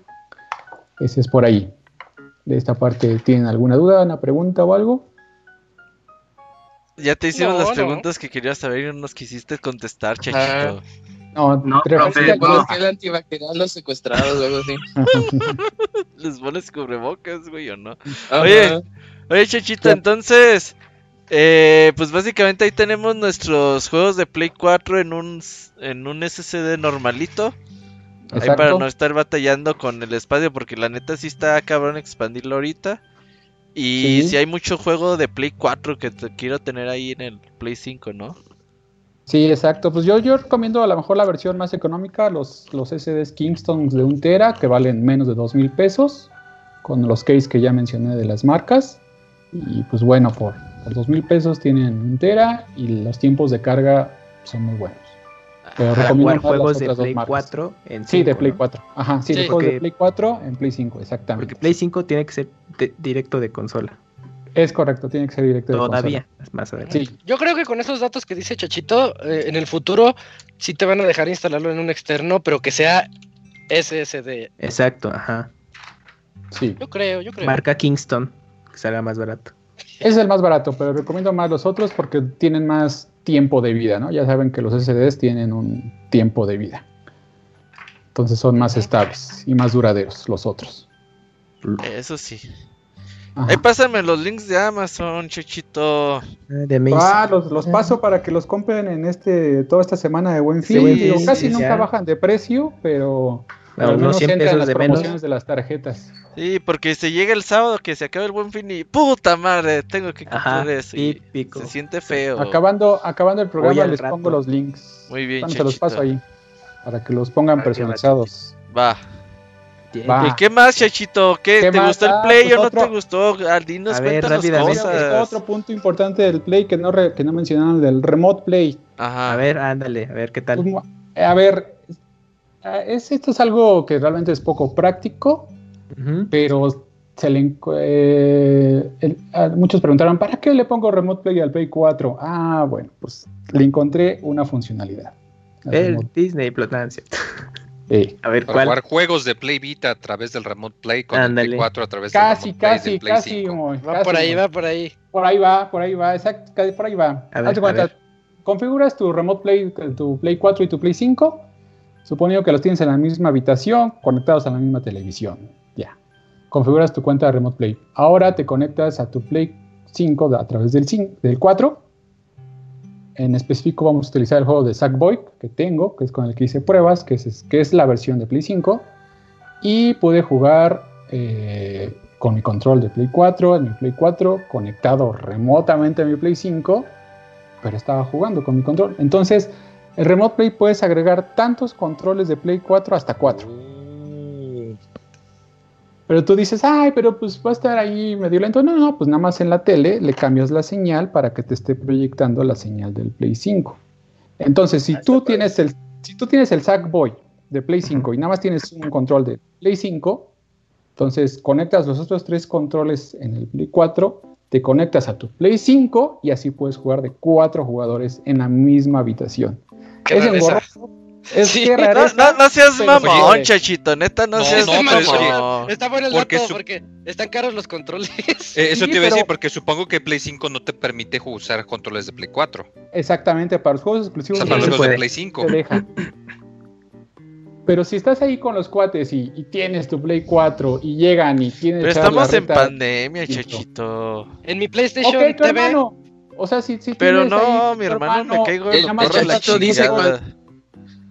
Ese es por ahí. De esta parte, ¿tienen alguna duda, una pregunta o algo? Ya te hicimos No, las no. preguntas que querías saber y no nos quisiste contestar, Chachito. No, No, profe, bueno, que el antibacterial los secuestrados o algo así. ¿Les pones cubrebocas, güey, o no? Ajá. Oye, Oye, Chachito, entonces, eh, pues básicamente ahí tenemos nuestros juegos de Play 4 en un, en un SSD normalito. Ahí para no estar batallando con el espacio, porque la neta sí está cabrón expandirlo ahorita. Y Sí. si hay mucho juego de Play 4 que te quiero tener ahí en el Play 5, ¿no? Sí, exacto. Pues yo, yo recomiendo a lo mejor la versión más económica, los, los SDs Kingston de un tera, que valen menos de dos mil pesos, con los case que ya mencioné de las marcas. Y pues bueno, por, por dos mil pesos tienen un tera y los tiempos de carga son muy buenos. Pero Para recomiendo jugar juegos de Play marcas. 4 en Sí, de 5, Play ¿no? 4. Ajá, sí, Sí. los juegos de Play 4 en Play 5, exactamente. Porque Play 5 tiene que ser de- directo de consola. Es correcto, tiene que ser directo de Todavía, es más adelante. consola. Sí, Yo creo que con esos datos que dice Chachito, eh, en el futuro sí te van a dejar instalarlo en un externo, pero que sea SSD. Exacto, ajá. sí. Yo creo, yo creo. Marca Kingston, que salga más barato. Es el más barato, pero recomiendo más los otros porque tienen más tiempo de vida, ¿no? Ya saben que los SSDs tienen un tiempo de vida. Entonces son más estables y más duraderos los otros. Eso sí. Ahí pásame los links de Amazon, Chechito. De Maze. Ah, los, los paso para que los compren en este toda esta semana de buen fin. Sí, casi sí, nunca ya. bajan de precio, pero No, al 100 entran pesos las de menos. de las tarjetas. Sí, porque se llega el sábado que se acaba el buen fin y puta madre, tengo que comprar Ajá, eso. y típico. se siente feo. Acabando, acabando el programa al les rato. pongo los links. Muy bien, Bueno, se los paso ahí. Para que los pongan personalizados. Va. Bien. Va. ¿Y qué más, Chachito? ¿Qué? ¿Qué ¿Te más? gustó el Ah, play pues o no otro- te gustó? Ah, dinos, ver, cuéntanos cosas. otro punto importante del Play que no, re- que no mencionaron, del Remote Play. Ajá. A ver, ándale, a ver qué tal. Pues, a ver, es, esto es algo que realmente es poco práctico, Ujú. pero se le eh, el- muchos preguntaron, ¿para qué le pongo Remote Play al Play 4? Ah, bueno, pues le encontré una funcionalidad. al El Remote- Disney ah, sí. eh, A ver, Para ¿cuál? jugar juegos de Play Vita a través del Remote Play con el Ándale. Play 4 a través del Casi, Remote Play casi, del Play casi. 5. Moy, Va casi, por ahí, va por ahí. Por ahí va, por ahí va, exacto, casi por ahí va. A ver, Haz de a cuenta, ver. configuras tu Remote Play, tu Play 4 y tu Play 5, suponiendo que los tienes en la misma habitación, conectados a la misma televisión. Ya. Configuras tu cuenta de Remote Play. Ahora te conectas a tu Play 5 de- a través del, del 4. En específico vamos a utilizar el juego de Sackboy que tengo, que es con el que hice pruebas, que es, que es la versión de Play 5. Y pude jugar eh, con mi control de Play 4, en mi Play 4, conectado remotamente a mi Play 5, pero estaba jugando con mi control. Entonces, el Remote Play puedes agregar tantos controles de Play 4 hasta 4. Pero tú dices, ay, pero pues va a estar ahí medio lento. No, no, pues nada más en la tele le cambias la señal para que te esté proyectando la señal del Play 5. Entonces, si tú tienes el, si tú tienes el Sackboy de Play 5 y nada más tienes un control de Play 5, entonces conectas los otros tres controles en el Play 4, te conectas a tu Play 5 y así puedes jugar de cuatro jugadores en la misma habitación. Qué es rareza. engorroso. Es Sí. que No, rareza, no, no seas pero mamón, oye, Chachito, neta, no, No, seas no, mamón. Está bueno el Porque dato su- porque están caros los controles. Eh, eso Sí, te iba a decir porque supongo que Play 5 no te permite usar controles de Play 4. Exactamente, para los juegos O exclusivos sea, no para los juegos de. Play 5. te deja. Pero si estás ahí con los cuates y, y tienes tu Play 4 y llegan y tienes Pero estamos en pandemia, Chachito. En mi PlayStation Ok, tu TV. hermano. O sea, si, si Pero no, ahí mi hermano me caigo el Chachito dice.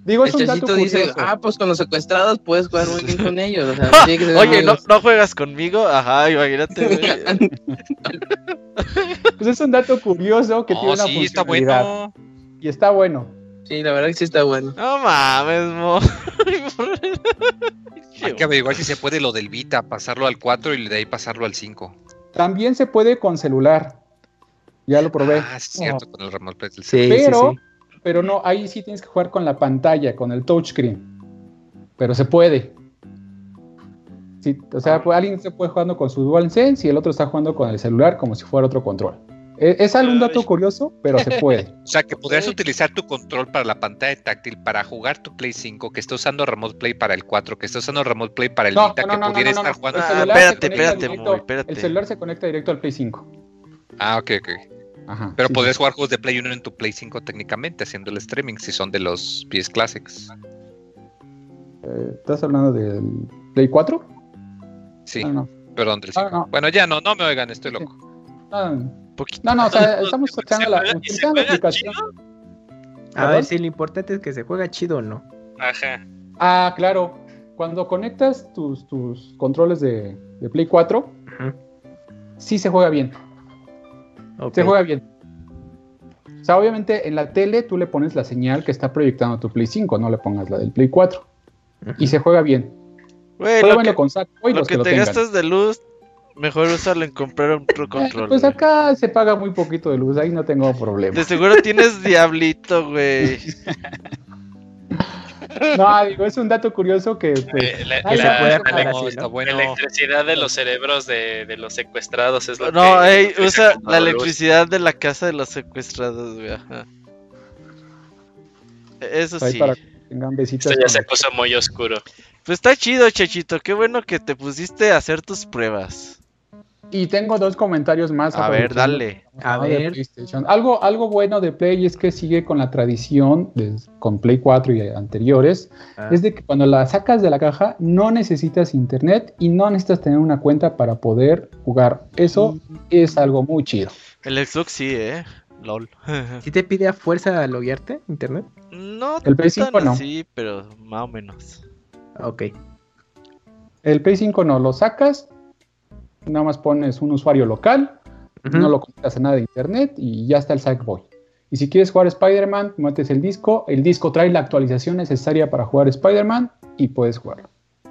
Digo, es El un dato chachito dice, curioso. ah, pues con los secuestrados puedes jugar muy bien con ellos. O sea, tiene que ser Oye, ¿no. ¿no juegas conmigo? Ajá, imagínate. Pues es un dato curioso que tiene No, una sí, está funcionalidad. bueno. Y está bueno. Sí, la verdad que sí está bueno. No mames, mo. Hay que averiguar si se puede lo del Vita, pasarlo al 4 y de ahí pasarlo al 5. También se puede con celular. Ya lo probé. Ah, es cierto, con el Remote Play del Sí, pero, sí, sí. pero no, ahí sí tienes que jugar con la pantalla, con el touchscreen. Pero se puede. Sí, o sea, pues, alguien se puede jugando con su DualSense y el otro está jugando con el celular como si fuera otro control. E- Es algo un dato curioso, pero se puede. O sea, que podrías utilizar tu control para la pantalla táctil para jugar tu Play 5, que está usando Remote Play para el 4, que está usando Remote Play para el No, Vita, no, que no, no, pudiera no, no, estar no. jugando. El Ah, espérate, espérate, directo- Moy, espérate. El celular se conecta directo al Play 5. Ah, ok, ok. Ajá, Pero sí, podrías sí. jugar juegos de Play 1 en tu Play 5 técnicamente, haciendo el streaming, si son de los PS Classics. Eh, ¿Estás hablando del Play 4? Sí, No, no. perdón, del Ah, 5. no. Bueno, ya no, no me oigan, estoy loco. No, Poquito. no, no, o sea, estamos ¿Se usando la, utilizando aplicación. A ver si lo importante es que se juega chido o no. Ajá. Ah, claro. Cuando conectas tus, tus controles de, de Play 4, Ujú. sí se juega bien. Se juega bien. O sea, obviamente en la tele tú le pones la señal que está proyectando tu Play 5, no le pongas la del Play 4. Y se juega bien. Güey, lo que, con lo los que que lo te tengan. gastas de luz, mejor usarlo en comprar otro Eh, control. pues acá se paga muy poquito de luz, ahí no tengo problema. De seguro tienes diablito, güey. No, digo, es un dato curioso que pues, Eh, la, Ay, se la- puede No, apagar así, está ¿no? bueno. la electricidad de los cerebros de, de los secuestrados es lo No, que... ey, que usa la electricidad de la casa de los secuestrados, güey. ajá. Eso ahí sí. para que tengan besitos. Esto ya se puso muy oscuro. Pues está chido, Chachito. Qué bueno que te pusiste a hacer tus pruebas. Y tengo dos comentarios más. A ver, dale. A de ver. PlayStation. Algo, algo bueno de Play es que sigue con la tradición de- con Play 4 y anteriores. Ah. Es de que cuando la sacas de la caja no necesitas internet y no necesitas tener una cuenta para poder jugar. Eso es algo muy chido. El Xbox sí, eh. LOL. ¿Sí te pide a fuerza loguearte internet? no El Play tan 5 no. así, pero más o menos. Ok. El Play 5 no lo sacas, nada más pones un usuario local, no lo conectas a nada de internet y ya está el Sackboy. Y si quieres jugar Spider-Man, metes el disco, el disco trae la actualización necesaria para jugar Spider-Man y puedes jugarlo.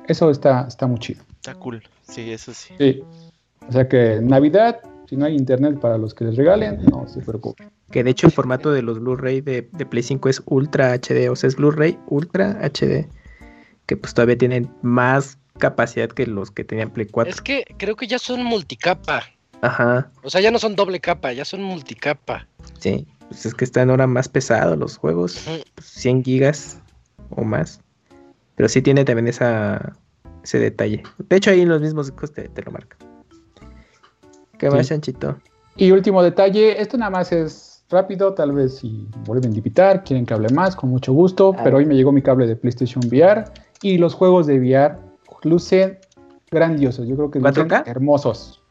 Eso está, está muy chido. Está cool. Sí, eso sí. Sí. O sea que Navidad, si no hay internet para los que les regalen, no se preocupen. Que de hecho el formato de los Blu-ray de, de Play 5 es Ultra HD, o sea, es Blu-ray Ultra HD, que pues todavía tienen más capacidad que los que tenían Play 4. Es que creo que ya son multicapa. Ajá, O sea, ya no son doble capa, ya son multicapa. sí. Pues es que están ahora más pesados los juegos, pues, 100 gigas o más. Pero sí tiene también esa, ese detalle. De hecho ahí en los mismos discos te, te lo marcan. ¿Qué Sí. más, Chanchito? Y último detalle, esto nada más es rápido, tal vez si vuelven a invitar, quieren que hable más, con mucho gusto, Ah. pero hoy me llegó mi cable de PlayStation VR y los juegos de VR lucen grandiosos, yo creo que lucen 4K? hermosos.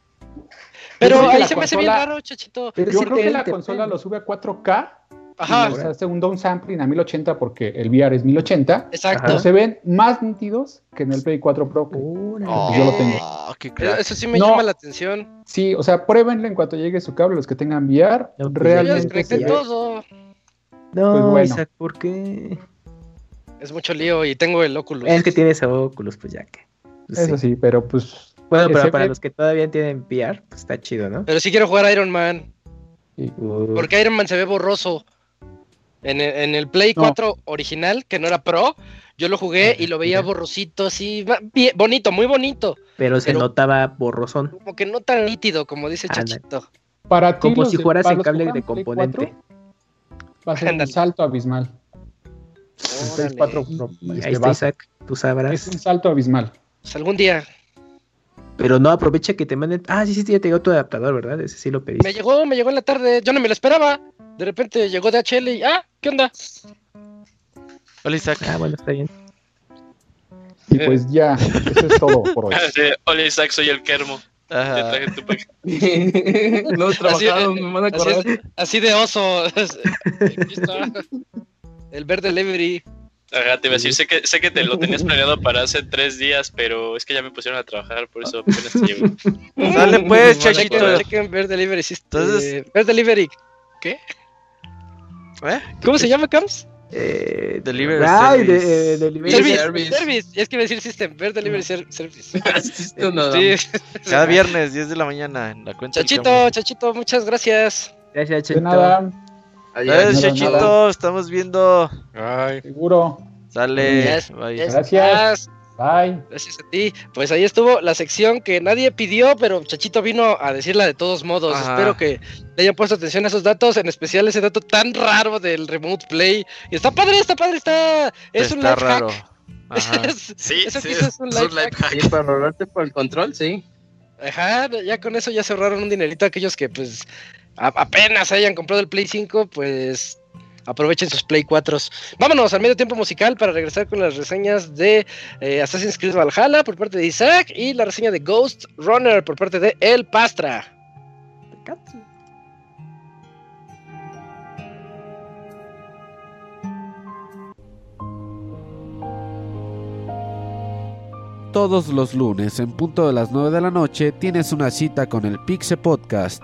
Pero ahí se me hace bien raro, chachito. Pero Yo creo que la consola lo sube a 4K Ajá, y les hace un downsampling a 1080 porque el VR es 1080, exacto. pero se ven más nítidos que en el Play 4 Pro. Órale. Pues yo lo tengo. Oh, qué Eh, crack. Eso sí me No. llama la atención. Sí, o sea, pruébenlo en cuanto llegue su cable, los que tengan VR, No, pues realmente se ve- todo. No, Pues bueno. Isaac, ¿por qué? Es mucho lío y tengo el Oculus. Es que tienes Oculus, pues ya que. pues, Eso sí, pero pues Bueno, pero para los que todavía tienen VR, pues está chido, ¿no? Pero sí quiero jugar Iron Man. sí. Uh, Porque Iron Man se ve borroso. En el, en el Play No. 4 original, que no era Pro, yo lo jugué y lo veía borrosito, así, bien- bonito, muy bonito. pero se pero- notaba borrosón. Como que no tan nítido, como dice Anda. Chachito. Para ti, Como si de- fueras en cable de componente. 4, Va a ser un salto abismal. El Play Órale. 4 Y, Pro, y este, ahí está Isaac, tú sabrás. Es un salto abismal. Pues algún día. Pero no aprovecha que te manden. Ah, sí, sí, ya te llegó tu adaptador, ¿verdad? Ese sí lo pediste. Me llegó, me llegó en la tarde, yo no me lo esperaba. De repente llegó DHL y, ah, ¿qué onda? Hola, Isaac. Ah, bueno, está bien. Y Eh. pues ya, eso es todo por hoy. Sí, Hola Isaac, soy el Kermo. Te traje tu paquete. no, trabajado, Así- me van a Así, es- así de oso. Aquí está. El verde delivery. Ajá, te iba a decir, sé que, sé que te lo tenías planeado para hace tres días, pero es que ya me pusieron a trabajar, por eso apenas te llegó. Sale pues, Chachito. Chequen, Bear Delivery. sí, Entonces- eh, Bear Delivery. ¿Qué? ¿Eh? ¿Cómo se llama, Cams? Eh, Delivery ay, service. de, delivery Service. Service. Es que iba a decir System. Bear Delivery ser- Service. Nada Sí. Cada viernes, 10 de la mañana, en la cuenta. Chachito. Chachito, muchas gracias. Gracias, De Chachito. Gracias, Nada, Chachito. Estamos viendo. Ay, seguro. Sale. Yes, Bye. yes. Gracias. Bye. Gracias a ti. Pues ahí estuvo la sección que nadie pidió, pero Chachito vino a decirla de todos modos. Ajá. Espero que le hayan puesto atención a esos datos, en especial ese dato tan raro del Remote Play. Y está padre, está padre, está. Es un life raro. hack. Ajá. Es- Sí, eso sí, es es un un life hack. hack. Sí, para rolarte por el control, sí. Ajá, ya con eso ya se ahorraron un dinerito aquellos que pues apenas hayan comprado el Play 5, pues aprovechen sus Play 4. Vámonos al medio tiempo musical para regresar con las reseñas de eh, Assassin's Creed Valhalla por parte de Isaac y la reseña de Ghost Runner por parte de El Pastra. Todos los lunes en punto de las 9 de la noche tienes una cita con el Pixe Podcast.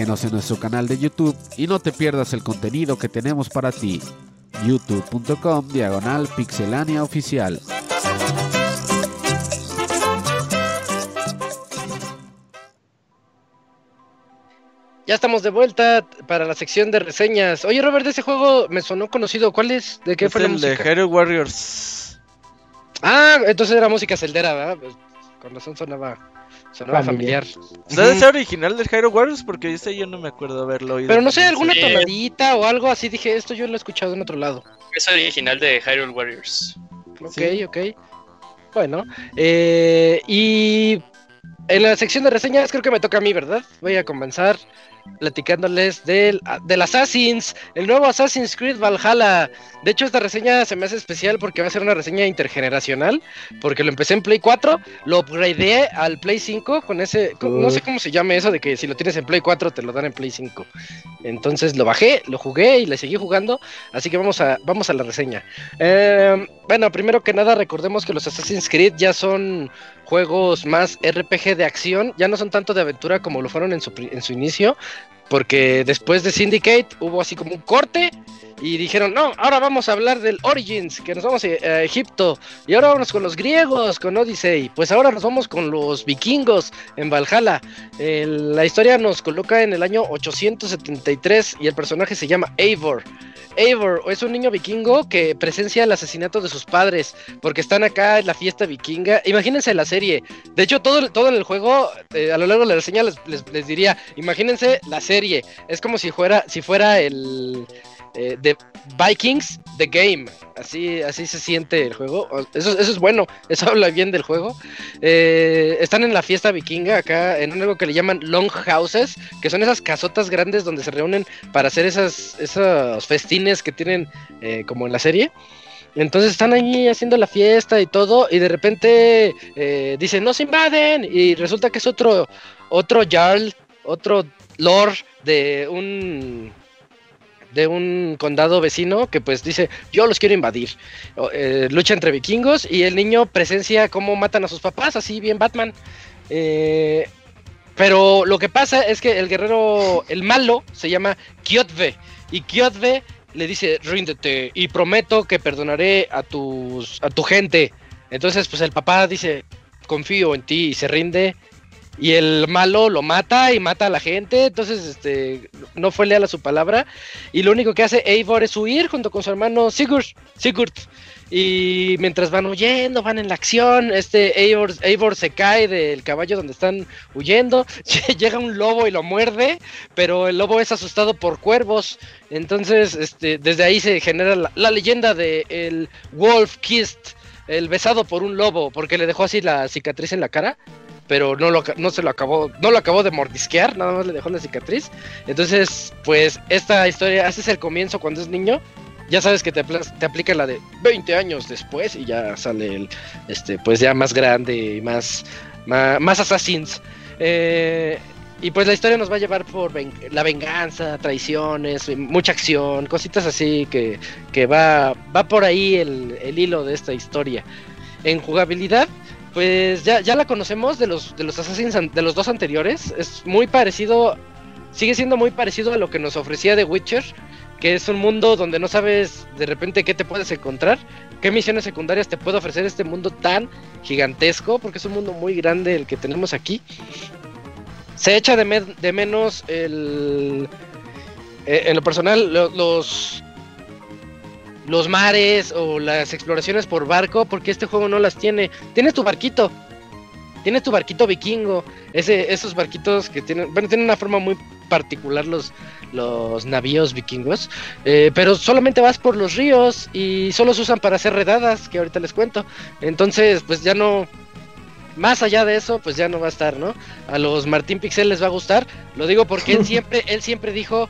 Síguenos en nuestro canal de YouTube y no te pierdas el contenido que tenemos para ti. youtube.com diagonal pixelania oficial. Ya estamos de vuelta para la sección de reseñas. Oye, Robert, ese juego me sonó conocido. ¿Cuál es? ¿De qué Es fue la el de música? Hero Warriors. Ah, entonces era música celdera, ¿verdad? Pues, con razón sonaba, sonaba Familiar. familiar. ¿Debe Ujú. ser original del Hero Warriors? Porque ese yo no me acuerdo haberlo oído. Pero no sé, alguna Sí. tonadita o algo así. Dije, esto yo lo he escuchado en otro lado. Es original de Hyrule Warriors. Ok, Sí. ok. Bueno, eh, y en la sección de reseñas creo que me toca a mí, ¿verdad? Voy a comenzar platicándoles del, del Assassins, el nuevo Assassin's Creed Valhalla. De hecho, esta reseña se me hace especial porque va a ser una reseña intergeneracional, porque lo empecé en Play 4, lo upgradeé al Play 5 con ese, con- no sé cómo se llame eso de que si lo tienes en Play 4 te lo dan en Play 5. Entonces lo bajé, lo jugué y le seguí jugando, así que vamos a, vamos a la reseña. Eh, bueno, primero que nada recordemos que los Assassin's Creed ya son juegos más RPG de acción, ya no son tanto de aventura como lo fueron en su, en su inicio, porque después de Syndicate hubo así como un corte y dijeron, no, ahora vamos a hablar del Origins, que nos vamos a, Egipto, y ahora vamos con los griegos, con Odyssey, pues ahora nos vamos con los vikingos en Valhalla. La historia nos coloca en el año 873 y el personaje se llama Eivor. Eivor es un niño vikingo que presencia el asesinato de sus padres porque están acá en la fiesta vikinga. Imagínense la serie. De hecho, todo, todo en el juego, eh, a lo largo de la reseña les, les- les diría, imagínense la serie. Es como si fuera, si fuera el eh, de Vikings The Game. Así, así se siente el juego. Eso, eso es bueno. Eso habla bien del juego. Eh, están en la fiesta vikinga acá, en algo que le llaman longhouses, que son esas casotas grandes donde se reúnen para hacer esas, esos festines que tienen eh, como en la serie. Entonces están ahí haciendo la fiesta y todo, y de repente eh, dicen, nos invaden, y resulta que es otro, otro Jarl, otro Lord de un de un condado vecino que pues dice yo los quiero invadir eh, lucha entre vikingos y el niño presencia cómo matan a sus papás así bien Batman. Eh, pero lo que pasa es que el guerrero el malo se llama Kiotve y Kiotve le dice ríndete y prometo que perdonaré a tus a tu gente entonces pues el papá dice confío en ti y se rinde y el malo lo mata y mata a la gente, entonces este no fue leal a su palabra y lo único que hace Eivor es huir junto con su hermano Sigurd, Sigurd. Y mientras van huyendo, van en la acción, este Eivor, Eivor se cae del caballo donde están huyendo, llega un lobo y lo muerde, pero el lobo es asustado por cuervos, entonces este desde ahí se genera la, la leyenda de el Wolf Kissed, el besado por un lobo, porque le dejó así la cicatriz en la cara pero no, lo, no se lo acabó, no lo acabó de mordisquear, nada más le dejó la cicatriz. Entonces, pues esta historia, ese es el comienzo cuando es niño. Ya sabes que te, te aplica la de 20 años después y ya sale el, este, pues ya más grande y más, más, assassins. Eh, y pues la historia nos va a llevar por la venganza, traiciones, mucha acción, cositas así que, que va, va por ahí el, el hilo de esta historia. En jugabilidad, pues ya, ya la conocemos de los, de los Assassins de los dos anteriores. Es muy parecido, sigue siendo muy parecido a lo que nos ofrecía The Witcher, que es un mundo donde no sabes de repente qué te puedes encontrar, qué misiones secundarias te puede ofrecer este mundo tan gigantesco, porque es un mundo muy grande el que tenemos aquí. Se echa de, de menos el... eh, en lo personal, lo- los los mares o las exploraciones por barco, porque este juego no las tiene. Tienes tu barquito, tienes tu barquito vikingo, ese, esos barquitos que tienen, bueno, tienen una forma muy particular los, los navíos vikingos, eh, pero solamente vas por los ríos y solo se usan para hacer redadas, que ahorita les cuento. Entonces, pues ya no, más allá de eso, pues ya no va a estar, ¿no? A los Martín Pixel les va a gustar, lo digo porque él siempre, él siempre dijo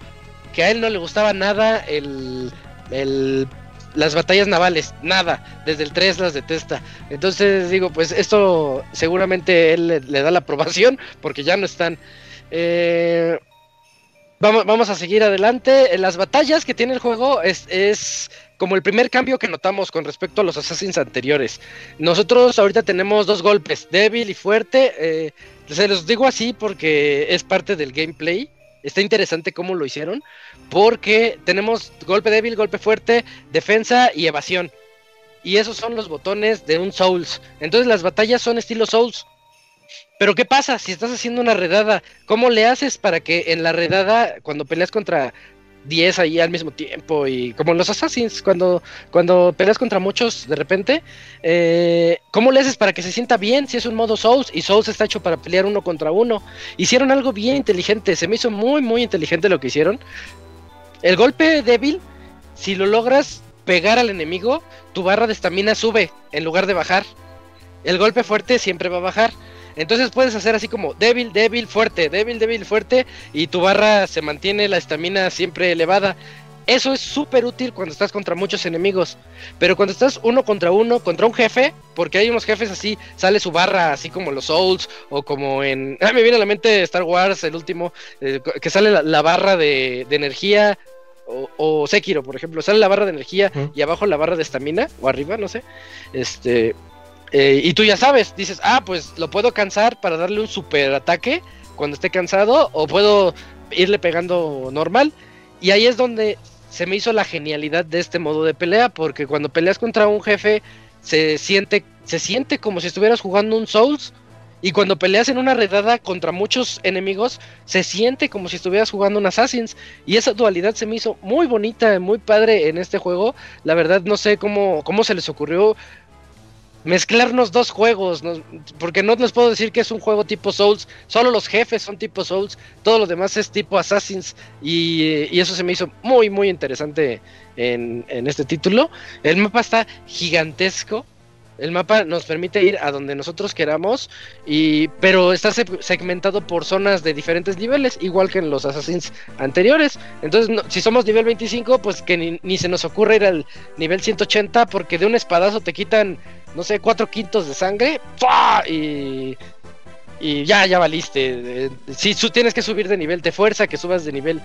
que a él no le gustaba nada el, el las batallas navales, nada, desde el 3 las detesta. Entonces digo, pues esto seguramente él le, da la aprobación porque ya no están. Eh, vamos, vamos a seguir adelante. Las batallas que tiene el juego es, es como el primer cambio que notamos con respecto a los Assassins anteriores. Nosotros ahorita tenemos dos golpes, débil y fuerte. eh, se los digo así porque es parte del gameplay. Está interesante cómo lo hicieron, porque tenemos golpe débil, golpe fuerte, defensa y evasión. Y esos son los botones de un Souls. Entonces las batallas son estilo Souls. Pero ¿qué pasa si estás haciendo una redada? ¿Cómo le haces para que en la redada, cuando peleas contra 10 ahí al mismo tiempo y como los Assassins, cuando, cuando peleas contra muchos de repente, eh, ¿cómo le haces para que se sienta bien si es un modo Souls y Souls está hecho para pelear uno contra uno? Hicieron algo bien inteligente, se me hizo muy muy inteligente lo que hicieron. El golpe débil, si lo logras pegar al enemigo, tu barra de estamina sube en lugar de bajar. El golpe fuerte siempre va a bajar. Entonces puedes hacer así como débil, débil, fuerte, débil, débil, fuerte y tu barra se mantiene la estamina siempre elevada. Eso es súper útil cuando estás contra muchos enemigos. Pero cuando estás uno contra uno, contra un jefe, porque hay unos jefes así, sale su barra, así como los Souls, o como en. Ah, me viene a la mente Star Wars, el último, eh, que sale la, la barra de, de energía. O, o, Sekiro, por ejemplo, sale la barra de energía y abajo la barra de estamina, o arriba, no sé. Este. Eh, y tú ya sabes, dices, ah, pues lo puedo cansar para darle un super ataque cuando esté cansado, o puedo irle pegando normal. Y ahí es donde se me hizo la genialidad de este modo de pelea, porque cuando peleas contra un jefe, se siente, se siente como si estuvieras jugando un Souls. Y cuando peleas en una redada contra muchos enemigos, se siente como si estuvieras jugando un Assassin's. Y esa dualidad se me hizo muy bonita, muy padre en este juego. La verdad no sé cómo, cómo se les ocurrió mezclarnos dos juegos, porque no les puedo decir que es un juego tipo Souls, solo los jefes son tipo Souls, todo lo demás es tipo Assassins y, y eso se me hizo muy muy interesante en, este título. El mapa está gigantesco, el mapa nos permite ir a donde nosotros queramos, y, pero está segmentado por zonas de diferentes niveles, igual que en los Assassins anteriores. Entonces, si somos nivel 25, pues que ni, ni, se nos ocurre ir al nivel 180, porque de un espadazo te quitan, no sé, cuatro quintos de sangre, ¡fua! y y ya, ya valiste. Si sí, tienes que subir de nivel, de fuerza que subas de nivel.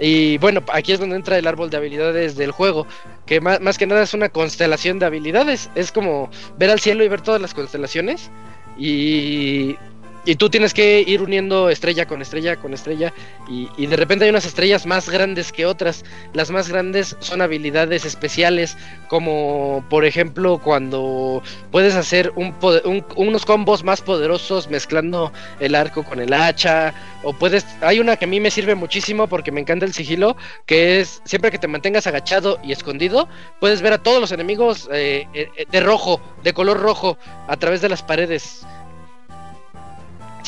Y bueno, aquí es donde entra el árbol de habilidades del juego, que más, más, que nada es una constelación de habilidades. Es como ver al cielo y ver todas las constelaciones. Y, y tú tienes que ir uniendo estrella con estrella con estrella. Y, y, de repente hay unas estrellas más grandes que otras. Las más grandes son habilidades especiales, como por ejemplo cuando puedes hacer un, un, unos combos más poderosos mezclando el arco con el hacha. O puedes. Hay una que a mí me sirve muchísimo porque me encanta el sigilo, que es siempre que te mantengas agachado y escondido, puedes ver a todos los enemigos eh, eh, de rojo, de color rojo, a través de las paredes.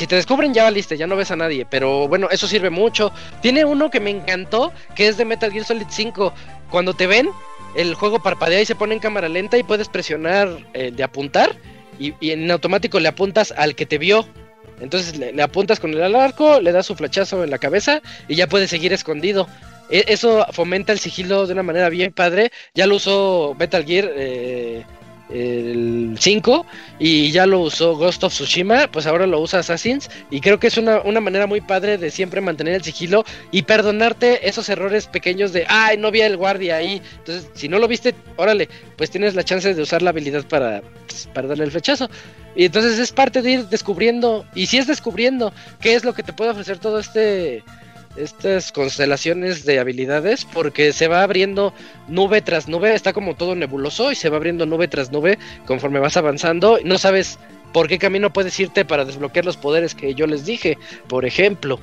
Si te descubren ya valiste, ya no ves a nadie, pero bueno, eso sirve mucho. Tiene uno que me encantó, que es de Metal Gear Solid 5. Cuando te ven, el juego parpadea y se pone en cámara lenta y puedes presionar eh, de apuntar y, en automático le apuntas al que te vio. Entonces le, le, apuntas con el arco, le das su flechazo en la cabeza y ya puedes seguir escondido. E eso fomenta el sigilo de una manera bien padre. Ya lo usó Metal Gear. Eh, el 5 y ya lo usó Ghost of Tsushima, pues ahora lo usa Assassins y creo que es una, una, manera muy padre de siempre mantener el sigilo y perdonarte esos errores pequeños de, ay, no vi el guardia ahí, entonces si no lo viste, órale, pues tienes la chance de usar la habilidad para, pues, para darle el flechazo. Y entonces es parte de ir descubriendo, y si es descubriendo qué es lo que te puede ofrecer todo este estas constelaciones de habilidades porque se va abriendo nube tras nube, está como todo nebuloso y se va abriendo nube tras nube conforme vas avanzando no sabes por qué camino puedes irte para desbloquear los poderes que yo les dije, por ejemplo.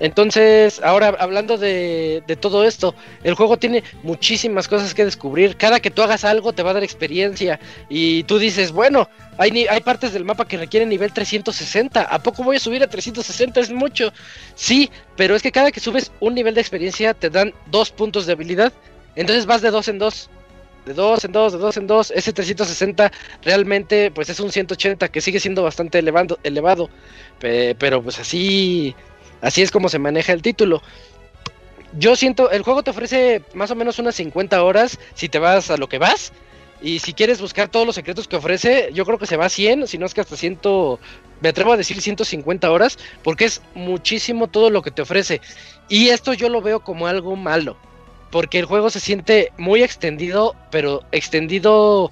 Entonces, ahora hablando de, de, todo esto, el juego tiene muchísimas cosas que descubrir. Cada que tú hagas algo te va a dar experiencia. Y tú dices, bueno, hay, partes del mapa que requieren nivel 360. ¿A poco voy a subir a 360? Es mucho. Sí, pero es que cada que subes un nivel de experiencia te dan dos puntos de habilidad. Entonces vas de dos en dos. De dos en dos, de dos en dos. Ese 360 realmente pues es un 180 que sigue siendo bastante elevado. Pero pues así Así es como se maneja el título. Yo siento, el juego te ofrece más o menos unas 50 horas si te vas a lo que vas. Y si quieres buscar todos los secretos que ofrece, yo creo que se va a 100, si no es que hasta 100, me atrevo a decir 150 horas, porque es muchísimo todo lo que te ofrece. Y esto yo lo veo como algo malo, porque el juego se siente muy extendido, pero extendido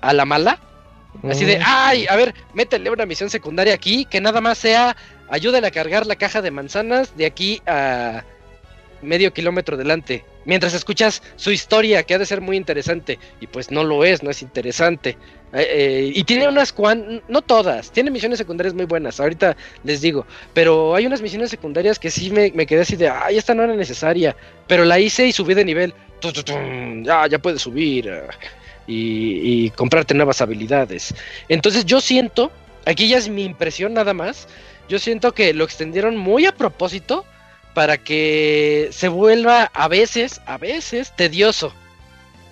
a la mala. Así de, ay, a ver, métele una misión secundaria aquí, que nada más sea ayúdale a cargar la caja de manzanas de aquí a medio kilómetro delante. Mientras escuchas su historia, que ha de ser muy interesante. Y pues no lo es, no es interesante. Eh, eh, y tiene unas cuan, no todas, tiene misiones secundarias muy buenas, ahorita les digo, pero hay unas misiones secundarias que sí me, me quedé así de, ay, esta no era necesaria, pero la hice y subí de nivel, Tu, tu, tum, ya, ya puedes subir ah, y, y comprarte nuevas habilidades. Entonces yo siento, aquí ya es mi impresión nada más, yo siento que lo extendieron muy a propósito para que se vuelva a veces, a veces tedioso.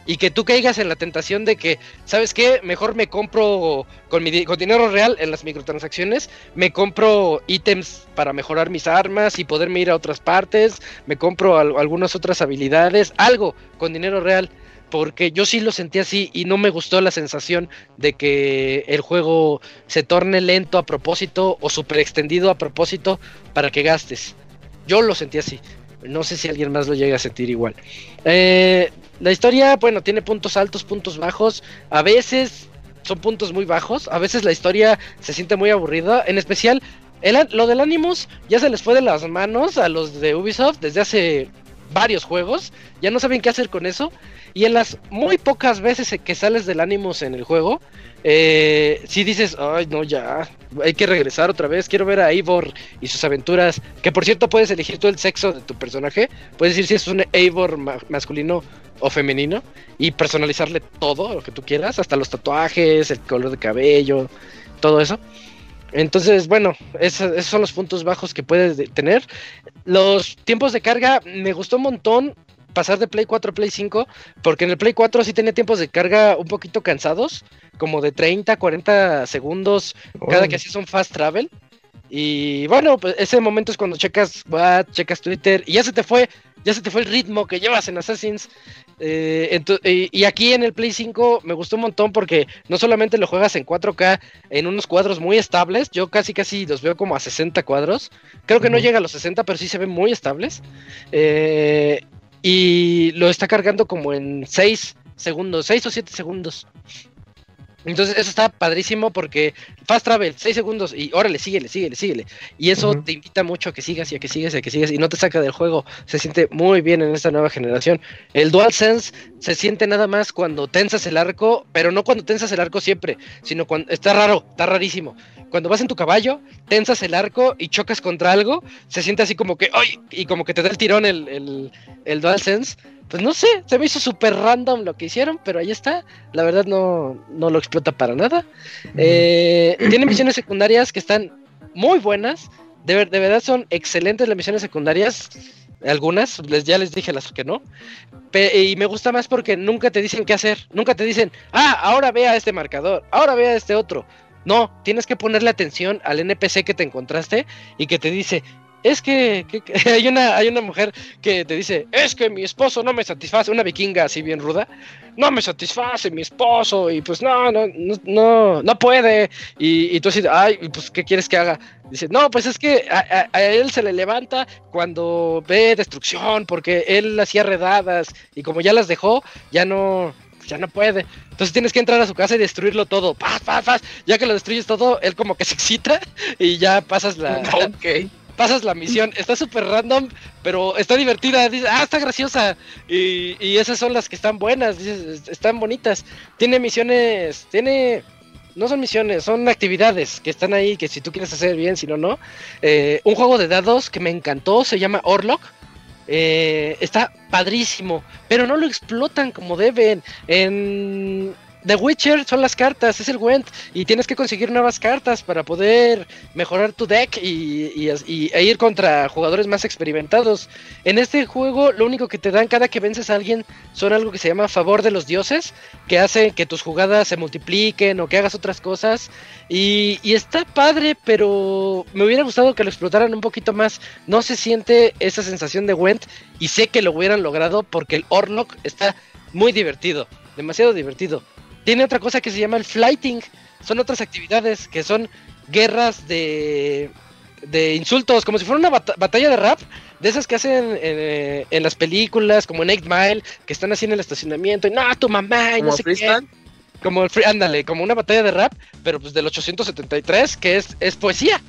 Y que tú caigas en la tentación de que, ¿sabes qué? Mejor me compro con dinero real en las microtransacciones, me compro ítems para mejorar mis armas y poderme ir a otras partes, me compro al- algunas otras habilidades, algo con dinero real. Porque yo sí lo sentí así y no me gustó la sensación de que el juego se torne lento a propósito o super extendido a propósito para que gastes. Yo lo sentí así. No sé si alguien más lo llega a sentir igual. Eh, la historia, bueno, tiene puntos altos, puntos bajos. A veces son puntos muy bajos. A veces la historia se siente muy aburrida. En especial, el lo del Animus ya se les fue de las manos a los de Ubisoft desde hace varios juegos. Ya no saben qué hacer con eso. Y en las muy pocas veces que sales del Animus en el juego, eh, si dices, ay, no, ya, hay que regresar otra vez, quiero ver a Eivor y sus aventuras, que por cierto puedes elegir tú el sexo de tu personaje, puedes decir si es un Eivor ma- masculino o femenino, y personalizarle todo lo que tú quieras, hasta los tatuajes, el color de cabello, todo eso. Entonces, bueno, esos, esos son los puntos bajos que puedes de- tener. Los tiempos de carga, me gustó un montón pasar de Play 4 a Play 5, porque en el Play 4 sí tenía tiempos de carga un poquito cansados, como de 30, 40 segundos cada que hacías un fast travel. Y bueno, pues ese momento es cuando checas WhatsApp, checas Twitter y ya se te fue, ya se te fue el ritmo que llevas en Assassins. Eh, y, aquí en el Play 5 me gustó un montón porque no solamente lo juegas en 4K en unos cuadros muy estables, yo casi casi los veo como a 60 cuadros. Creo que no llega a los 60, pero sí se ven muy estables. Eh, y lo está cargando como en 6 segundos, 6 o 7 segundos. Entonces eso está padrísimo porque fast travel, 6 segundos y órale, síguele, síguele, síguele. Y eso te invita mucho a que sigas y a que sigas y a que sigas y no te saca del juego. Se siente muy bien en esta nueva generación. El DualSense se siente nada más cuando tensas el arco, pero no cuando tensas el arco siempre, sino cuando está raro, está rarísimo. Cuando vas en tu caballo, tensas el arco y chocas contra algo, se siente así como que, ¡ay! Y como que te da el tirón el, el, el DualSense. Pues no sé, se me hizo súper random lo que hicieron, pero ahí está. La verdad no, no lo explota para nada. Eh, tiene misiones secundarias que están muy buenas. De, ver- de verdad son excelentes las misiones secundarias. Algunas, les, ya les dije las que no. Pe- y me gusta más porque nunca te dicen qué hacer. Nunca te dicen, ah, ahora ve a este marcador, ahora ve a este otro. No, tienes que ponerle atención al NPC que te encontraste y que te dice, es que, hay, una, hay una mujer que te dice, es que mi esposo no me satisface, una vikinga así bien ruda, no me satisface mi esposo y pues no, no, no, no, no puede. Y, y tú así, ay, pues ¿qué quieres que haga? Dice, no, pues es que a, a- a él se le levanta cuando ve destrucción porque él hacía redadas y como ya las dejó, ya no, ya no puede. Entonces tienes que entrar a su casa y destruirlo todo. Paz, paz, paz. Ya que lo destruyes todo, él como que se excita y ya pasas la, Ok. Pasas la misión. Está súper random, pero está divertida. Dices, ah, está graciosa. Y, y esas son las que están buenas, dices, están bonitas. Tiene misiones, tiene... No son misiones, son actividades que están ahí, que si tú quieres hacer bien, si no, no. Eh, un juego de dados que me encantó, se llama Orlok. Eh, está padrísimo, pero no lo explotan como deben. En The Witcher son las cartas, es el Gwent, y tienes que conseguir nuevas cartas para poder mejorar tu deck y, y- e ir contra jugadores más experimentados. En este juego, lo único que te dan cada que vences a alguien son algo que se llama favor de los dioses, que hace que tus jugadas se multipliquen o que hagas otras cosas. Y, y está padre, pero me hubiera gustado que lo explotaran un poquito más. No se siente esa sensación de Gwent y sé que lo hubieran logrado porque el Orlok está muy divertido, demasiado divertido. Tiene otra cosa que se llama el flighting. Son otras actividades que son guerras de, de insultos, como si fuera una bata- batalla de rap, de esas que hacen eh, en las películas, como en 8 Mile, que están así en el estacionamiento, y no, tu mamá, y no Como sé qué. Como el free, ándale, como una batalla de rap, pero pues del 873, que es, es poesía.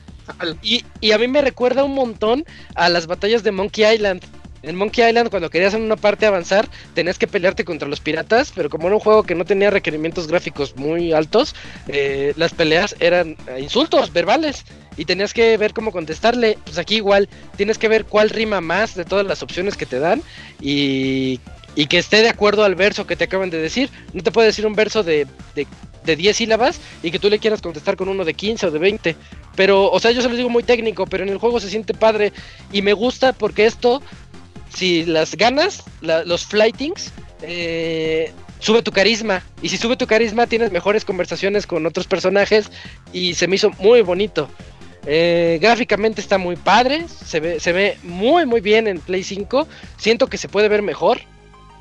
Y, y a mí me recuerda un montón a las batallas de Monkey Island. En Monkey Island, cuando querías en una parte avanzar, tenías que pelearte contra los piratas, pero como era un juego que no tenía requerimientos gráficos muy altos, eh, las peleas eran insultos verbales y tenías que ver cómo contestarle. Pues aquí igual, tienes que ver cuál rima más de todas las opciones que te dan y, y que esté de acuerdo al verso que te acaban de decir. No te puede decir un verso de, de, de 10 sílabas y que tú le quieras contestar con uno de 15 o de 20. Pero, o sea, yo se los digo muy técnico, pero en el juego se siente padre y me gusta porque esto si las ganas, los flightings, eh, sube tu carisma. Y si sube tu carisma, tienes mejores conversaciones con otros personajes. Y se me hizo muy bonito. Eh, gráficamente está muy padre. Se ve, se ve muy, muy bien en Play 5. Siento que se puede ver mejor.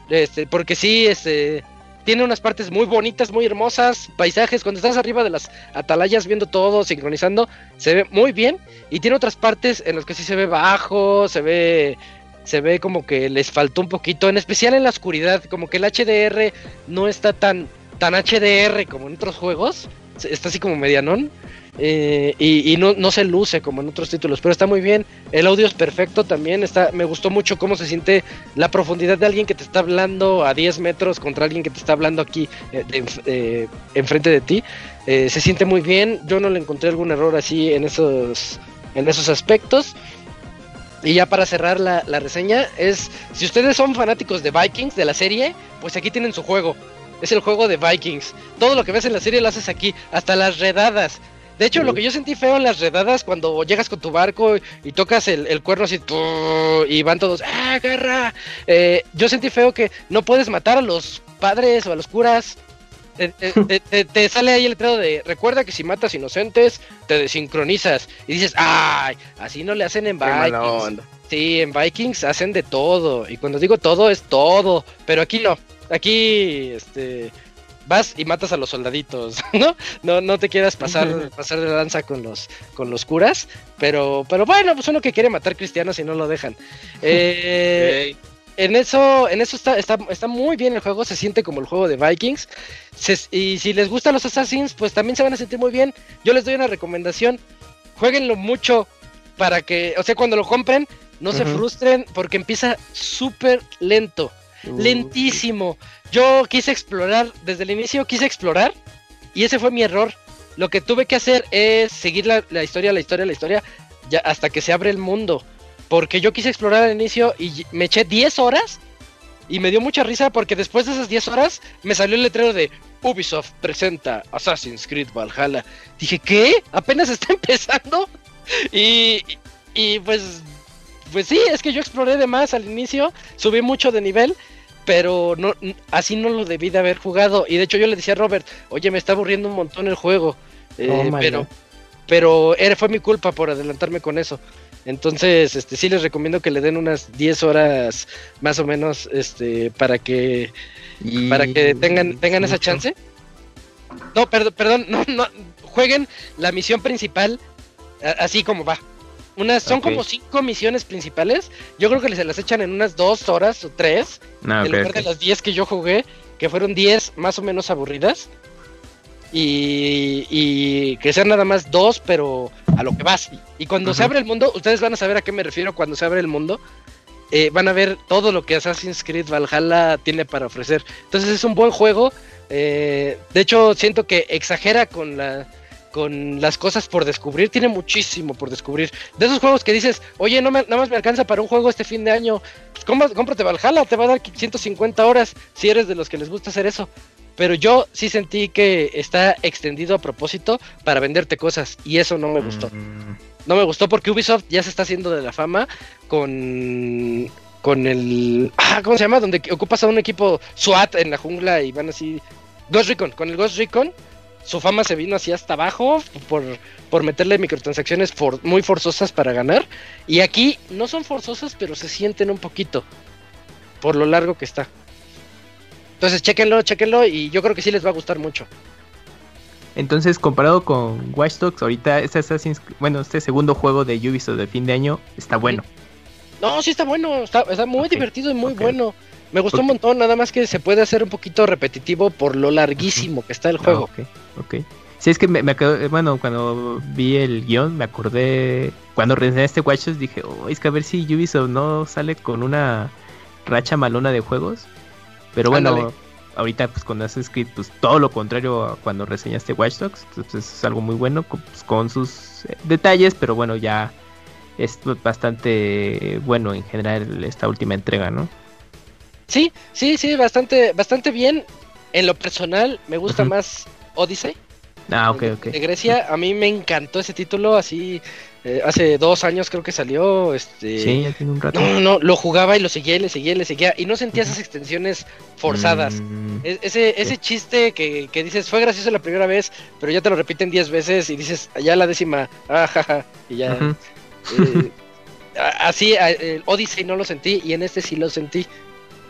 Este, porque sí, este. Tiene unas partes muy bonitas, muy hermosas, paisajes. Cuando estás arriba de las atalayas viendo todo, sincronizando, se ve muy bien. Y tiene otras partes en las que sí se ve bajo, se ve se ve como que les faltó un poquito, en especial en la oscuridad, como que el HDR no está tan, tan HDR como en otros juegos, está así como medianón, eh, y, no, no se luce como en otros títulos, pero está muy bien, el audio es perfecto también, está, me gustó mucho cómo se siente la profundidad de alguien que te está hablando a 10 metros contra alguien que te está hablando aquí eh, de eh, enfrente de ti, Eh, se siente muy bien, yo no le encontré algún error así en esos, en esos aspectos. Y ya para cerrar la, la reseña, es si ustedes son fanáticos de Vikings, de la serie, pues aquí tienen su juego. Es el juego de Vikings. Todo lo que ves en la serie lo haces aquí, hasta las redadas. De hecho, lo que yo sentí feo en las redadas cuando llegas con tu barco y, tocas el, el cuerno así y van todos ¡Ah, guerra! Eh, yo sentí feo que no puedes matar a los padres o a los curas. Te, te- te- te- sale ahí el letrero de recuerda que si matas inocentes te desincronizas y dices ay así no le hacen en Vikings. Sí, en Vikings hacen de todo. Y cuando digo todo, es todo. Pero aquí no. Aquí, este. Vas y matas a los soldaditos, ¿no? No, no te quieras pasar, pasar de lanza con los, con los curas. Pero, pero bueno, pues uno que quiere matar cristianos y no lo dejan. Eh, en eso, en eso está, está, está muy bien el juego, se siente como el juego de Vikings. Se- y si les gustan los Assassins, pues también se van a sentir muy bien. Yo les doy una recomendación. Jueguenlo mucho para que, o sea, cuando lo compren, no se frustren porque empieza súper lento, Uh, lentísimo. Yo quise explorar, desde el inicio quise explorar y ese fue mi error. Lo que tuve que hacer es seguir la, la historia, la historia, la historia, ya hasta que se abre el mundo. Porque yo quise explorar al inicio y me eché 10 horas y me dio mucha risa porque después de esas 10 horas me salió el letrero de Ubisoft presenta Assassin's Creed Valhalla. Dije, ¿qué? Apenas está empezando. Y, y pues, pues sí, es que yo exploré de más al inicio, subí mucho de nivel, pero no, así no lo debí de haber jugado. Y de hecho yo le decía a Robert, oye, me está aburriendo un montón el juego. Eh, pero, pero era, fue mi culpa por adelantarme con eso. Entonces, este, sí les recomiendo que le den unas 10 horas más o menos, este, para que, y- para que tengan, tengan esa chance. No, perdón, perdón, no, no, jueguen la misión principal así como va. Unas, son como cinco misiones principales. Yo creo que se las echan en unas dos horas o tres. Ah, en lugar de las 10 que yo jugué, que fueron 10 más o menos aburridas. Y, y que sean nada más dos, pero a lo que vas. Y cuando se abre el mundo, ustedes van a saber a qué me refiero cuando se abre el mundo. Eh, van a ver todo lo que Assassin's Creed Valhalla tiene para ofrecer. Entonces es un buen juego. eh, de hecho, siento que exagera con la con las cosas por descubrir, tiene muchísimo por descubrir. De esos juegos que dices, oye, no me, nada más me alcanza para un juego este fin de año, pues cómprate Valhalla, te va a dar 150 horas si eres de los que les gusta hacer eso. Pero yo sí sentí que está extendido a propósito para venderte cosas y eso no me gustó. Mm, No me gustó porque Ubisoft ya se está haciendo de la fama con con el ah, ¿cómo se llama? Donde ocupas a un equipo SWAT en la jungla y van así Ghost Recon, con el Ghost Recon su fama se vino así hasta abajo por, por meterle microtransacciones for- muy forzosas para ganar. Y aquí no son forzosas, pero se sienten un poquito por lo largo que está. Entonces, chéquenlo, chéquenlo y yo creo que sí les va a gustar mucho. Entonces, comparado con Watch Dogs, ahorita este Assassin's bueno, este segundo juego de Ubisoft de fin de año está bueno. No, sí está bueno, está, está muy divertido y muy bueno. Me gustó un montón, nada más que se puede hacer un poquito repetitivo por lo larguísimo que está el juego. Ah, ok, ok. Sí, es que me, me acordé- bueno, cuando vi el guion me acordé, cuando reseñé este Watch Dogs dije, oh, es que a ver si Ubisoft no sale con una racha malona de juegos. Pero bueno, Ándale. ahorita pues con Assassin's Creed, pues todo lo contrario a cuando reseñaste Watch Dogs, entonces es algo muy bueno, con, pues, con sus eh, detalles, pero bueno, ya es bastante bueno en general esta última entrega, ¿no? Sí, sí, sí, bastante, bastante bien. En lo personal, me gusta más Odyssey. Ah, ok, ok. De Grecia, a mí me encantó ese título, así, eh, hace dos años creo que salió, este... Sí, ya tiene un rato. No, no, no, lo jugaba y lo seguía y le seguía y le seguía, y no sentía esas extensiones forzadas. Mm, E- Ese, ese chiste que, que dices fue gracioso la primera vez, pero ya te lo repiten 10 veces y dices, ya la décima, ah, jaja, y ya. eh, así, el Odyssey no lo sentí y en este sí lo sentí.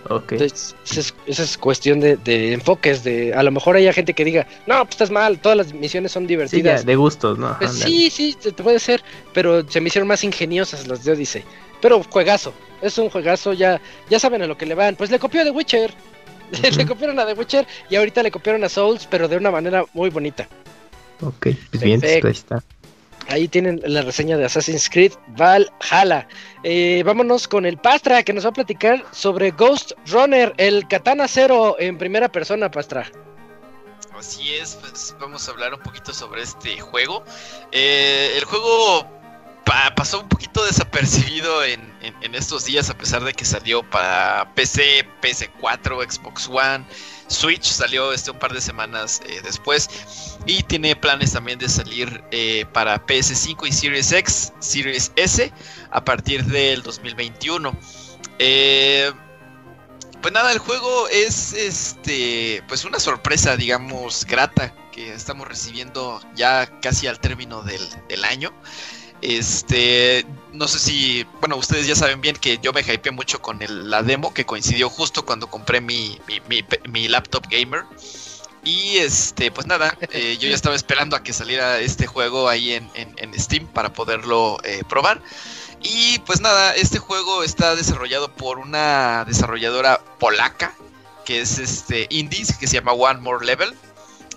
Ok. Entonces, esa es, esa es cuestión de, de enfoques. de A lo mejor hay gente que diga, no, pues estás mal, todas las misiones son Sí, ya, divertidas. de gustos, ¿no? Pues sí, sí, te, te puede ser, pero se me hicieron más ingeniosas las de Odyssey. Pero juegazo, es un juegazo, ya, ya saben a lo que le van. Pues le copió a The Witcher, le copiaron a The Witcher y ahorita le copiaron a Souls, pero de una manera muy bonita. Ok, pues bien, pues ahí está. Ahí tienen la reseña de Assassin's Creed Valhalla. Eh, vámonos con el Pastra que nos va a platicar sobre Ghost Runner, el Katana Zero en primera persona, Pastra. Así es, pues vamos a hablar un poquito sobre este juego. Eh, el juego pa- pasó un poquito desapercibido en estos días, a pesar de que salió para PC, PS4, Xbox One, Switch, salió este un par de semanas eh, después. Y tiene planes también de salir eh, para PS5 y Series X, Series S, a partir del 2021. Eh, pues nada, el juego es este pues una sorpresa, digamos, grata que estamos recibiendo ya casi al término del, del año. Este, no sé si, bueno, ustedes ya saben bien que yo me hypeé mucho con el- la demo que coincidió justo cuando compré mi, mi, mi- mi laptop gamer. Y este, pues nada, eh, yo ya estaba esperando a que saliera este juego ahí en, en- en Steam para poderlo eh, probar. Y pues nada, este juego está desarrollado por una desarrolladora polaca que es este indies que se llama One More Level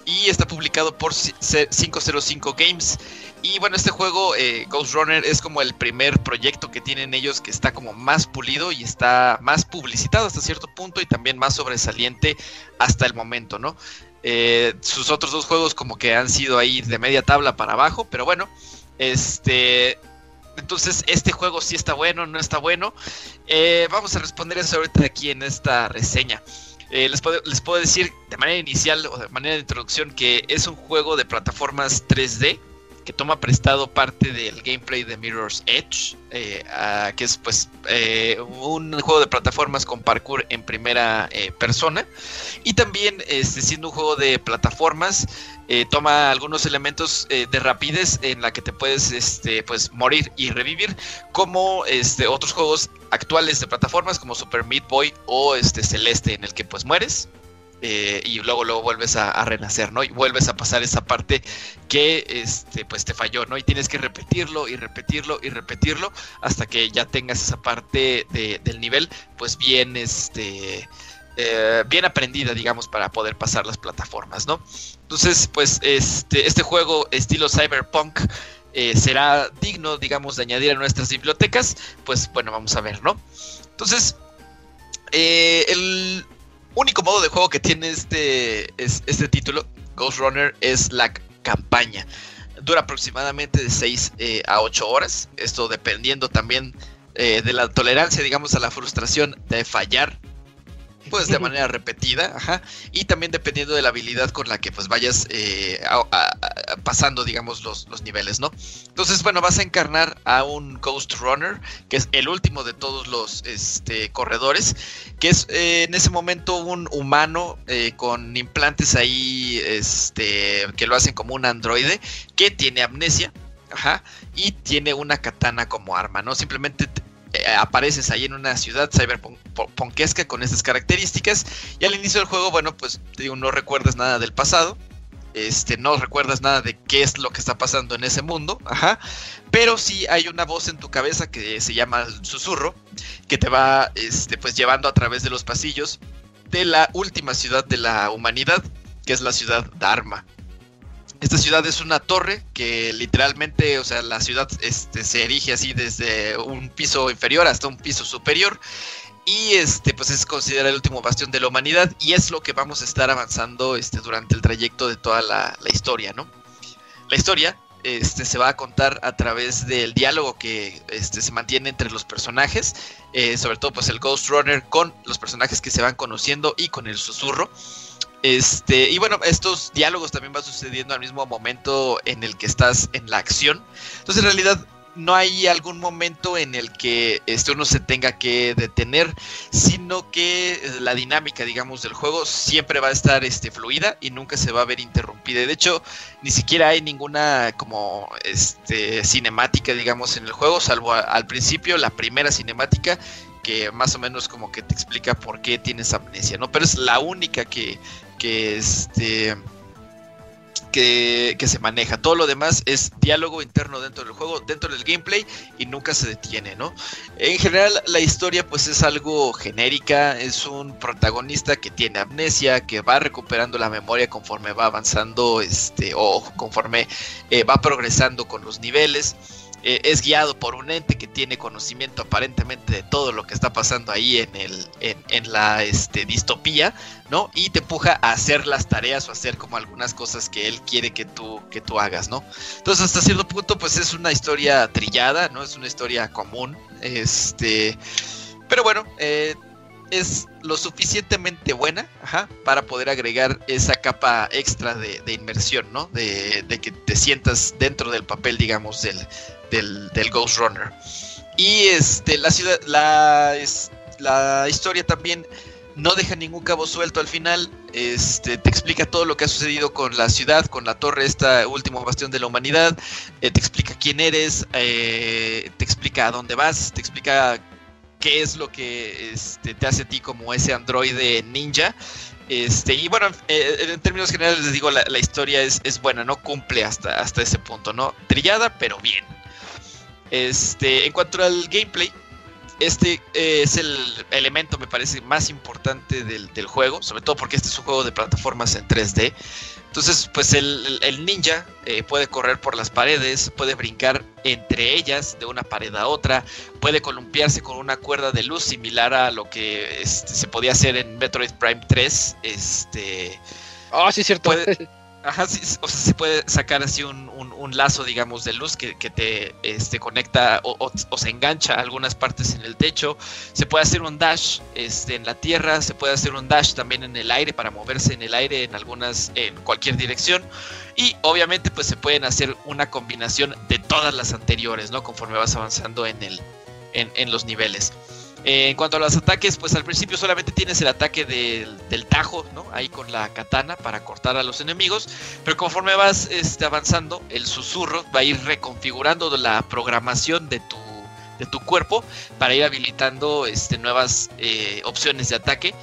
y está publicado por C- C- 505 Games. Y bueno, este juego eh, Ghost Runner es como el primer proyecto que tienen ellos que está como más pulido y está más publicitado hasta cierto punto y también más sobresaliente hasta el momento, ¿no? Eh, sus otros dos juegos como que han sido ahí de media tabla para abajo, pero bueno, este... Entonces, este juego sí está bueno, no está bueno. Eh, vamos a responder eso ahorita aquí en esta reseña. Les, puedo, les puedo decir de manera inicial o de manera de introducción que es un juego de plataformas 3D que toma prestado parte del gameplay de Mirror's Edge, eh, que es pues eh, un juego de plataformas con parkour en primera eh, persona. Y también, este, siendo un juego de plataformas, toma algunos elementos de rapidez en la que te puedes este, pues, morir y revivir, como este, otros juegos actuales de plataformas como Super Meat Boy o este, Celeste, en el que pues mueres. Eh, y luego luego vuelves a, renacer, ¿no? Y vuelves a pasar esa parte que este pues te falló, ¿no? Y tienes que repetirlo y repetirlo y repetirlo hasta que ya tengas esa parte de- del nivel pues bien este eh, bien aprendida, digamos, para poder pasar las plataformas, ¿no? Entonces, pues este, este juego estilo cyberpunk eh, será digno, digamos, de añadir a nuestras bibliotecas, pues bueno, vamos a ver, ¿no? Entonces, el único modo de juego que tiene este, es- este título, Ghost Runner, es la campaña. Dura aproximadamente de 6 a 8 horas, esto dependiendo también eh, de la tolerancia, digamos, a la frustración de fallar pues de manera repetida, ajá, y también dependiendo de la habilidad con la que pues vayas eh, a- a- a- pasando, digamos, los, los niveles, ¿no? Entonces, bueno, vas a encarnar a un Ghost Runner, que es el último de todos los este, corredores, que es eh, en ese momento un humano eh, con implantes ahí, este, que lo hacen como un androide, que tiene amnesia, ajá, y tiene una katana como arma, ¿no? Simplemente te- eh, apareces ahí en una ciudad cyberpunkesca con estas características. Y al inicio del juego, bueno, pues te digo, no recuerdas nada del pasado, este, no recuerdas nada de qué es lo que está pasando en ese mundo, ajá, pero sí hay una voz en tu cabeza que se llama susurro, que te va, este, pues llevando a través de los pasillos de la última ciudad de la humanidad, que es la ciudad Dharma. Esta ciudad es una torre que literalmente, o sea, la ciudad este, se erige así desde un piso inferior hasta un piso superior. Y este, pues es considerado el último bastión de la humanidad. Y es lo que vamos a estar avanzando este, durante el trayecto de toda la, la historia, ¿no? La historia este, se va a contar a través del diálogo que este, se mantiene entre los personajes, eh, sobre todo pues el Ghost Runner con los personajes que se van conociendo y con el susurro. Este, y bueno, estos diálogos también van sucediendo al mismo momento en el que estás en la acción. Entonces, en realidad, no hay algún momento en el que este, uno se tenga que detener, sino que la dinámica, digamos, del juego siempre va a estar este, fluida y nunca se va a ver interrumpida. De hecho, ni siquiera hay ninguna como este, cinemática, digamos, en el juego, salvo al principio, la primera cinemática que más o menos como que te explica por qué tienes amnesia, ¿no? Pero es la única que, que este que, se maneja. Todo lo demás es diálogo interno dentro del juego, dentro del gameplay y nunca se detiene, ¿no? En general la historia pues es algo genérica, es un protagonista que tiene amnesia, que va recuperando la memoria conforme va avanzando, este, o conforme eh, va progresando con los niveles. Eh, es guiado por un ente que tiene conocimiento aparentemente de todo lo que está pasando ahí en, el, en, la este, distopía, ¿no? Y te empuja a hacer las tareas o hacer como algunas cosas que él quiere que tú, que tú hagas, ¿no? Entonces hasta cierto punto pues es una historia trillada, ¿no? Es una historia común, este... Pero bueno, eh, es lo suficientemente buena para poder agregar esa capa extra de, inmersión, ¿no? De, de, que te sientas dentro del papel, digamos, del, del, Ghost Runner. Y este, la ciudad, la, es, la historia también no deja ningún cabo suelto al final. Este, te explica todo lo que ha sucedido con la ciudad, con la torre, esta último bastión de la humanidad. Eh, te explica quién eres, eh, te explica a dónde vas, te explica qué es lo que este, te hace a ti como ese androide ninja. Este, y bueno, eh, en términos generales les digo, la, la historia es, es, buena, no cumple hasta, hasta ese punto, ¿no? Trillada, pero bien. Este, en cuanto al gameplay, este eh, es el elemento, me parece, más importante del, juego, sobre todo porque este es un juego de plataformas en 3D. Entonces, pues el, ninja eh, puede correr por las paredes, puede brincar entre ellas de una pared a otra, puede columpiarse con una cuerda de luz similar a lo que este, se podía hacer en Metroid Prime 3. Este, oh, sí, cierto. Ajá, sí, o sea, se puede sacar así un, lazo, digamos, de luz que, te este, conecta o, se engancha a algunas partes en el techo. Se puede hacer un dash este, en la tierra, se puede hacer un dash también en el aire para moverse en el aire en algunas, en cualquier dirección. Y obviamente, pues se pueden hacer una combinación de todas las anteriores, ¿no? Conforme vas avanzando en el, en los niveles. Eh, en cuanto a los ataques, pues al principio solamente tienes el ataque del, tajo, ¿no? Ahí con la katana para cortar a los enemigos. Pero conforme vas este, avanzando, el susurro va a ir reconfigurando la programación de tu, de tu cuerpo para ir habilitando este, nuevas eh, opciones de ataque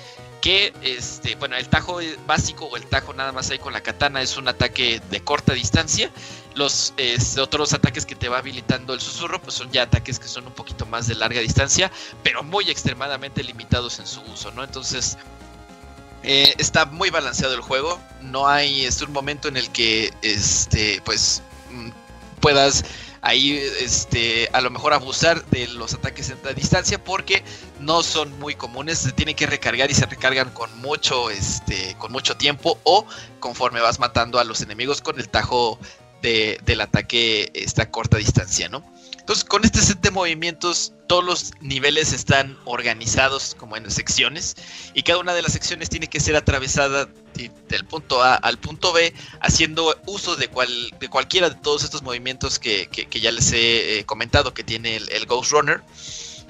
que este bueno el tajo básico o el tajo nada más ahí con la katana es un ataque de corta distancia los otros ataques que te va habilitando el susurro pues son ya ataques que son un poquito más de larga distancia pero muy extremadamente limitados en su uso no entonces eh, está muy balanceado el juego. No hay este, un momento en el que este pues mm, puedas ahí este, a lo mejor abusar de los ataques a distancia porque no son muy comunes, se tienen que recargar y se recargan con mucho, este, con mucho tiempo o conforme vas matando a los enemigos con el tajo de, del ataque esta corta distancia, ¿no? Entonces, con este set de movimientos, todos los niveles están organizados como en secciones y cada una de las secciones tiene que ser atravesada del punto A al punto B haciendo uso de, cual, de cualquiera de todos estos movimientos que, ya les he eh, comentado que tiene el Ghost Runner.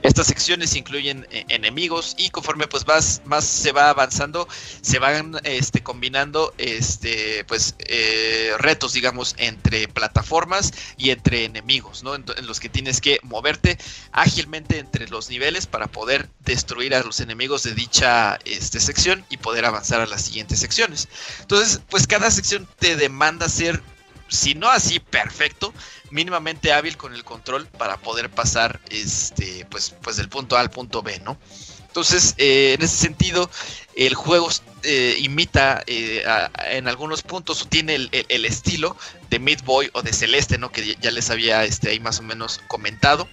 Estas secciones incluyen eh, enemigos y conforme pues más, más se va avanzando, se van este, combinando este, pues, eh, retos, digamos, entre plataformas y entre enemigos, ¿no? En, los que tienes que moverte ágilmente entre los niveles para poder destruir a los enemigos de dicha este, sección y poder avanzar a las siguientes secciones. Entonces, pues cada sección te demanda ser si no así perfecto, mínimamente hábil con el control para poder pasar este, pues, pues del punto A al punto B, ¿no? Entonces, eh, en ese sentido, el juego eh, imita eh, en algunos puntos o tiene el, el- estilo de Meat Boy o de Celeste, ¿no? Que ya les había este, ahí más o menos comentado.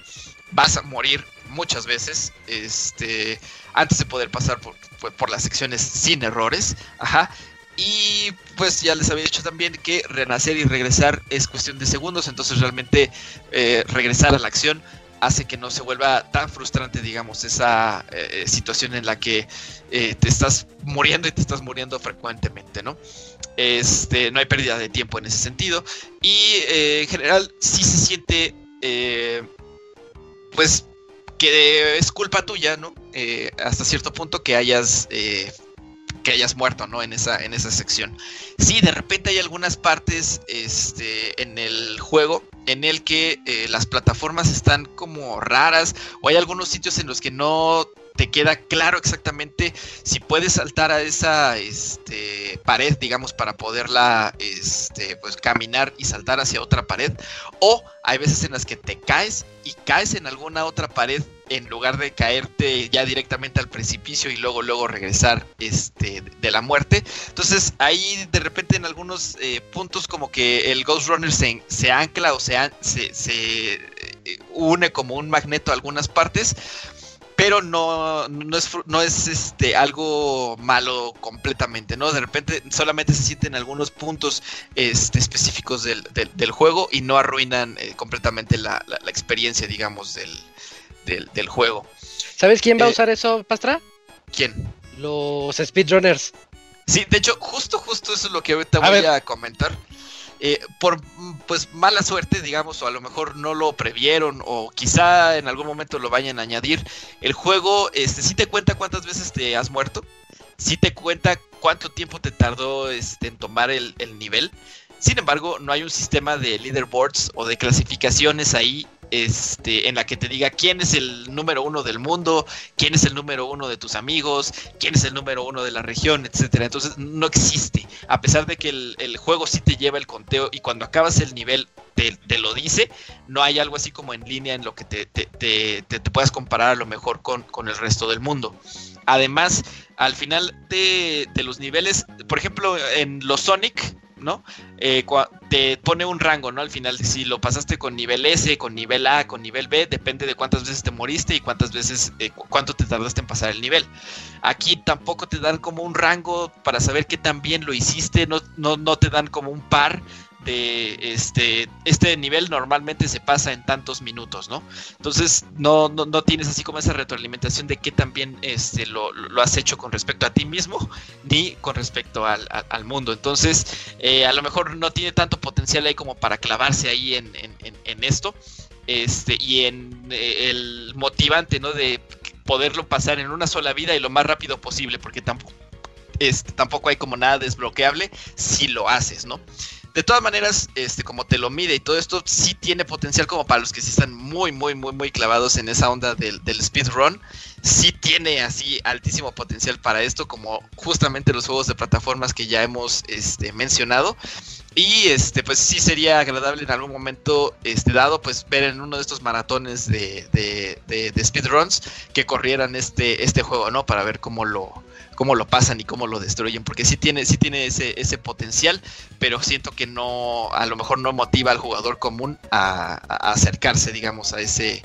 Vas a morir muchas veces este, antes de poder pasar por- por las secciones sin errores. Ajá. Y pues ya les había dicho también que renacer y regresar es cuestión de segundos, entonces realmente eh, regresar a la acción hace que no se vuelva tan frustrante, digamos, esa eh, situación en la que eh, te estás muriendo y te estás muriendo frecuentemente, ¿no? Este, no hay pérdida de tiempo en ese sentido. Y en general sí se siente, pues, que es culpa tuya, ¿no? Hasta cierto punto que hayas... que hayas muerto, ¿no? En esa, en esa sección. Sí, de repente hay algunas partes este, en el juego en el que eh, las plataformas están como raras o hay algunos sitios en los que no te queda claro exactamente si puedes saltar a esa este, pared, digamos, para poderla este, pues, caminar y saltar hacia otra pared. O hay veces en las que te caes y caes en alguna otra pared en lugar de caerte ya directamente al precipicio y luego luego regresar este de la muerte entonces ahí de repente en algunos eh, puntos como que el Ghost Runner se, se ancla o se, se, eh, une como un magneto a algunas partes pero no, no es, no es este, algo malo completamente, ¿no? De repente solamente se sienten algunos puntos este, específicos del, del- del juego y no arruinan eh, completamente la, la- la experiencia, digamos, del, del, del juego. ¿Sabes quién va a Eh, usar eso, Pastra? ¿Quién? Los speedrunners. Sí, de hecho, justo, justo eso es lo que ahorita A voy ver. a comentar. Eh, por pues mala suerte, digamos, o a lo mejor no lo previeron, o quizá en algún momento lo vayan a añadir. El juego, este, sí te cuenta cuántas veces te has muerto, sí te cuenta cuánto tiempo te tardó este, en tomar el nivel. Sin embargo, no hay un sistema de leaderboards o de clasificaciones ahí este, en la que te diga quién es el número uno del mundo, quién es el número uno de tus amigos, quién es el número uno de la región, etcétera. Entonces no existe. A pesar de que el, el juego sí te lleva el conteo y cuando acabas el nivel te, te lo dice, no hay algo así como en línea en lo que te, te- te- puedas comparar a lo mejor con, con el resto del mundo. Además, al final de, de los niveles, por ejemplo, en los Sonic, ¿no? Eh, te pone un rango, ¿no? Al final, si lo pasaste con nivel S, con nivel A, con nivel B, depende de cuántas veces te moriste y cuántas veces, eh, cu- cuánto te tardaste en pasar el nivel. Aquí tampoco te dan como un rango para saber qué tan bien lo hiciste, no, no, no te dan como un par este, este nivel normalmente se pasa en tantos minutos, ¿no? Entonces no, no, no tienes así como esa retroalimentación de qué tan bien este, lo, lo has hecho con respecto a ti mismo, ni con respecto al, al- mundo. Entonces, eh, a lo mejor no tiene tanto potencial ahí como para clavarse ahí en, en- en- en esto. Este, y en eh, el motivante, ¿no? De poderlo pasar en una sola vida y lo más rápido posible, porque tampoco, este, tampoco hay como nada desbloqueable si lo haces, ¿no? De todas maneras, este, como te lo mide y todo esto, sí tiene potencial como para los que sí están muy, muy, muy, muy clavados en esa onda del, speedrun. Sí tiene así altísimo potencial para esto, como justamente los juegos de plataformas que ya hemos este, mencionado. Y este, pues sí sería agradable en algún momento este, dado, pues ver en uno de estos maratones de- de speedruns que corrieran este, este juego, ¿no? Para ver cómo lo, cómo lo pasan y cómo lo destruyen. Porque sí tiene, sí tiene ese, ese potencial, pero siento que no, a lo mejor no motiva al jugador común a, acercarse, digamos, a ese,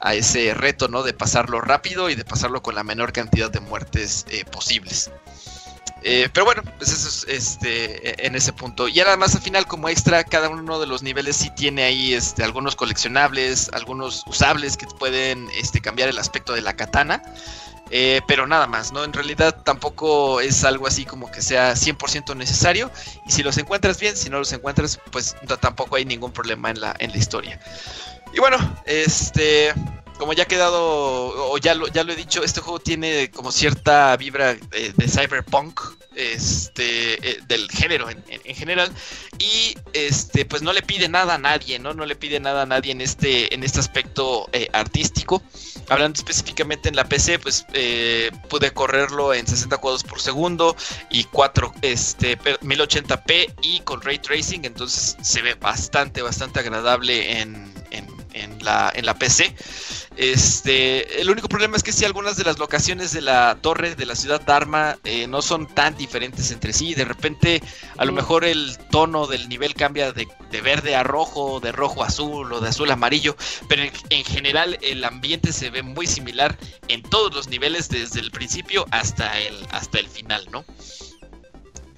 a ese reto, ¿no? De pasarlo rápido y de pasarlo con la menor cantidad de muertes eh, posibles. Eh, pero bueno, pues eso es este, en ese punto. Y ahora más al final, como extra, cada uno de los niveles sí tiene ahí este, algunos coleccionables, algunos usables que pueden este, cambiar el aspecto de la katana. Eh, pero nada más, ¿no? En realidad tampoco es algo así como que sea 100% necesario. Y si los encuentras bien, si no los encuentras, pues tampoco hay ningún problema en la, en la historia. Y bueno, este, como ya ha quedado, o ya lo, ya lo he dicho, este juego tiene como cierta vibra eh, de cyberpunk, este, eh, del género en, en- en general, y este, pues no le pide nada a nadie, ¿no? No le pide nada a nadie en este, en este aspecto eh, artístico. Hablando específicamente en la PC, pues pude correrlo en 60 cuadros por segundo y 4, este, per- 1080p y con ray tracing, entonces se ve bastante, bastante agradable en, en- la, en la PC. Este, el único problema es que si algunas de las locaciones de la torre de la ciudad Dharma eh, no son tan diferentes entre sí. De repente, a lo mejor el tono del nivel cambia de, de verde a rojo, de rojo a azul o de azul a amarillo. Pero en, en general el ambiente se ve muy similar en todos los niveles desde el principio hasta el, hasta el final, ¿no?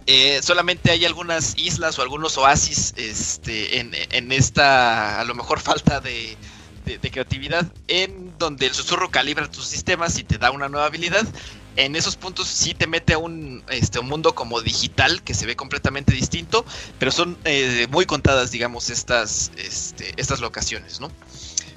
Eh, solamente hay algunas islas o algunos oasis este, en, en esta, a lo mejor, falta de, de- creatividad, en donde el susurro calibra tus sistemas y te da una nueva habilidad. En esos puntos sí te mete a un, este, un mundo como digital que se ve completamente distinto, pero son eh, muy contadas, digamos, estas, este, estas locaciones, ¿no?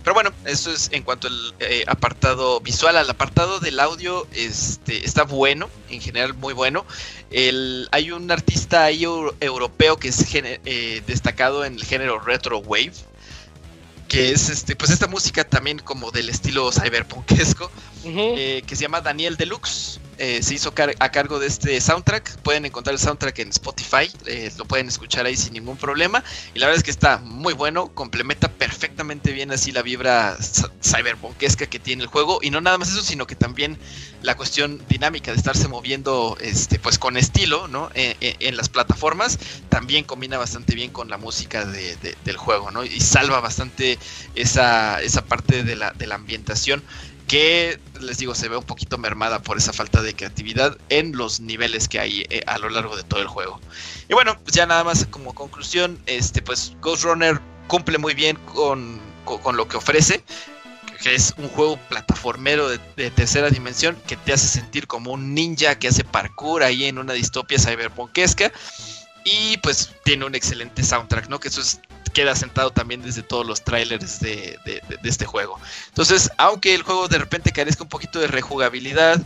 Pero bueno, eso es en cuanto al eh, apartado visual. Al apartado del audio, este, está bueno, en general muy bueno. El, hay un artista ahí eu- europeo que es eh, destacado en el género retro wave, que es este, pues esta música también como del estilo cyberpunkesco, eh, que se llama Daniel Deluxe. Eh, se hizo a cargo de este soundtrack. Pueden encontrar el soundtrack en Spotify. eh, lo pueden escuchar ahí sin ningún problema. Y la verdad es que está muy bueno. Complementa perfectamente bien así la vibra cyberpunkesca que tiene el juego. Y no nada más eso, sino que también la cuestión dinámica de estarse moviendo este, pues con estilo ¿no? Eh, en las plataformas. También combina bastante bien con la música de- de- del juego. ¿no? Y salva bastante esa, esa parte de la, de la ambientación que les digo se ve un poquito mermada por esa falta de creatividad en los niveles que hay eh, a lo largo de todo el juego. Y bueno, pues ya nada más como conclusión, este pues Ghost Runner cumple muy bien con, con, lo que ofrece, que es un juego plataformero de, de tercera dimensión que te hace sentir como un ninja que hace parkour ahí en una distopia cyberpunkesca. Y pues tiene un excelente soundtrack, ¿no? Que eso es- queda sentado también desde todos los trailers de, este juego. Entonces, aunque el juego de repente carezca un poquito de rejugabilidad,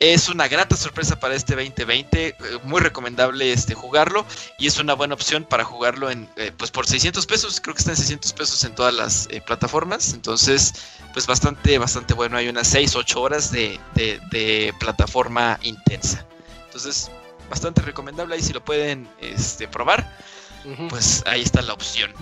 es una grata sorpresa para este 2020, eh, muy recomendable este jugarlo y es una buena opción para jugarlo en eh, pues por 600 pesos, creo que está en 600 pesos en todas las eh, plataformas, entonces pues bastante bastante bueno, hay unas 6 8 horas de plataforma intensa. Entonces, bastante recomendable ahí si lo pueden este probar, Pues ahí está la opción.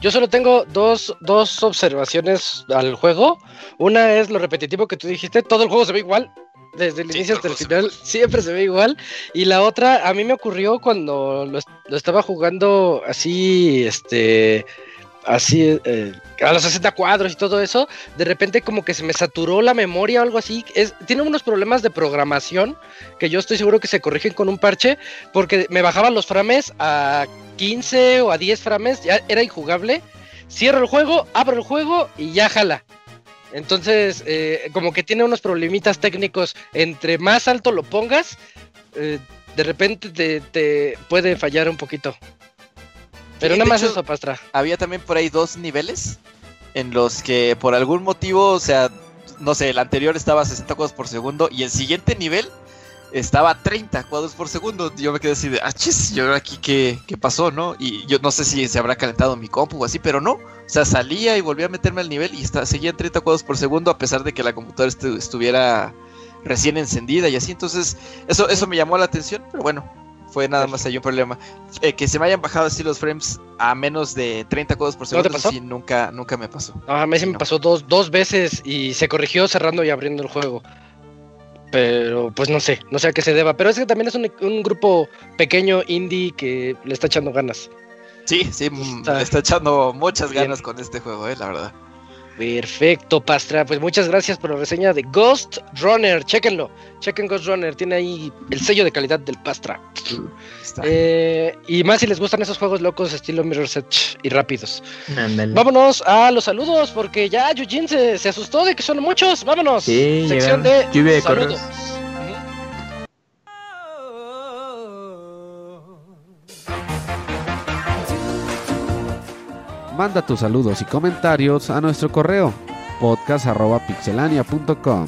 Yo solo tengo dos, dos observaciones al juego. Una es lo repetitivo que tú dijiste, todo el juego se ve igual. Desde el Sí, inicio hasta el final siempre se ve igual. Y la otra, a mí me ocurrió cuando lo estaba jugando así, este, así, eh, a los 60 cuadros y todo eso, de repente como que se me saturó la memoria o algo así. Es, tiene unos problemas de programación que yo estoy seguro que se corrigen con un parche, porque me bajaban los frames a 15 o a 10 frames, ya era injugable. Cierro el juego, abro el juego y ya jala. Entonces, eh, como que tiene unos problemitas técnicos. Entre más alto lo pongas, eh, de repente te, te puede fallar un poquito. Pero Sí, nada más hecho- eso, Pastra. había también por ahí dos niveles en los que por algún motivo, o sea, no sé, el anterior estaba a 60 cuadros por segundo y el siguiente nivel estaba a 30 cuadros por segundo. Yo me quedé así de, ah, chis, yo aquí qué, qué pasó, ¿no? Y yo no sé si se habrá calentado mi compu o así, pero no. O sea, salía y volvía a meterme al nivel y está, seguía en 30 cuadros por segundo a pesar de que la computadora estu- estuviera recién encendida y así. Entonces, eso, eso me llamó la atención, pero bueno, fue nada más ahí un problema. Eh, que se me hayan bajado así los frames a menos de 30 cuadros por ¿No segundo, te eso pasó? sí, nunca, nunca me pasó. No, a mí sí me No. pasó dos, dos veces y se corrigió cerrando y abriendo el juego. Pero pues no sé, no sé a qué se deba. Pero es que también es un, un grupo pequeño indie que le está echando ganas. Sí, sí, mm, Está le está echando muchas bien. ganas con este juego, eh, la verdad. Perfecto, Pastra. Pues muchas gracias por la reseña de Ghost Runner. Chéquenlo. Chequen Ghost Runner. Tiene ahí el sello de calidad del Pastra. Eh, y más si les gustan esos juegos locos estilo Mirror's Edge y rápidos. Vámonos a los saludos porque ya Yujin se, se asustó de que son muchos. Vámonos. Sí, Sección de de saludos. correos. Manda tus saludos y comentarios a nuestro correo podcast.pixelania.com.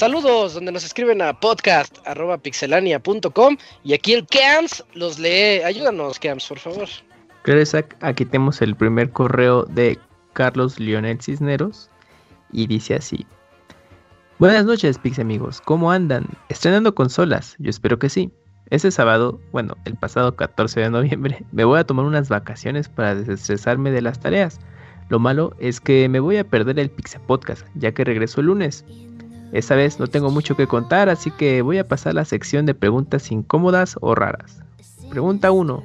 Saludos, donde nos escriben a podcast.pixelania.com y aquí el Cams los lee. Ayúdanos, Cams, por favor. Isaac, aquí tenemos el primer correo de Carlos Lionel Cisneros y dice así. Buenas noches, Pix amigos. ¿Cómo andan? ¿Estrenando consolas? Yo espero que sí. Este sábado, bueno, el pasado 14 de noviembre, me voy a tomar unas vacaciones para desestresarme de las tareas. Lo malo es que me voy a perder el Pixel Podcast, ya que regreso el lunes. Esta vez no tengo mucho que contar, así que voy a pasar a la sección de preguntas incómodas o raras. Pregunta 1.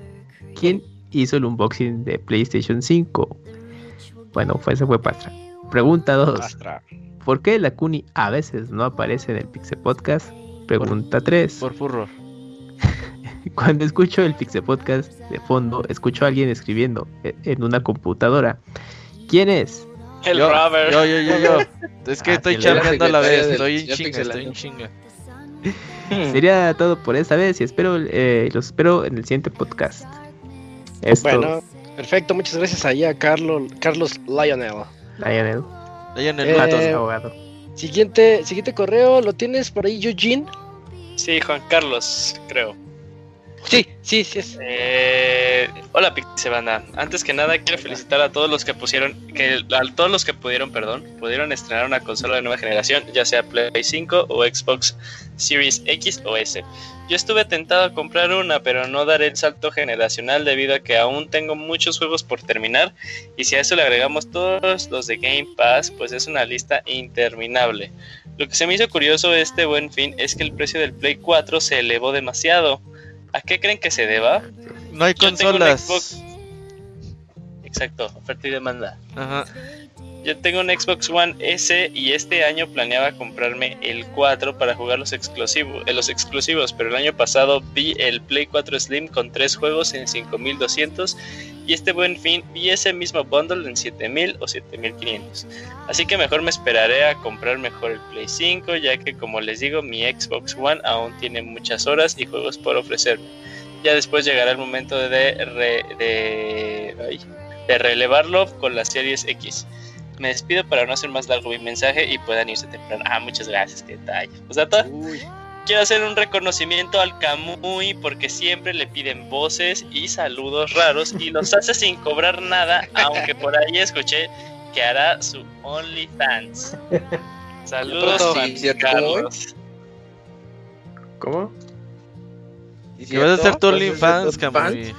¿Quién hizo el unboxing de PlayStation 5? Bueno, fue, ese fue Pastra. Pregunta 2. Astra. ¿Por qué la Kuni a veces no aparece en el Pixel Podcast? Pregunta 3. Por furro. Cuando escucho el Pixel Podcast de fondo, escucho a alguien escribiendo e- en una computadora. ¿Quién es? El yo, Robert. yo, yo, yo, yo. Es que Ah, estoy chambeando a la vez. Estoy en chinga, estoy en chinga. Sería todo por esta vez y espero eh, los espero en el siguiente podcast. Esto, Bueno, perfecto. Muchas gracias ahí a Carlos, Carlos Lionel. Lionel, Ahí el Eh, abogado. Siguiente, siguiente correo, ¿lo tienes por ahí, Eugene? Sí, Juan Carlos, creo. Sí, sí, sí. Es. Eh, hola Pixebanda. Antes que nada quiero felicitar a todos los que pusieron, que a todos los que pudieron, perdón, pudieron estrenar una consola de nueva generación, ya sea Play 5 o Xbox Series X o S. Yo estuve tentado a comprar una, pero no daré el salto generacional debido a que aún tengo muchos juegos por terminar y si a eso le agregamos todos los de Game Pass, pues es una lista interminable. Lo que se me hizo curioso este buen fin es que el precio del Play 4 se elevó demasiado. ¿A qué creen que se deba? No hay Yo consolas. Xbox. Exacto, oferta y demanda. Ajá. Yo tengo un Xbox One S y este año planeaba comprarme el 4 para jugar los exclusivos, eh, los exclusivos, pero el año pasado vi el Play 4 Slim con 3 juegos en 5200 y este buen fin vi ese mismo bundle en 7000 o 7500. Así que mejor me esperaré a comprar mejor el Play 5, ya que como les digo, mi Xbox One aún tiene muchas horas y juegos por ofrecerme. Ya después llegará el momento de, re- de, de relevarlo con las series X. Me despido para no hacer más largo mi mensaje y puedan irse temprano. Ah, muchas gracias, qué detalle. Pues Data, quiero hacer un reconocimiento al Kamui porque siempre le piden voces y saludos raros y los hace sin cobrar nada, aunque por ahí escuché que hará su OnlyFans. Saludos, ¿cierto, Carlos. ¿Cómo? Que vas a hacer tu ¿Vas a hacer OnlyFans, Kamui.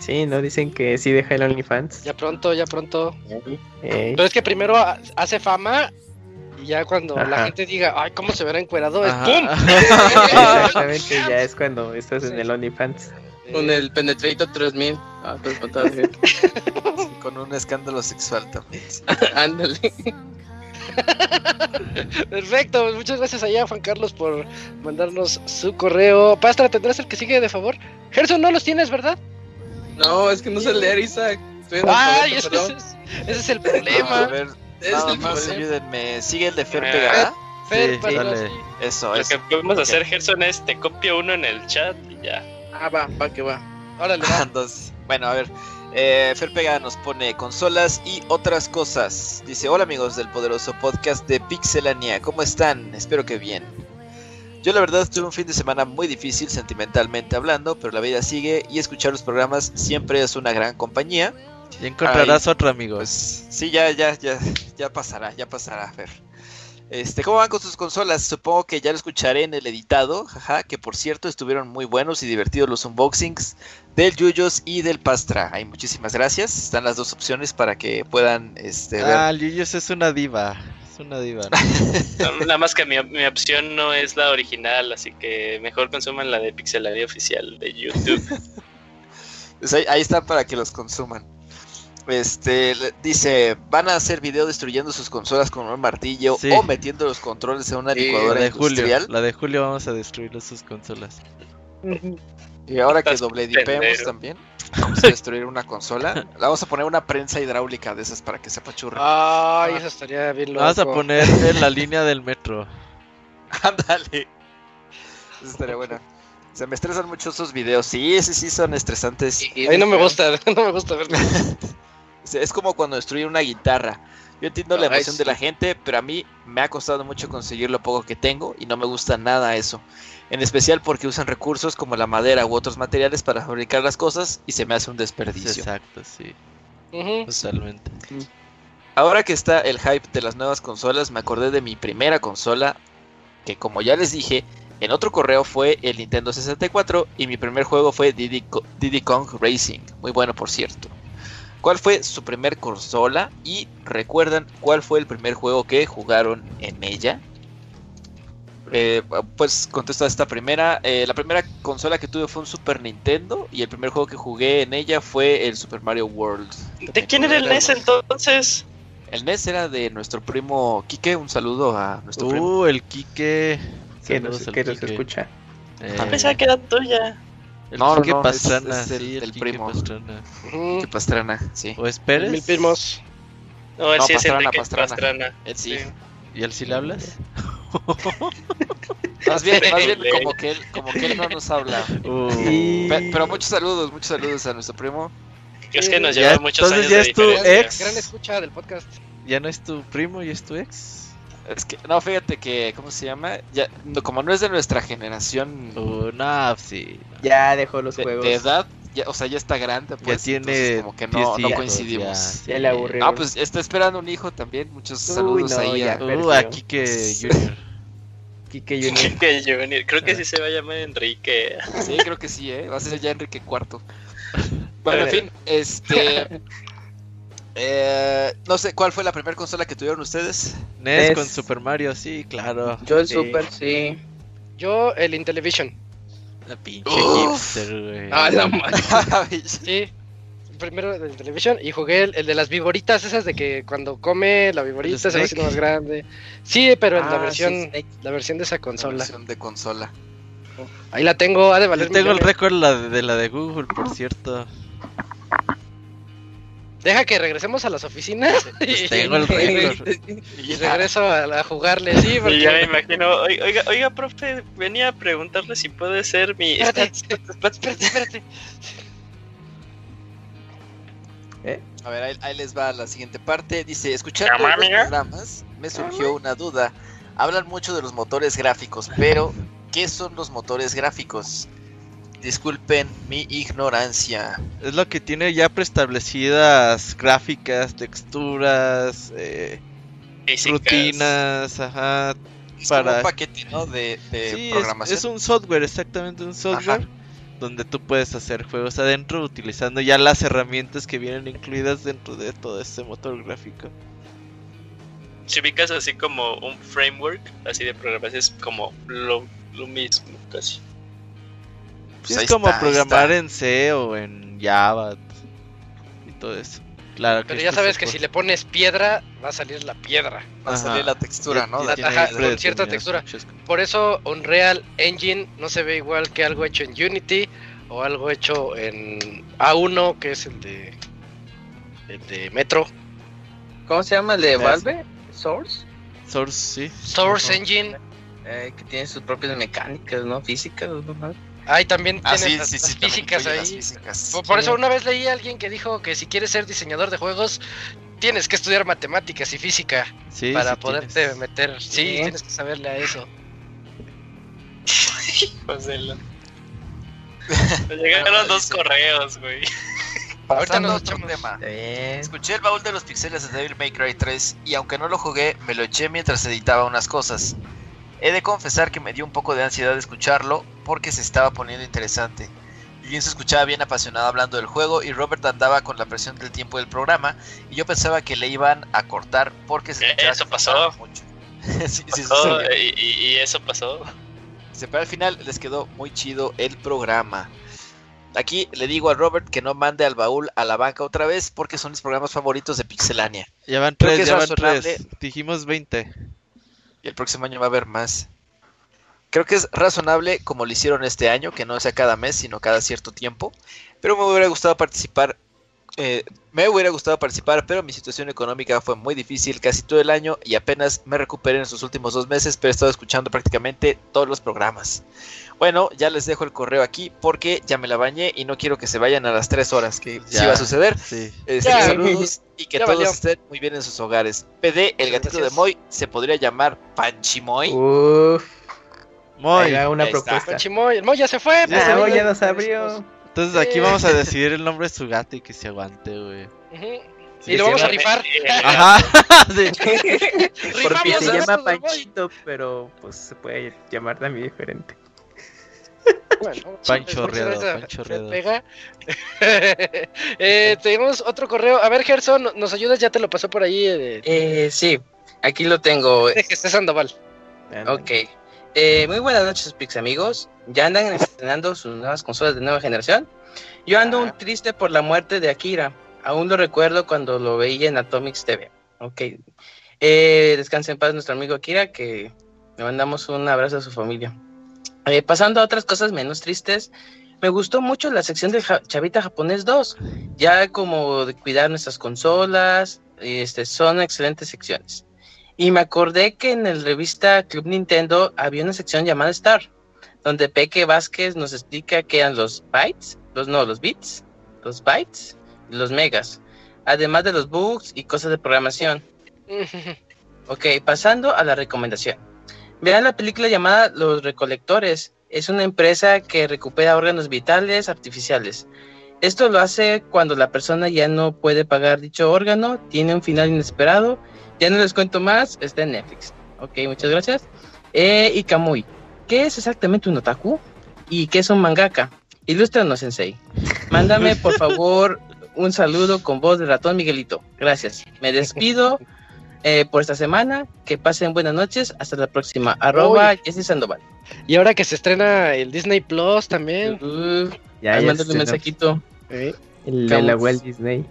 Sí, no dicen que sí deja el OnlyFans. Ya pronto, ya pronto. Eh, Pero es que primero ha- hace fama y ya cuando la gente diga, ay, ¿cómo se verá encuerado? Es. ¡pum! Exactamente, ya es cuando estás en el OnlyFans. Con el Penetrator 3000. Ah, pues. Con un escándalo sexual también. Ándale. Perfecto, pues muchas gracias allá Juan Carlos por mandarnos su correo. Pastra, ¿tendrás el que sigue de favor? Gerson, no los tienes, ¿verdad? No, es que no sé leer, Isaac. Estoy en Ay, ese, es, ese es el A problema. ver, Es nada el más ayúdenme. Sigue el de Fer Eh, Pegada. Fer, Sí, Pastra, dale. sí. Eso, Lo eso. que podemos hacer, Gerson, es te copio uno en el chat y ya. Ah, va, va que va. Órale, va. Entonces, bueno, a ver. Eh, Fer Pegada nos pone consolas y otras cosas. Dice: Hola amigos del poderoso podcast de Pixelania. ¿Cómo están? Espero que bien. Yo la verdad tuve un fin de semana muy difícil sentimentalmente hablando, pero la vida sigue y escuchar los programas siempre es una gran compañía. Ya encontrarás otro amigo. Pues sí, ya, ya, ya, ya pasará, ya pasará, Fer. Este, ¿cómo van con sus consolas? Supongo que ya lo escucharé en el editado, jaja, que por cierto estuvieron muy buenos y divertidos los unboxings del Yuyos y del Pastra. Ay, muchísimas gracias. Están las dos opciones para que puedan este, ver. ah, Yuyos es una diva. Es una diva. ¿no? Nada más que mi, mi opción no es la original, así que mejor consuman la de Pixelaria oficial de YouTube. Pues ahí, ahí están para que los consuman. Este dice, van a hacer video destruyendo sus consolas con un martillo Sí. o metiendo los controles en una Sí, La licuadora de Julio. industrial. La de Julio vamos a destruir sus consolas. Y ahora que doble dipemos también, vamos a destruir una consola. Le vamos a poner una prensa hidráulica de esas para que se apachurre. Ay, eso estaría bien loco. Vamos a poner en la línea del metro. Ándale. Eso estaría bueno. Se me estresan mucho esos videos. Sí, sí, sí, son estresantes. Ay, no me gusta, no me gusta verlo. Es- como cuando destruyen una guitarra. Yo entiendo la Ay, emoción de la gente, pero a mí me ha costado mucho conseguir lo poco que tengo y no me gusta nada eso. En especial porque usan recursos como la madera u otros materiales para fabricar las cosas y se me hace un desperdicio. Exacto, sí. Totalmente. Ahora que está el hype de las nuevas consolas, me acordé de mi primera consola, que como ya les dije, El otro correo fue el Nintendo 64 y mi primer juego fue Diddy, Co- Diddy Kong Racing, muy bueno por cierto. ¿Cuál fue su primer consola? Y recuerdan cuál fue el primer juego que jugaron en ella. Eh, pues contesto a esta primera. Eh, la primera consola que tuve fue un Super Nintendo y el primer juego que jugué en ella fue el Super Mario World. ¿De quién era el NES entonces? El NES era de nuestro primo Quique. Un saludo a nuestro primo. Uh, el Quique. Que nos, que nos escucha. Eh, Ah, Pensaba que era tuya. El No, Quique no, es- Pastrana, es el- sí, el el Quique primo. Pastrana. Ujú. Quique Pastrana, sí. ¿O es Pérez? Mil primos. No, él No, sí es Pastrana, Enrique Pastrana. Pastrana. Él sí. Sí. ¿Y él sí le hablas? Más bien, más bien como que él, como que él no nos habla. Uh, Pe- pero muchos saludos, muchos saludos a nuestro primo. Es que nos Ya, lleva muchos entonces años ya de es tu ex. Gran escucha del podcast. ¿Ya no es tu primo y es tu ex? Es que, no, fíjate que, ¿cómo se llama? Ya, no, como no es de nuestra generación Uh, no, sí. Ya dejó los de, juegos. de edad, ya, o sea, ya está grande, pues. tiene entonces como que no, 10 no coincidimos. ya, Ya le aburrió. No, pues está esperando un hijo también. Muchos Uy, saludos no, ahí. ya. a- Uh, aquí que Junior. Quique Junior. Que Junior. Creo que sí se va a llamar Enrique. Sí, creo que sí, ¿eh? Va a ser ya Enrique IV. Bueno, en fin, este. eh, no sé, ¿cuál fue la primera consola que tuvieron ustedes? NES NES. con Super Mario, sí, claro. Yo el Sí. Super, sí. Yo, el Intellivision. La pinche Uf. hipster, güey. Ah, la madre. Sí. Primero el Intellivision y jugué el, el de las viboritas, esas de que cuando come la viborita se va haciendo más grande. Sí, pero en la Ah, versión, sí, la versión de esa La consola. versión de consola. Ahí la tengo, ha de Yo valer tengo el récord la de, de la de Google, por cierto. Deja que regresemos a las oficinas Pues y, tengo el récord. y regreso a, a jugarle, sí, porque... Y ya me imagino, "Oi- oiga, oiga, profe, venía a preguntarle si puede ser mi... Espérate, espérate, espérate, espérate. A ver, ahí, ahí les va la siguiente parte. Dice, escuchando los amiga. programas, me surgió una duda. Hablan mucho de los motores gráficos, pero ¿qué son los motores gráficos? Disculpen mi ignorancia. Es lo que tiene ya preestablecidas gráficas, texturas, eh, rutinas, ajá. Es como Para- un paquete, ¿no? De, de Sí, es, programación. es un software, exactamente un software. Ajá. Donde tú puedes hacer juegos adentro utilizando ya las herramientas que vienen incluidas dentro de todo este motor gráfico. Si ubicas así como un framework, así de programación, es como lo, lo mismo, casi. Pues es como está, programar está. en C o en Java y todo eso. Claro Pero que ya sabes que si le pones piedra, va a salir la piedra. Va a salir la textura, ¿no? La- Ajá, con cierta textura. Por eso Unreal Engine no se ve igual que algo hecho en Unity o algo hecho en A1, que es el de el de Metro. ¿Cómo se llama el de. Valve? Source. Source, sí. Source. Engine. Eh, que tiene sus propias mecánicas, ¿no? Físicas, ¿no? Ahí también Ah, tiene sí, las, sí, las sí, también físicas ahí. las físicas. Por, por Sí. eso una vez leí a alguien que dijo que si quieres ser diseñador de juegos, tienes que estudiar matemáticas y física Sí, para sí poderte tienes. meter. Sí, Sí. tienes que saberle a eso. Me llegaron dos dice- correos, güey. Ahorita nos otro echamos. tema. Bien. Escuché el baúl de los pixeles de Devil May Cry 3 y aunque no lo jugué, me lo eché mientras editaba unas cosas. He de confesar que me dio un poco de ansiedad escucharlo porque se estaba poniendo interesante. Yujin se escuchaba bien apasionado hablando del juego y Robert andaba con la presión del tiempo del programa y yo pensaba que le iban a cortar porque se Eh, escuchaba eso pasó. mucho. sí, sí, Pasó, sí. y, y- y eso pasó. Dice, Pero al final les quedó muy chido el programa. Aquí le digo a Robert que no mande al baúl a la banca otra vez porque son mis programas favoritos de Pixelania. Ya van tres, es ya van tres. Dijimos 20. Y el próximo año va a haber más. Creo que es razonable como lo hicieron este año, que no sea cada mes, sino cada cierto tiempo. Pero me hubiera gustado participar. eh, me hubiera gustado participar, pero mi situación económica fue muy difícil casi todo el año y apenas me recuperé en estos últimos dos meses, pero he estado escuchando prácticamente todos los programas. Bueno, ya les dejo el correo aquí porque ya me la bañé y no quiero que se vayan a las tres horas, que sí Ya. va a suceder. Sí. Este, Ya. saludos y que Ya todos valió. estén muy bien en sus hogares. PD, el gatito Gracias. de Moy, se podría llamar Panchimoy. Uf, Muy. ahí va una ahí propuesta. Chimoy, el Moy ya se fue. pues, ahorita- Moy ya nos abrió. Entonces aquí vamos a decidir el nombre de su gato y que se aguante, güey. Ujú. Y lo vamos a rifar. Ajá. Sí. Porque se llama. Panchito, pero pues se puede llamar también diferente. Bueno, Pancho Redo, Pancho Redo. pega. eh, tenemos otro correo. A ver, Gerson, ¿nos ayudas? Ya te lo pasó por ahí. eh, Eh, sí, aquí lo tengo. de que estés Sandoval. Ok. Eh, muy buenas noches, Pix amigos. ¿Ya andan estrenando sus nuevas consolas de nueva generación? Yo ando un triste por la muerte de Akira. Aún lo recuerdo cuando lo veía en Atomics TV. Ok. Eh, descanse en paz nuestro amigo Akira, que le mandamos un abrazo a su familia. Eh, pasando a otras cosas menos tristes, me gustó mucho la sección de Ja- Chavita Japonés 2. Ya como de cuidar nuestras consolas, este, son excelentes secciones. Y me acordé que en el revista Club Nintendo había una sección llamada Star, donde Peque Vázquez nos explica qué eran los bytes, los no, los bits, los bytes y los megas, además de los bugs y cosas de programación. Ok, pasando a la recomendación. Vean la película llamada Los Recolectores. Es una empresa que recupera órganos vitales artificiales. Esto lo hace cuando la persona ya no puede pagar dicho órgano, tiene un final inesperado. Ya no les cuento más, está en Netflix. Ok, muchas gracias. Eh, y Kamui, ¿qué es exactamente un otaku? ¿Y qué es un mangaka? Ilústranos, Sensei. Mándame, por favor, un saludo con voz de ratón Miguelito. Gracias. Me despido eh, por esta semana. Que pasen buenas noches. Hasta la próxima. Arroba Jessy Sandoval. Y ahora que se estrena el Disney Plus también. Uf, Ya, ya mándale un mensajito. Eh, El de la. Walt Disney.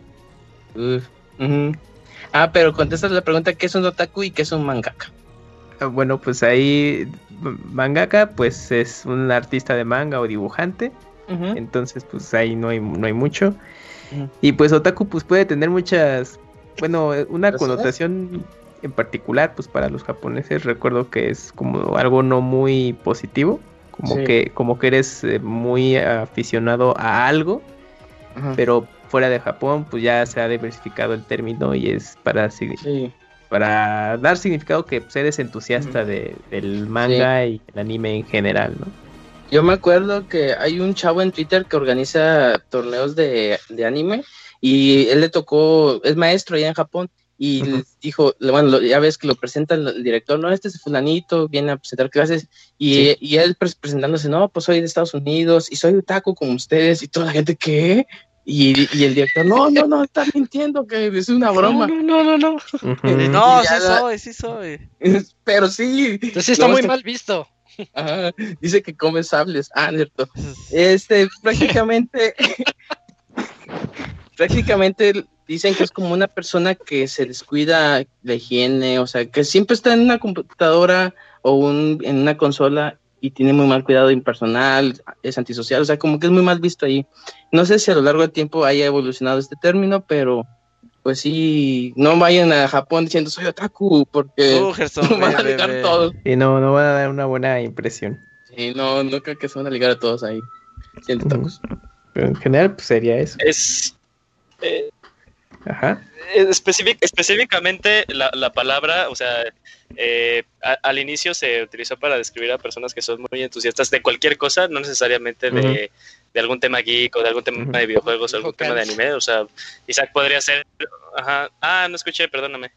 Ah, pero contestas la pregunta: ¿qué es un otaku y qué es un mangaka? Ah, Bueno, pues ahí mangaka pues es un artista de manga o dibujante, entonces pues ahí no hay, no hay mucho. Y pues otaku pues puede tener muchas, bueno, una connotación en particular pues para los japoneses recuerdo que es como algo no muy positivo, como Sí. que como que eres eh, muy aficionado a algo, pero fuera de Japón pues ya se ha diversificado el término y es para Sí. para dar significado que pues, eres entusiasta de, del manga y el anime en general, ¿no? Yo me acuerdo que hay un chavo en Twitter que organiza torneos de, de anime y él le tocó, es maestro allá en Japón y Ujú. le dijo, bueno, lo- ya ves que lo presenta el, director, no, este es fulanito, viene a presentar clases y, y él pres- presentándose, no, pues soy de Estados Unidos y soy otaku como ustedes y toda la gente, ¿qué? Y, y el director, no, no, no, está mintiendo, que es una broma. No, no, no, no. Ujú. No, sí soy, sí soy. Pero sí. Entonces sí está muy mal visto. Ajá, dice que come sables. Ah, cierto. Este, prácticamente, prácticamente dicen que es como una persona que se descuida la higiene, o sea, que siempre está en una computadora o un, en una consola y tiene muy mal cuidado impersonal, es antisocial, o sea, como que es muy mal visto ahí. No sé si a lo largo del tiempo haya evolucionado este término, pero pues sí, no vayan a Japón diciendo soy otaku, porque Gerson, no van a ligar ve. todos. Y no, no va a dar una buena impresión. Sí, no, no creo que se van a ligar a todos ahí. Siendo Ujú. tacos. Pero en general pues sería eso. Es eh, Ajá. eh, específic- específicamente la, la palabra, o sea, eh, a- al inicio se utilizó para describir a personas que son muy entusiastas de cualquier cosa, no necesariamente de, de algún tema geek o de algún tema de videojuegos o algún tema de anime. O sea, Isaac podría ser. Ajá. Ah, no escuché, perdóname.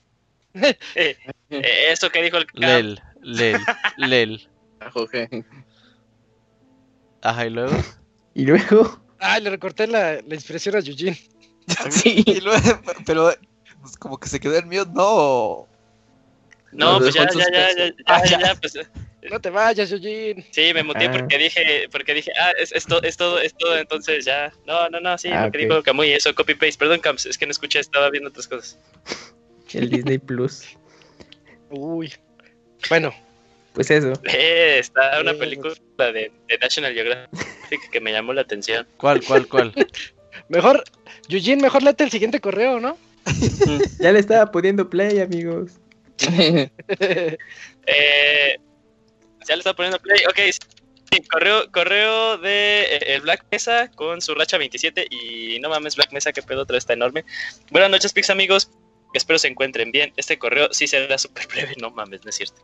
Eh, eh, eso que dijo el Lel, Lel, Lel. Ah. Ajá, y luego. Y luego, Ah, le recorté la, la inspiración a Eugene. Sí. Y luego, pero pues, como que se quedó en mute, ¿no? No, pues ya, ya, ya, ya, Ah, ya, ya. pues No te vayas, Eugene. sí, me muteé Ah. porque dije, porque dije, ah, es, es, to- es todo, es todo, entonces ya. No, no, no, sí, Ah, lo que dijo Camuy, eso, copy paste. Perdón, Camps, es que no escuché, estaba viendo otras cosas. el Disney Plus. Uy. Bueno, Pues eso. Eh, está una Eh, película de, de National Geographic que me llamó la atención. ¿Cuál, cuál, cuál? mejor, Eugene, mejor lete el siguiente correo, ¿no? Ya le estaba poniendo play, amigos. Eh, ya le estaba poniendo play. Ok, sí, correo, correo de eh, el Black Mesa con su racha 27. Y no mames, Black Mesa, que pedo, otra está enorme. Buenas noches, Pix amigos. Espero se encuentren bien. Este correo sí será súper breve, no mames, no es cierto.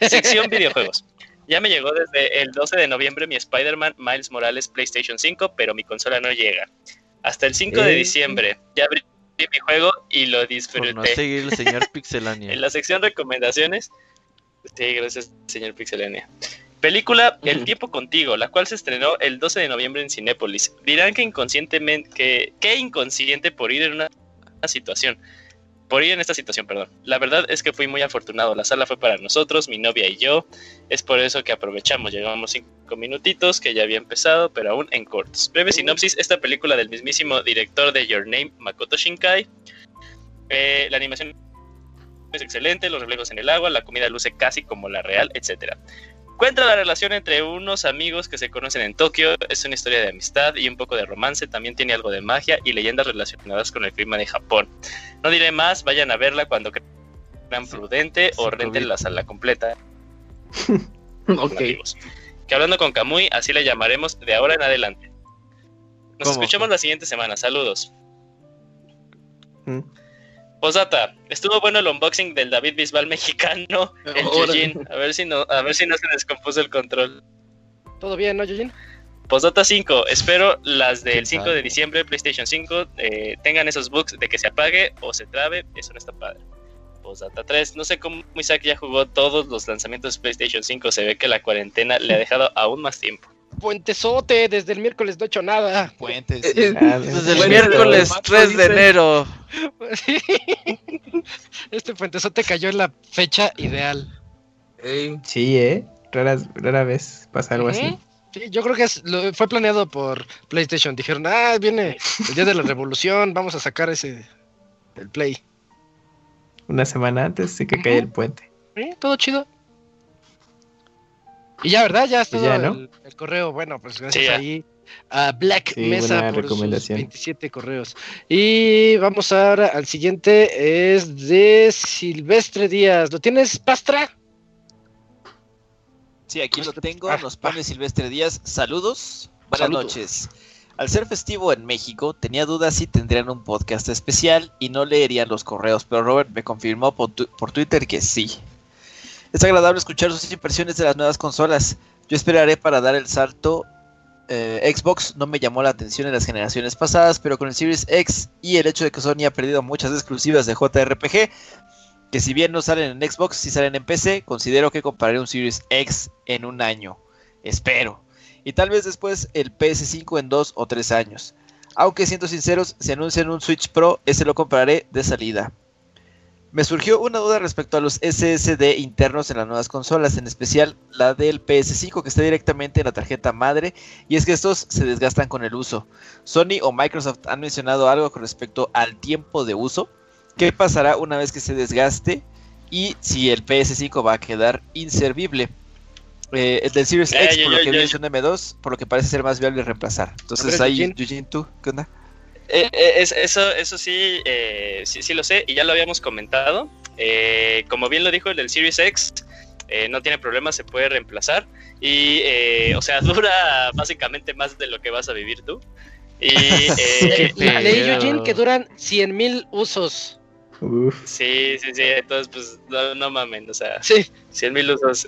Sección videojuegos. Ya me llegó desde el 12 de noviembre mi Spider-Man Miles Morales PlayStation 5, pero mi consola no llega. Hasta el 5 de Eh. diciembre. Ya abrí mi juego y lo Por disfruté. no seguir el señor Pixelania. En la sección recomendaciones. Sí, gracias, señor Pixelania. Película El tiempo contigo, la cual se estrenó el 12 de noviembre en Cinépolis. Dirán que inconscientemente, que, que inconsciente por ir en una, una situación. Por ir en esta situación, perdón. La verdad es que fui muy afortunado. La sala fue para nosotros, mi novia y yo. Es por eso que aprovechamos. Llegamos cinco minutitos, que ya había empezado, pero aún en cortos. Breve sinopsis: esta película del mismísimo director de Your Name, Makoto Shinkai. Eh, la animación es excelente, los reflejos en el agua, la comida luce casi como la real, etcétera. Cuenta la relación entre unos amigos que se conocen en Tokio, es una historia de amistad y un poco de romance, también tiene algo de magia y leyendas relacionadas con el clima de Japón. No diré más, vayan a verla cuando crean prudente o Sí, renten COVID. la sala completa. Ok. Que hablando con Kamui, así le llamaremos de ahora en adelante. Nos ¿Cómo? escuchamos la siguiente semana, saludos. Mm. Posdata, estuvo bueno el unboxing del David Bisbal mexicano, el. Yujin. A ver si no, a ver si no se descompuso el control. ¿Todo bien, no, Yujin? Postdata 5, espero las del ¿Quién 5 sabe? de diciembre, PlayStation 5, eh, tengan esos bugs de que se apague o se trabe, eso no está padre. Postdata 3, no sé cómo Isaac ya jugó todos los lanzamientos de PlayStation 5, se ve que la cuarentena le ha dejado aún más tiempo. Puentesote, desde el miércoles no he hecho nada. Puentes. Eh, Ah, Desde el miércoles pero- 3 de enero. Este puentesote cayó en la fecha ideal. Ey, Sí, ¿eh? Raras, rara vez pasa algo así. Sí, yo creo que es- lo- fue planeado por PlayStation. Dijeron, ah, viene el día de la revolución, vamos a sacar ese el Play. Una semana antes de que caiga el puente. Sí, todo chido. Y ya, ¿verdad? Ya está Pues ya, ¿no? el, el correo. Bueno, pues gracias Sí, ahí a Black Sí, Mesa buena por sus recomendación. 27 correos. Y vamos ahora al siguiente, es de Silvestre Díaz. ¿Lo tienes, Pastra? Sí, aquí lo tengo. Ah, Nos pone Silvestre Díaz. Saludos. Buenas Saludos. noches. Al ser festivo en México, tenía dudas si tendrían un podcast especial y no leerían los correos, pero Robert me confirmó por, tu- por Twitter que sí. Es agradable escuchar sus impresiones de las nuevas consolas. Yo esperaré para dar el salto. Eh, Xbox no me llamó la atención en las generaciones pasadas, pero con el Series X y el hecho de que Sony ha perdido muchas exclusivas de JRPG, que si bien no salen en Xbox, si salen en PC, considero que compraré un Series X en un año. Espero. Y tal vez después el PS5 en dos o tres años. Aunque siendo sinceros, si anuncian un Switch Pro, ese lo compraré de salida. Me surgió una duda respecto a los SSD internos en las nuevas consolas, en especial la del PS5 que está directamente en la tarjeta madre, y es que estos se desgastan con el uso. Sony o Microsoft han mencionado algo con respecto al tiempo de uso. ¿Qué pasará una vez que se desgaste? Y si el PS5 va a quedar inservible. Eh, el del Series X, por lo que vi, es un M2, por lo que parece ser más viable reemplazar. Entonces ahí. Eugene, ¿tú qué onda? Eh, eh, es- eso, eso sí, eh, sí, sí lo sé y ya lo habíamos comentado. Eh, como bien lo dijo el del Series X, eh, no tiene problema, se puede reemplazar. Y, eh, o sea, dura básicamente más de lo que vas a vivir tú. Y, eh, Leí. Eugene, que duran 100.000 usos. Uf. sí, sí, sí, entonces pues no, no mamen, o sea, Sí. 100 mil usos,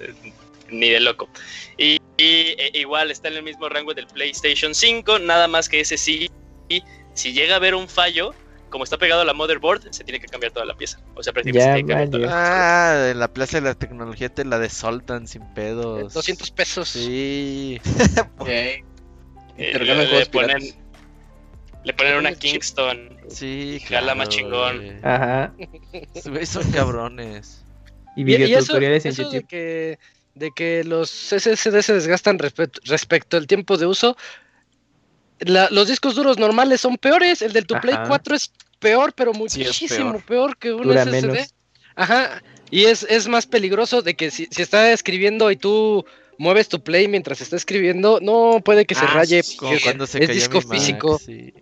ni de loco. Y, y, igual está en el mismo rango del PlayStation 5, nada más que ese sí, y si llega a haber un fallo, como está pegado a la motherboard, se tiene que cambiar toda la pieza. O sea, prácticamente Ya se tiene que cambiar toda la pieza. Ah, en la Plaza de la Tecnología te la desoltan sin pedos. 200 pesos. Sí. Eh, te le, ponen, le ponen una. Kingston. Sí, Jala más chingón. Ajá. Son cabrones. Y videotutoriales en eso de YouTube. que, de que los SSD se desgastan respecto, respecto al tiempo de uso, la- los discos duros normales son peores. El del tu Play Ajá. 4 es peor, pero Sí, muchísimo peor. peor. que un Dura SSD. menos. Ajá. Y es, es más peligroso de que si, si está escribiendo y tú mueves tu Play mientras está escribiendo, no puede que se Ah, raye. cuando se es cayó disco mi Mac, físico. sí.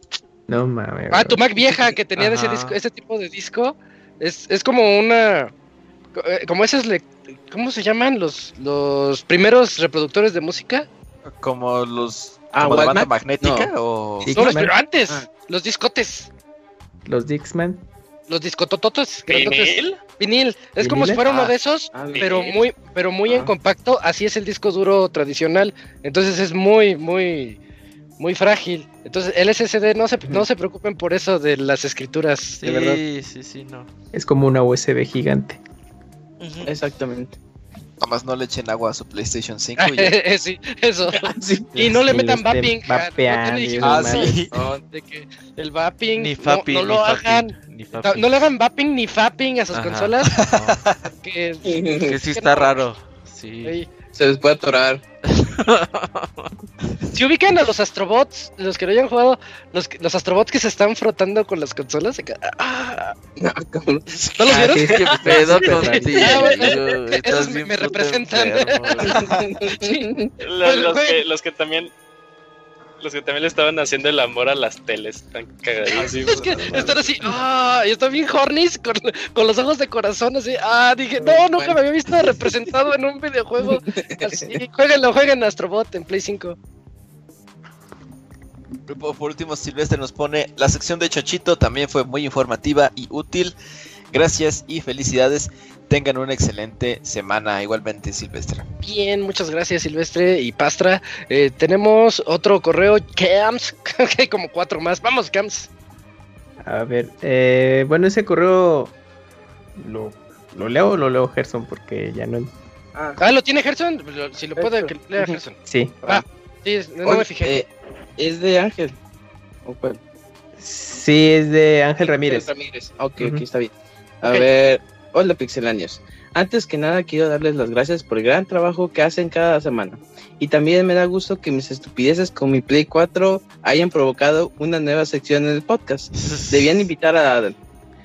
No mames. Ah, tu. Mac vieja que tenía ese disco, ese tipo de disco, es, es como una, eh, como esos, le- ¿cómo se llaman los, los primeros reproductores de música? Como los. Ah, como de banda magnética o. No, pero antes, Ah. los discotes, Los Dixman. los discotototos, ¿Vinil? vinil, es como si fuera uno Ah, de esos, ah, pero vinil. muy, pero muy en compacto, así es el disco duro tradicional, entonces es muy, muy, muy frágil, Entonces, el SSD no se, no se preocupen por eso de las escrituras, de verdad. Sí, sí, sí, no. Es como una USB gigante. Exactamente. Nomás no le echen agua a su PlayStation 5 y ya. sí, eso. Sí. Y no le metan vapping. ah, vapeando no Ah, sí. no, de que el vapping Ni no- fapping, no, ni lo fapping, hagan. ni No, fapping. no le hagan vapping ni fapping a sus Ajá. consolas. No, Que, que sí está raro. Sí. Se les puede atorar. Si ubican a los astrobots, los que no hayan jugado, los, que- los astrobots que se están frotando con las consolas. acá, ah, No, cabrón. ¿No los Ah, vieron? sí, ¿Qué pedo contigo? Ah, bueno, esos me representan. Sí. Los que, los que también. Los que también le estaban haciendo el amor a las teles. Tan cagadísimos. Es que están así, ah, y están bien hornies con, con los ojos de corazón, así, ah, dije, no, nunca me había visto representado en un videojuego así. Jueguenlo, jueguen Astrobot en Play 5. Por, por último, Silvestre nos pone, la sección de Chochito también fue muy informativa y útil. Gracias y felicidades. Tengan una excelente semana igualmente, Silvestre. Bien, muchas gracias Silvestre y Pastra. Eh, tenemos otro correo, creo que hay como cuatro más. Vamos, Cams. A ver, eh, bueno, ese correo lo, lo leo o lo leo Gerson porque ya no. Ah, ¿lo tiene Gerson? Si lo puede, que lea Gerson. Sí, Va, sí, no Oye, me fijé. eh, es de Ángel. ¿O cuál? sí, es de Ángel Ramírez. Ramírez. Ok, Ujú. ok, está bien. A ver, hola pixelanios. Antes que nada quiero darles las gracias por el gran trabajo que hacen cada semana. Y también me da gusto que mis estupideces con mi Play 4 hayan provocado una nueva sección en el podcast. Debían invitar a Adam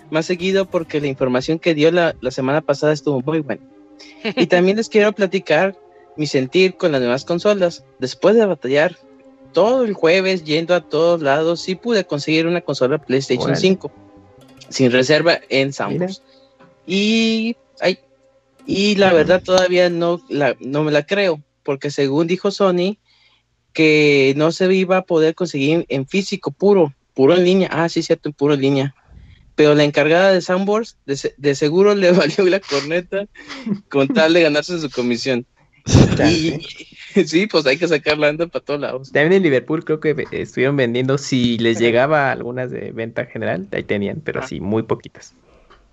más seguido porque la información que dio la, la semana pasada estuvo muy buena. Y también les quiero platicar mi sentir con las nuevas consolas. Después de batallar todo el jueves yendo a todos lados, sí pude conseguir una consola PlayStation Órale. 5 sin reserva en Soundbox. Y, ay, y la verdad todavía no, la, no me la creo, porque según dijo Sony, que no se iba a poder conseguir en físico puro, puro en línea. Ah, sí, cierto, en puro en línea. Pero la encargada de Soundbox de, se- de seguro le valió la corneta con tal de ganarse su comisión. Y sí, pues hay que sacar la anda para todos lados. También en Liverpool creo que estuvieron vendiendo, si les llegaba algunas de venta general, ahí tenían, pero Ah. sí, muy poquitas.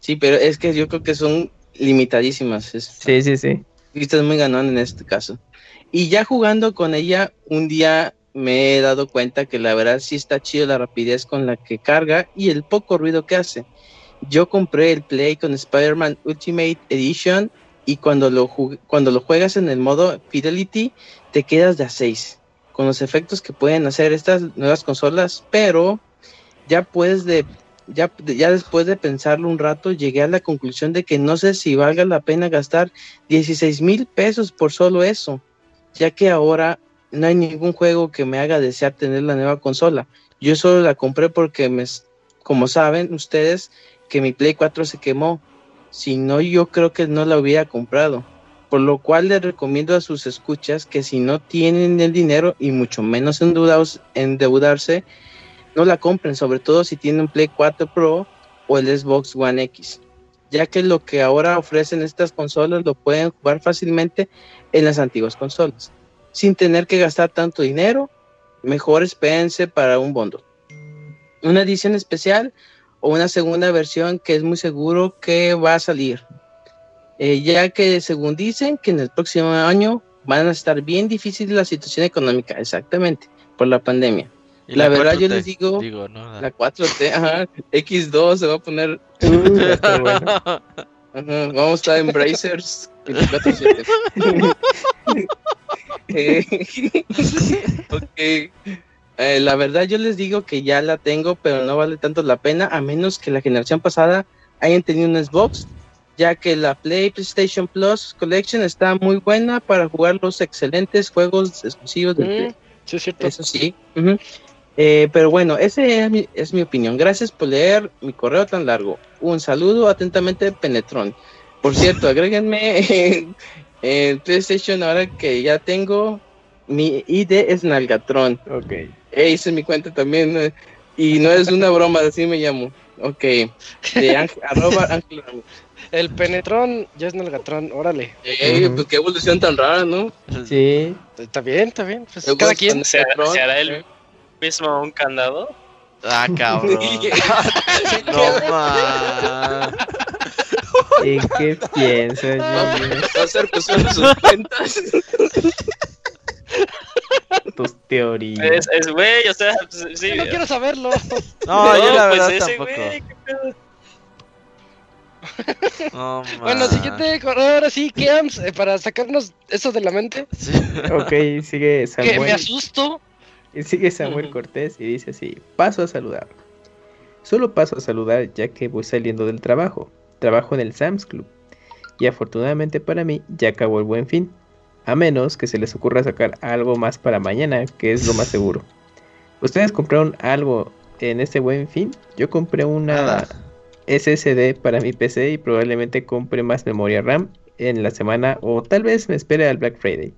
Sí, pero es que yo creo que son limitadísimas. Es, Sí, sí, sí. Viste, es muy ganón en este caso. Y ya jugando con ella, un día me he dado cuenta que la verdad sí está chido la rapidez con la que carga y el poco ruido que hace. Yo compré el Play con Spider-Man Ultimate Edition y cuando lo, cuando lo juegas en el modo Fidelity te quedas de a 6 con los efectos que pueden hacer estas nuevas consolas, pero ya puedes de ya, ya después de pensarlo un rato llegué a la conclusión de que no sé si valga la pena gastar 16 mil pesos por solo eso, ya que ahora no hay ningún juego que me haga desear tener la nueva consola. Yo solo la compré porque, me, como saben ustedes, que mi Play 4 se quemó. Si no, yo creo que no la hubiera comprado. Por lo cual les recomiendo a sus escuchas que si no tienen el dinero y mucho menos endeudarse, no la compren, sobre todo si tienen un Play 4 Pro o el Xbox One X ya que lo que ahora ofrecen estas consolas lo pueden jugar fácilmente en las antiguas consolas, sin tener que gastar tanto dinero. Mejor espérense para un bundle. Una edición especial o una segunda versión que es muy seguro que va a salir, Eh, ya que según dicen que en el próximo año van a estar bien difícil la situación económica, exactamente, por la pandemia. Y La verdad, yo 4T, les digo- digo ¿no? La 4T, ajá, X2 se va a poner Uh, está bueno. Ajá, vamos a estar en Brazers 24/7. Eh, ok. Eh, la verdad yo les digo que ya la tengo, pero no vale tanto la pena, a menos que la generación pasada hayan tenido un Xbox, ya que la Play PlayStation Plus Collection está muy buena para jugar los excelentes juegos exclusivos del Play. Mm, sí, es cierto. Eso sí. Eh, pero bueno, esa es mi, es mi opinión. Gracias por leer mi correo tan largo. Un saludo atentamente, Penetrón. Por cierto, agréguenme en, en PlayStation ahora que ya tengo. Mi ID es Nalgatron. Ok. Eh, hice mi cuenta también. eh, y no es una broma, así me llamo. Ok. De Ángel- arroba Ángel. El penetrón ya es Nalgatrón, órale. Eh, pues qué evolución tan rara, ¿no? Sí. Está bien, está bien. Pues cada quien. Se, se hará el, mismo un candado. Ah, cabrón. no más. ¿En qué piensas, Junior? Va a ser pusieron sus cuentas. Tus teorías. Es, es güey, o sea, pues, sí. No quiero saberlo. No, yo la pues verdad ese tampoco. güey, qué pedo. Bueno, siguiente correo, ahora sí, Keams, eh, para sacarnos eso de la mente. Sí. Ok, sigue Que me Samuel. asusto. Sigue Samuel. Cortés y dice así, paso a saludar. Solo paso a saludar ya que voy saliendo del trabajo. Trabajo en el Sam's Club. Y afortunadamente para mí ya acabó el buen fin. A menos que se les ocurra sacar algo más para mañana, que es lo más seguro. ¿Ustedes compraron algo en este buen fin? Yo compré una. SSD para mi PC y probablemente compre más memoria RAM en la semana o tal vez me espere al Black Friday.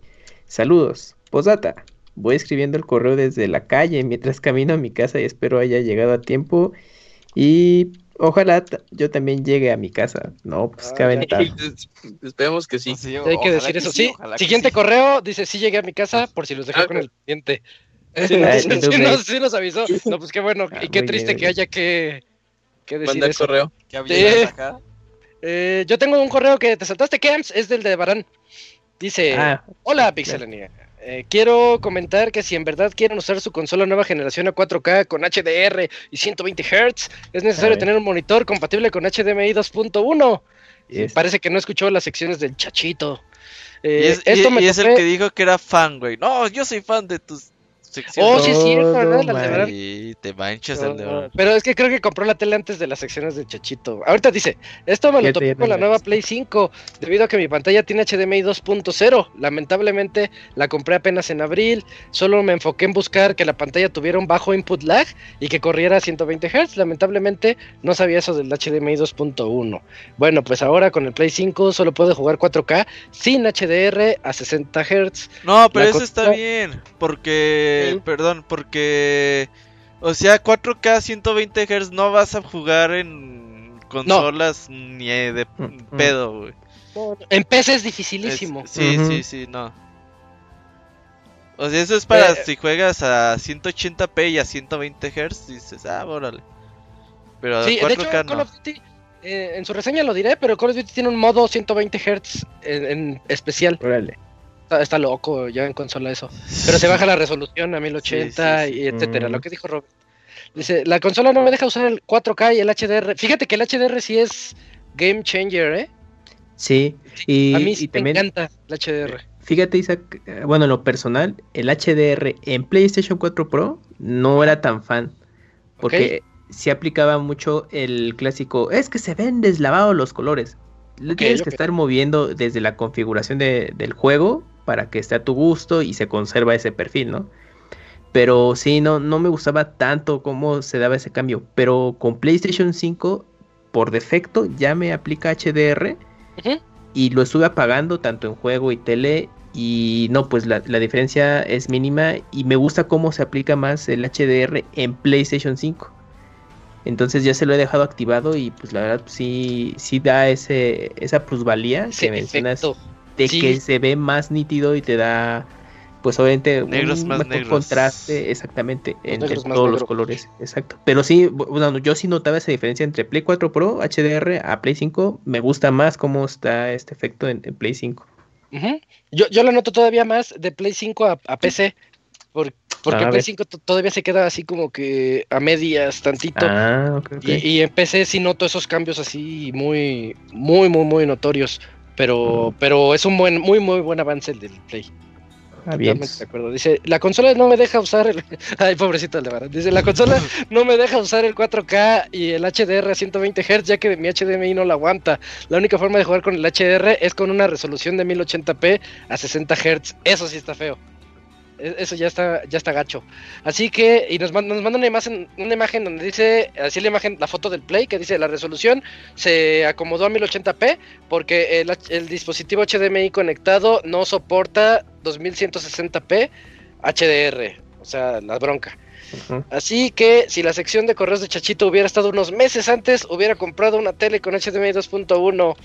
Saludos. Posdata. Voy escribiendo el correo desde la calle mientras camino a mi casa y espero haya llegado a tiempo. Y ojalá yo también llegue a mi casa. No, pues qué Ah, aventar. Esperemos que sí. Sí, Hay que decir eso. Sí, siguiente sí. correo dice: Sí, llegué a mi casa por si los dejé Ah, con el. Sí, nos, Ay, sí, nos- avisó. No, pues qué bueno. Ah, y qué triste bien, que haya que, que decir Manda eso. correo. ¿Qué acá? Eh, yo tengo un correo que te saltaste, Camps, es del de Barán. Dice: Ah, Hola, Pixelania. Eh, quiero comentar que si en verdad quieren usar su consola nueva generación a 4K con HDR y 120 Hz, es necesario tener un monitor compatible con HDMI 2.1. y es- Parece que no escuchó las secciones del chachito. Y Eh, es, y- esto me y es el que dijo que era fan, güey. No, yo soy fan de tus Oh, sí es cierto, te manchas el de No. Pero es que creo que compró la tele antes de las secciones de Chachito. Ahorita dice, esto me lo topé con la nueva. Play 5, debido a que mi pantalla tiene HDMI 2.0. Lamentablemente la compré apenas en abril, solo me enfoqué en buscar que la pantalla tuviera un bajo input lag y que corriera a 120 Hz. Lamentablemente no sabía eso del HDMI 2.1. Bueno, pues ahora con el Play 5 solo puedo jugar 4K sin HDR a 60 Hz. No, pero La eso está bien. Porque, Sí. perdón, porque. O sea, 4K 120 Hz no vas a jugar en consolas ni de Mm, pedo, güey. En PC es Es- dificilísimo. sí, sí, sí, no. O sea, eso es para Eh, si juegas a 180p y a 120 Hz, dices, ah, órale. Pero a Sí, de 4K hecho, Call no. of Duty, eh, en su reseña lo diré, pero Call of Duty tiene un modo 120 Hz en, en especial. Órale. Está, está loco ya en consola eso. Pero se baja la resolución a 1080 Sí, sí, sí. y etcétera. Mm. Lo que dijo Robert. Dice, la consola no me deja usar el 4K y el HDR. Fíjate que el HDR sí es game changer, ¿eh? Sí, y, a mí y sí me también, encanta el HDR. fíjate Isaac, bueno, en lo personal, el HDR en PlayStation 4 Pro no era tan fan, porque sí aplicaba mucho el clásico, es que se ven deslavados los colores. Le Ok, tienes que estar moviendo desde la configuración de- del juego para que esté a tu gusto y se conserva ese perfil, ¿no? Pero sí, no, no me gustaba tanto cómo se daba ese cambio. Pero con PlayStation 5, por defecto, ya me aplica HDR. Y lo estuve apagando tanto en juego y tele. Y no, pues la, la diferencia es mínima. Y me gusta cómo se aplica más el HDR en PlayStation 5. Entonces ya se lo he dejado activado. Y pues la verdad, sí, sí da ese, esa plusvalía Ese que mencionas efecto. De Sí. que se ve más nítido y te da, pues obviamente, Negros un más mejor negros. contraste, exactamente, en, negros en más todos los colores, exacto. Pero sí, bu- bueno, yo sí notaba esa diferencia entre Play 4 Pro HDR a Play 5. Me gusta más cómo está este efecto en, en Play 5. Ujú. yo, yo lo noto todavía más de Play 5 a, a PC. por- porque A Play ver. 5 to- todavía se queda así como que a medias, tantito. Ah, ok, ok. Y, y en PC sí noto esos cambios así muy, muy, muy, muy notorios. Pero, pero es un buen, muy, muy buen avance el del Play. Ah, bien. De acuerdo. Dice, la consola no me deja usar el... Ay, pobrecito el de Barán. Dice, la consola no me deja usar el 4K y el HDR a 120 Hz ya que mi HDMI no lo aguanta. La única forma de jugar con el HDR es con una resolución de 1080p a 60 Hz. Eso sí está feo. E- Eso ya está, ya está gacho. Así que, y nos, man- nos una imagen, una imagen donde dice, así la imagen, la foto del Play, que dice la resolución se acomodó a 1080p porque el, el dispositivo HDMI conectado no soporta 2160p HDR, o sea, la bronca. Así que si la sección de correos de Chachito hubiera estado unos meses antes, hubiera comprado una tele con HDMI 2.1.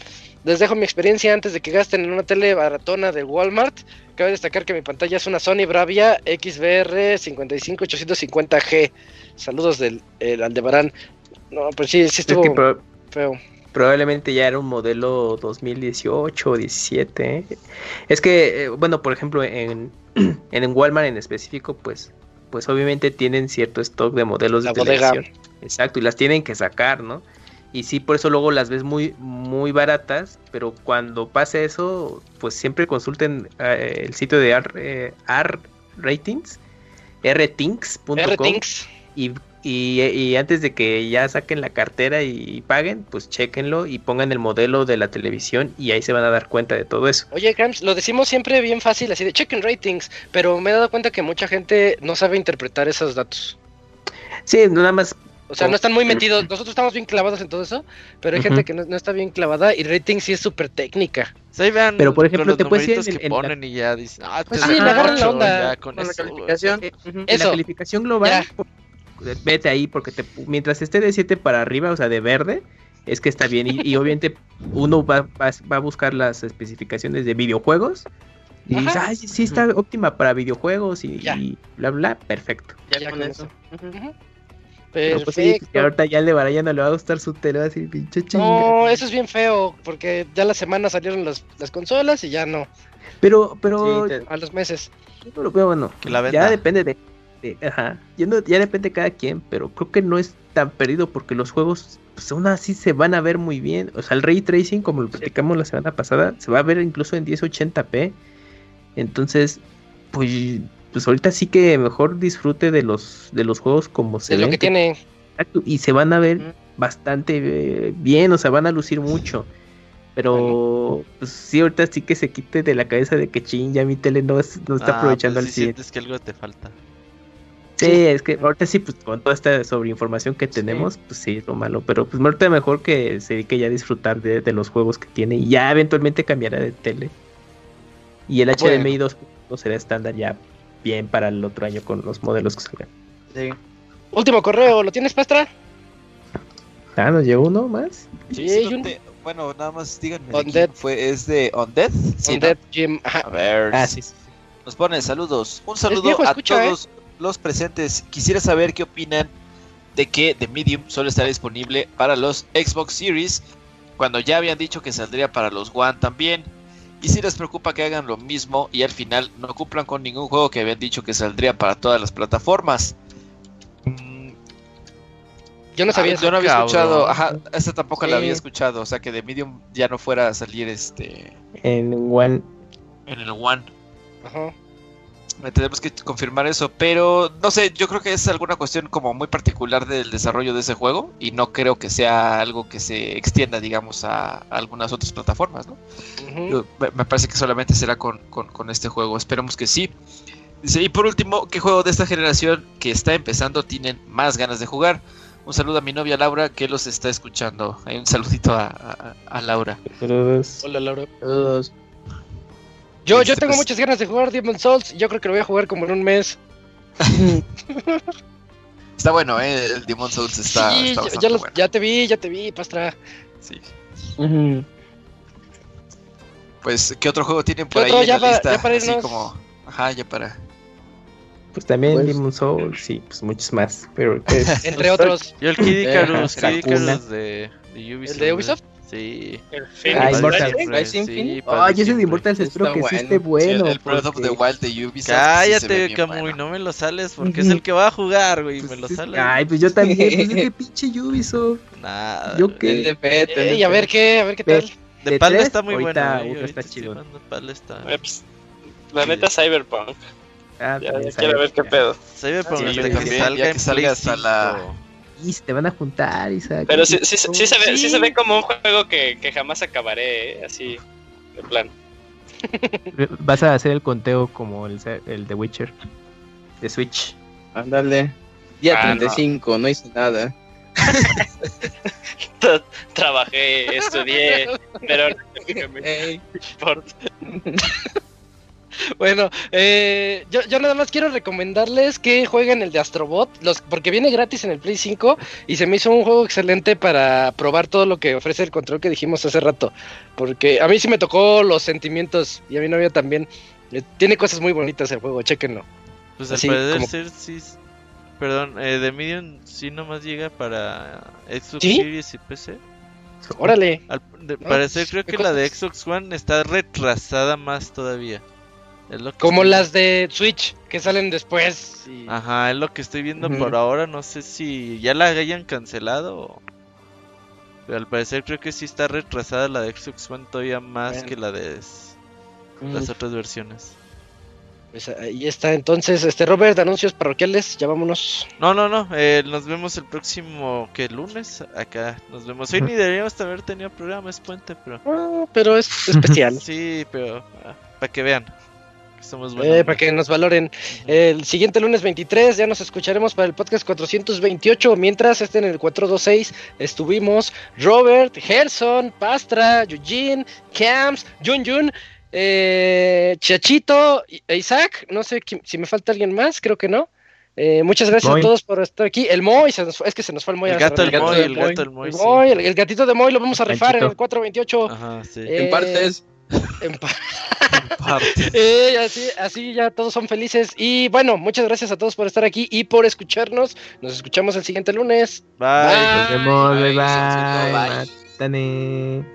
les dejo mi experiencia antes de que gasten en una tele baratona de Walmart. Cabe destacar que mi pantalla es una Sony Bravia XBR 55850G. Saludos del el Aldebarán. No, pues sí, sí Es que estuvo pro- feo. probablemente ya era un modelo 2018 o 17. ¿eh? Es que, eh, bueno, por ejemplo, en, en Walmart en específico, pues, pues obviamente tienen cierto stock de modelos La de bodega. televisión. Exacto, y las tienen que sacar, ¿no? Y sí, por eso luego las ves muy, muy baratas, pero cuando pase eso, pues siempre consulten eh, el sitio de R, eh, R Ratings, rtinks.com R-Tinks. y, y, y antes de que ya saquen la cartera y paguen, pues chequenlo y pongan el modelo de la televisión y ahí se van a dar cuenta de todo eso. Oye, Camps, lo decimos siempre bien fácil, así de checken ratings, pero me he dado cuenta que mucha gente no sabe interpretar esos datos. Sí, nada más. O sea, no están muy metidos. Nosotros estamos bien clavados en todo eso, pero hay gente que no, no está bien clavada y rating sí es súper técnica. Sí, vean Pero, por ejemplo, los te puedes ir numeritos en- que en la- ponen y ya dicen, ah, Pues sí, le agarran la onda con, con la eso, calificación. Eh, Eso. la calificación global, Ya. Vete ahí porque te, mientras esté de 7 para arriba, o sea, de verde, es que está bien. Y, y obviamente uno va, va, va a buscar las especificaciones de videojuegos. Y dices, Ajá. ay, sí está óptima para videojuegos y, bla, bla, perfecto. Ya, Ya con eso. Ujú. Pero pues sí, que ahorita ya al de Baraya no le va a gustar su tele, va a decir, pinche chinga. No, eso es bien feo, porque ya la semana salieron las, las consolas y ya no, Pero, pero Sí, te- a los meses. yo no lo veo, bueno. Que la ya depende de, de- ajá. Yo no- ya depende de cada quien, pero creo que no es tan perdido porque los juegos, pues aún así se van a ver muy bien. O sea, el ray tracing, como lo platicamos la semana pasada, se va a ver incluso en 1080p. Entonces, pues, pues ahorita sí que mejor disfrute de los, de los juegos como se Es lo ven. que tiene. Y se van a ver bastante eh, bien, o sea, van a lucir mucho. Pero pues sí, ahorita sí que se quite de la cabeza de que ching, ya mi tele no, es- no está Ah, aprovechando pues al sí 100. sientes que algo te falta. Sí, es que ahorita sí, pues con toda esta sobreinformación que tenemos, pues sí, es lo malo. Pero pues ahorita mejor que se dedique ya a disfrutar de, de los juegos que tiene y ya eventualmente cambiará de tele. Y el Bueno. HDMI 2.0 será estándar ya bien para el otro año con los modelos que salgan. Sí. Último correo, ¿lo tienes, Pastra? Ah, nos llegó uno más. Sí, Sí, no te- Bueno, nada más díganme. de Undead. quién Fue, es de Undead. Sí, ¿no? Undead Gym. Ajá. A ver. Ah, sí. sí. Nos ponen saludos. Un saludo viejo, a escucha, ¿eh? Los presentes. Quisiera saber qué opinan de que The Medium solo estará disponible para los Xbox Series cuando ya habían dicho que saldría para los One también. Y si les preocupa que hagan lo mismo y al final no cumplan con ningún juego que habían dicho que saldría para todas las plataformas. Yo no sabía ah, yo no había cabrón. escuchado, ajá, esta tampoco la había escuchado, o sea que The Medium ya no fuera a salir este En One. en el One. Ajá. Tenemos que confirmar eso, pero no sé, yo creo que es alguna cuestión como muy particular del desarrollo de ese juego y no creo que sea algo que se extienda, digamos, a, a algunas otras plataformas, ¿no? Me, me parece que solamente será con, con- con este juego, esperemos que sí. Dice, y por último, ¿qué juego de esta generación que está empezando tienen más ganas de jugar? Un saludo a mi novia Laura que los está escuchando. Hay un saludito a, a- a Laura. Saludos. Hola, Laura. Saludos. Yo, Este, yo tengo pues- muchas ganas de jugar Demon Souls. y Yo creo que lo voy a jugar como en un mes. Está bueno, ¿eh? El Demon Souls está, sí, está ya- bastante ya, los- bueno. ya te vi, ya te vi, Pastra. Sí. Ujú. Pues, ¿qué otro juego tienen por ¿Qué ahí en Ya la pa- lista? ya para Así irnos. como, ajá, ya para. Pues también Pues- Demon Souls, sí, pues muchos más. Pero pues, Entre otros. Yo el Kid Icarus, Kid. Icarus de, de Ubisoft. ¿El de Ubisoft? Sí. El. Ah, Immortal. sí, Ay, ese de. Immortals espero que sí bueno. esté bueno. Sí, el Breath of the Wild de Ubisoft. Cállate, Camuy, bueno. no me lo sales porque es el que va a jugar, güey. Pues me lo es- sales. Ay, pues yo también, pues es que pinche Ubisoft. Nada. Yo qué. El de Pet, el de Ey, a ver qué, a ver qué tal. De de Pal tres, está muy ahorita bueno. está chido. Pal está. La neta, Cyberpunk. Ah, Ya, también ya quiero ver qué ya. pedo. Cyberpunk Sí, hasta que salga ya que salga hasta la- 5. Y se te van a juntar, Isaac. Pero sí, sí, sí, sí se ve, sí Sí. se ve como un juego que, que jamás acabaré, eh, así, de plan. Vas a hacer el conteo como el, el de Witcher. De Switch. Ándale. Día Ah, no. 35, no. hice nada. Trabajé, estudié, pero no me Ey. Bueno, eh, yo, yo nada más quiero recomendarles que jueguen el de Astrobot, los, porque viene gratis en el Play 5 y se me hizo un juego excelente para probar todo lo que ofrece el control que dijimos hace rato. Porque a mí sí me tocó los sentimientos y a mi novia también. Eh, tiene cosas muy bonitas el juego, chéquenlo. Pues al Así parecer como- ser, sí. Perdón, eh, The Medium sí nomás llega para Xbox ¿Sí? Series y PC. Órale. Al de No, parecer pues, creo que la de. Xbox One está retrasada más todavía. Es lo que Como estoy- las de Switch que salen después. y- Ajá, es lo que estoy viendo por ahora. No sé si ya la hayan cancelado. o- Pero al parecer creo que sí está retrasada la de Xbox One todavía más Bueno. que la de s- las otras versiones. Pues ahí está. Entonces, este Robert, anuncios parroquiales, ya vámonos. No, no, no. eh, nos vemos el próximo que lunes. Acá nos vemos. Hoy ni deberíamos haber tenido programa, es puente, pero. Ah, pero es especial. Sí, pero para que vean somos buenos. Eh, para que nos valoren. El siguiente lunes 23 ya nos escucharemos para el podcast 428. Mientras este en el 426 estuvimos Robert, Gerson, Pastra, Eugene, Camps, Jun Jun, eh, Chachito e Isaac. No sé si me falta alguien más, creo que no. Eh, muchas gracias Moy. a todos por estar aquí. El Moy, se nos fue- es que se nos fue el Moy. El gato, el. Moy, el gato, el Moy, El, sí. Moy, el- el gatito de Moy lo vamos a rifar en el 428. Ajá, sí. Eh, En partes. En pa- Parte. Eh, así, así ya todos son felices. Y bueno, muchas gracias a todos por estar aquí y por escucharnos. Nos escuchamos el siguiente lunes. Bye. Nos vemos, bye Bye, bye. Bye.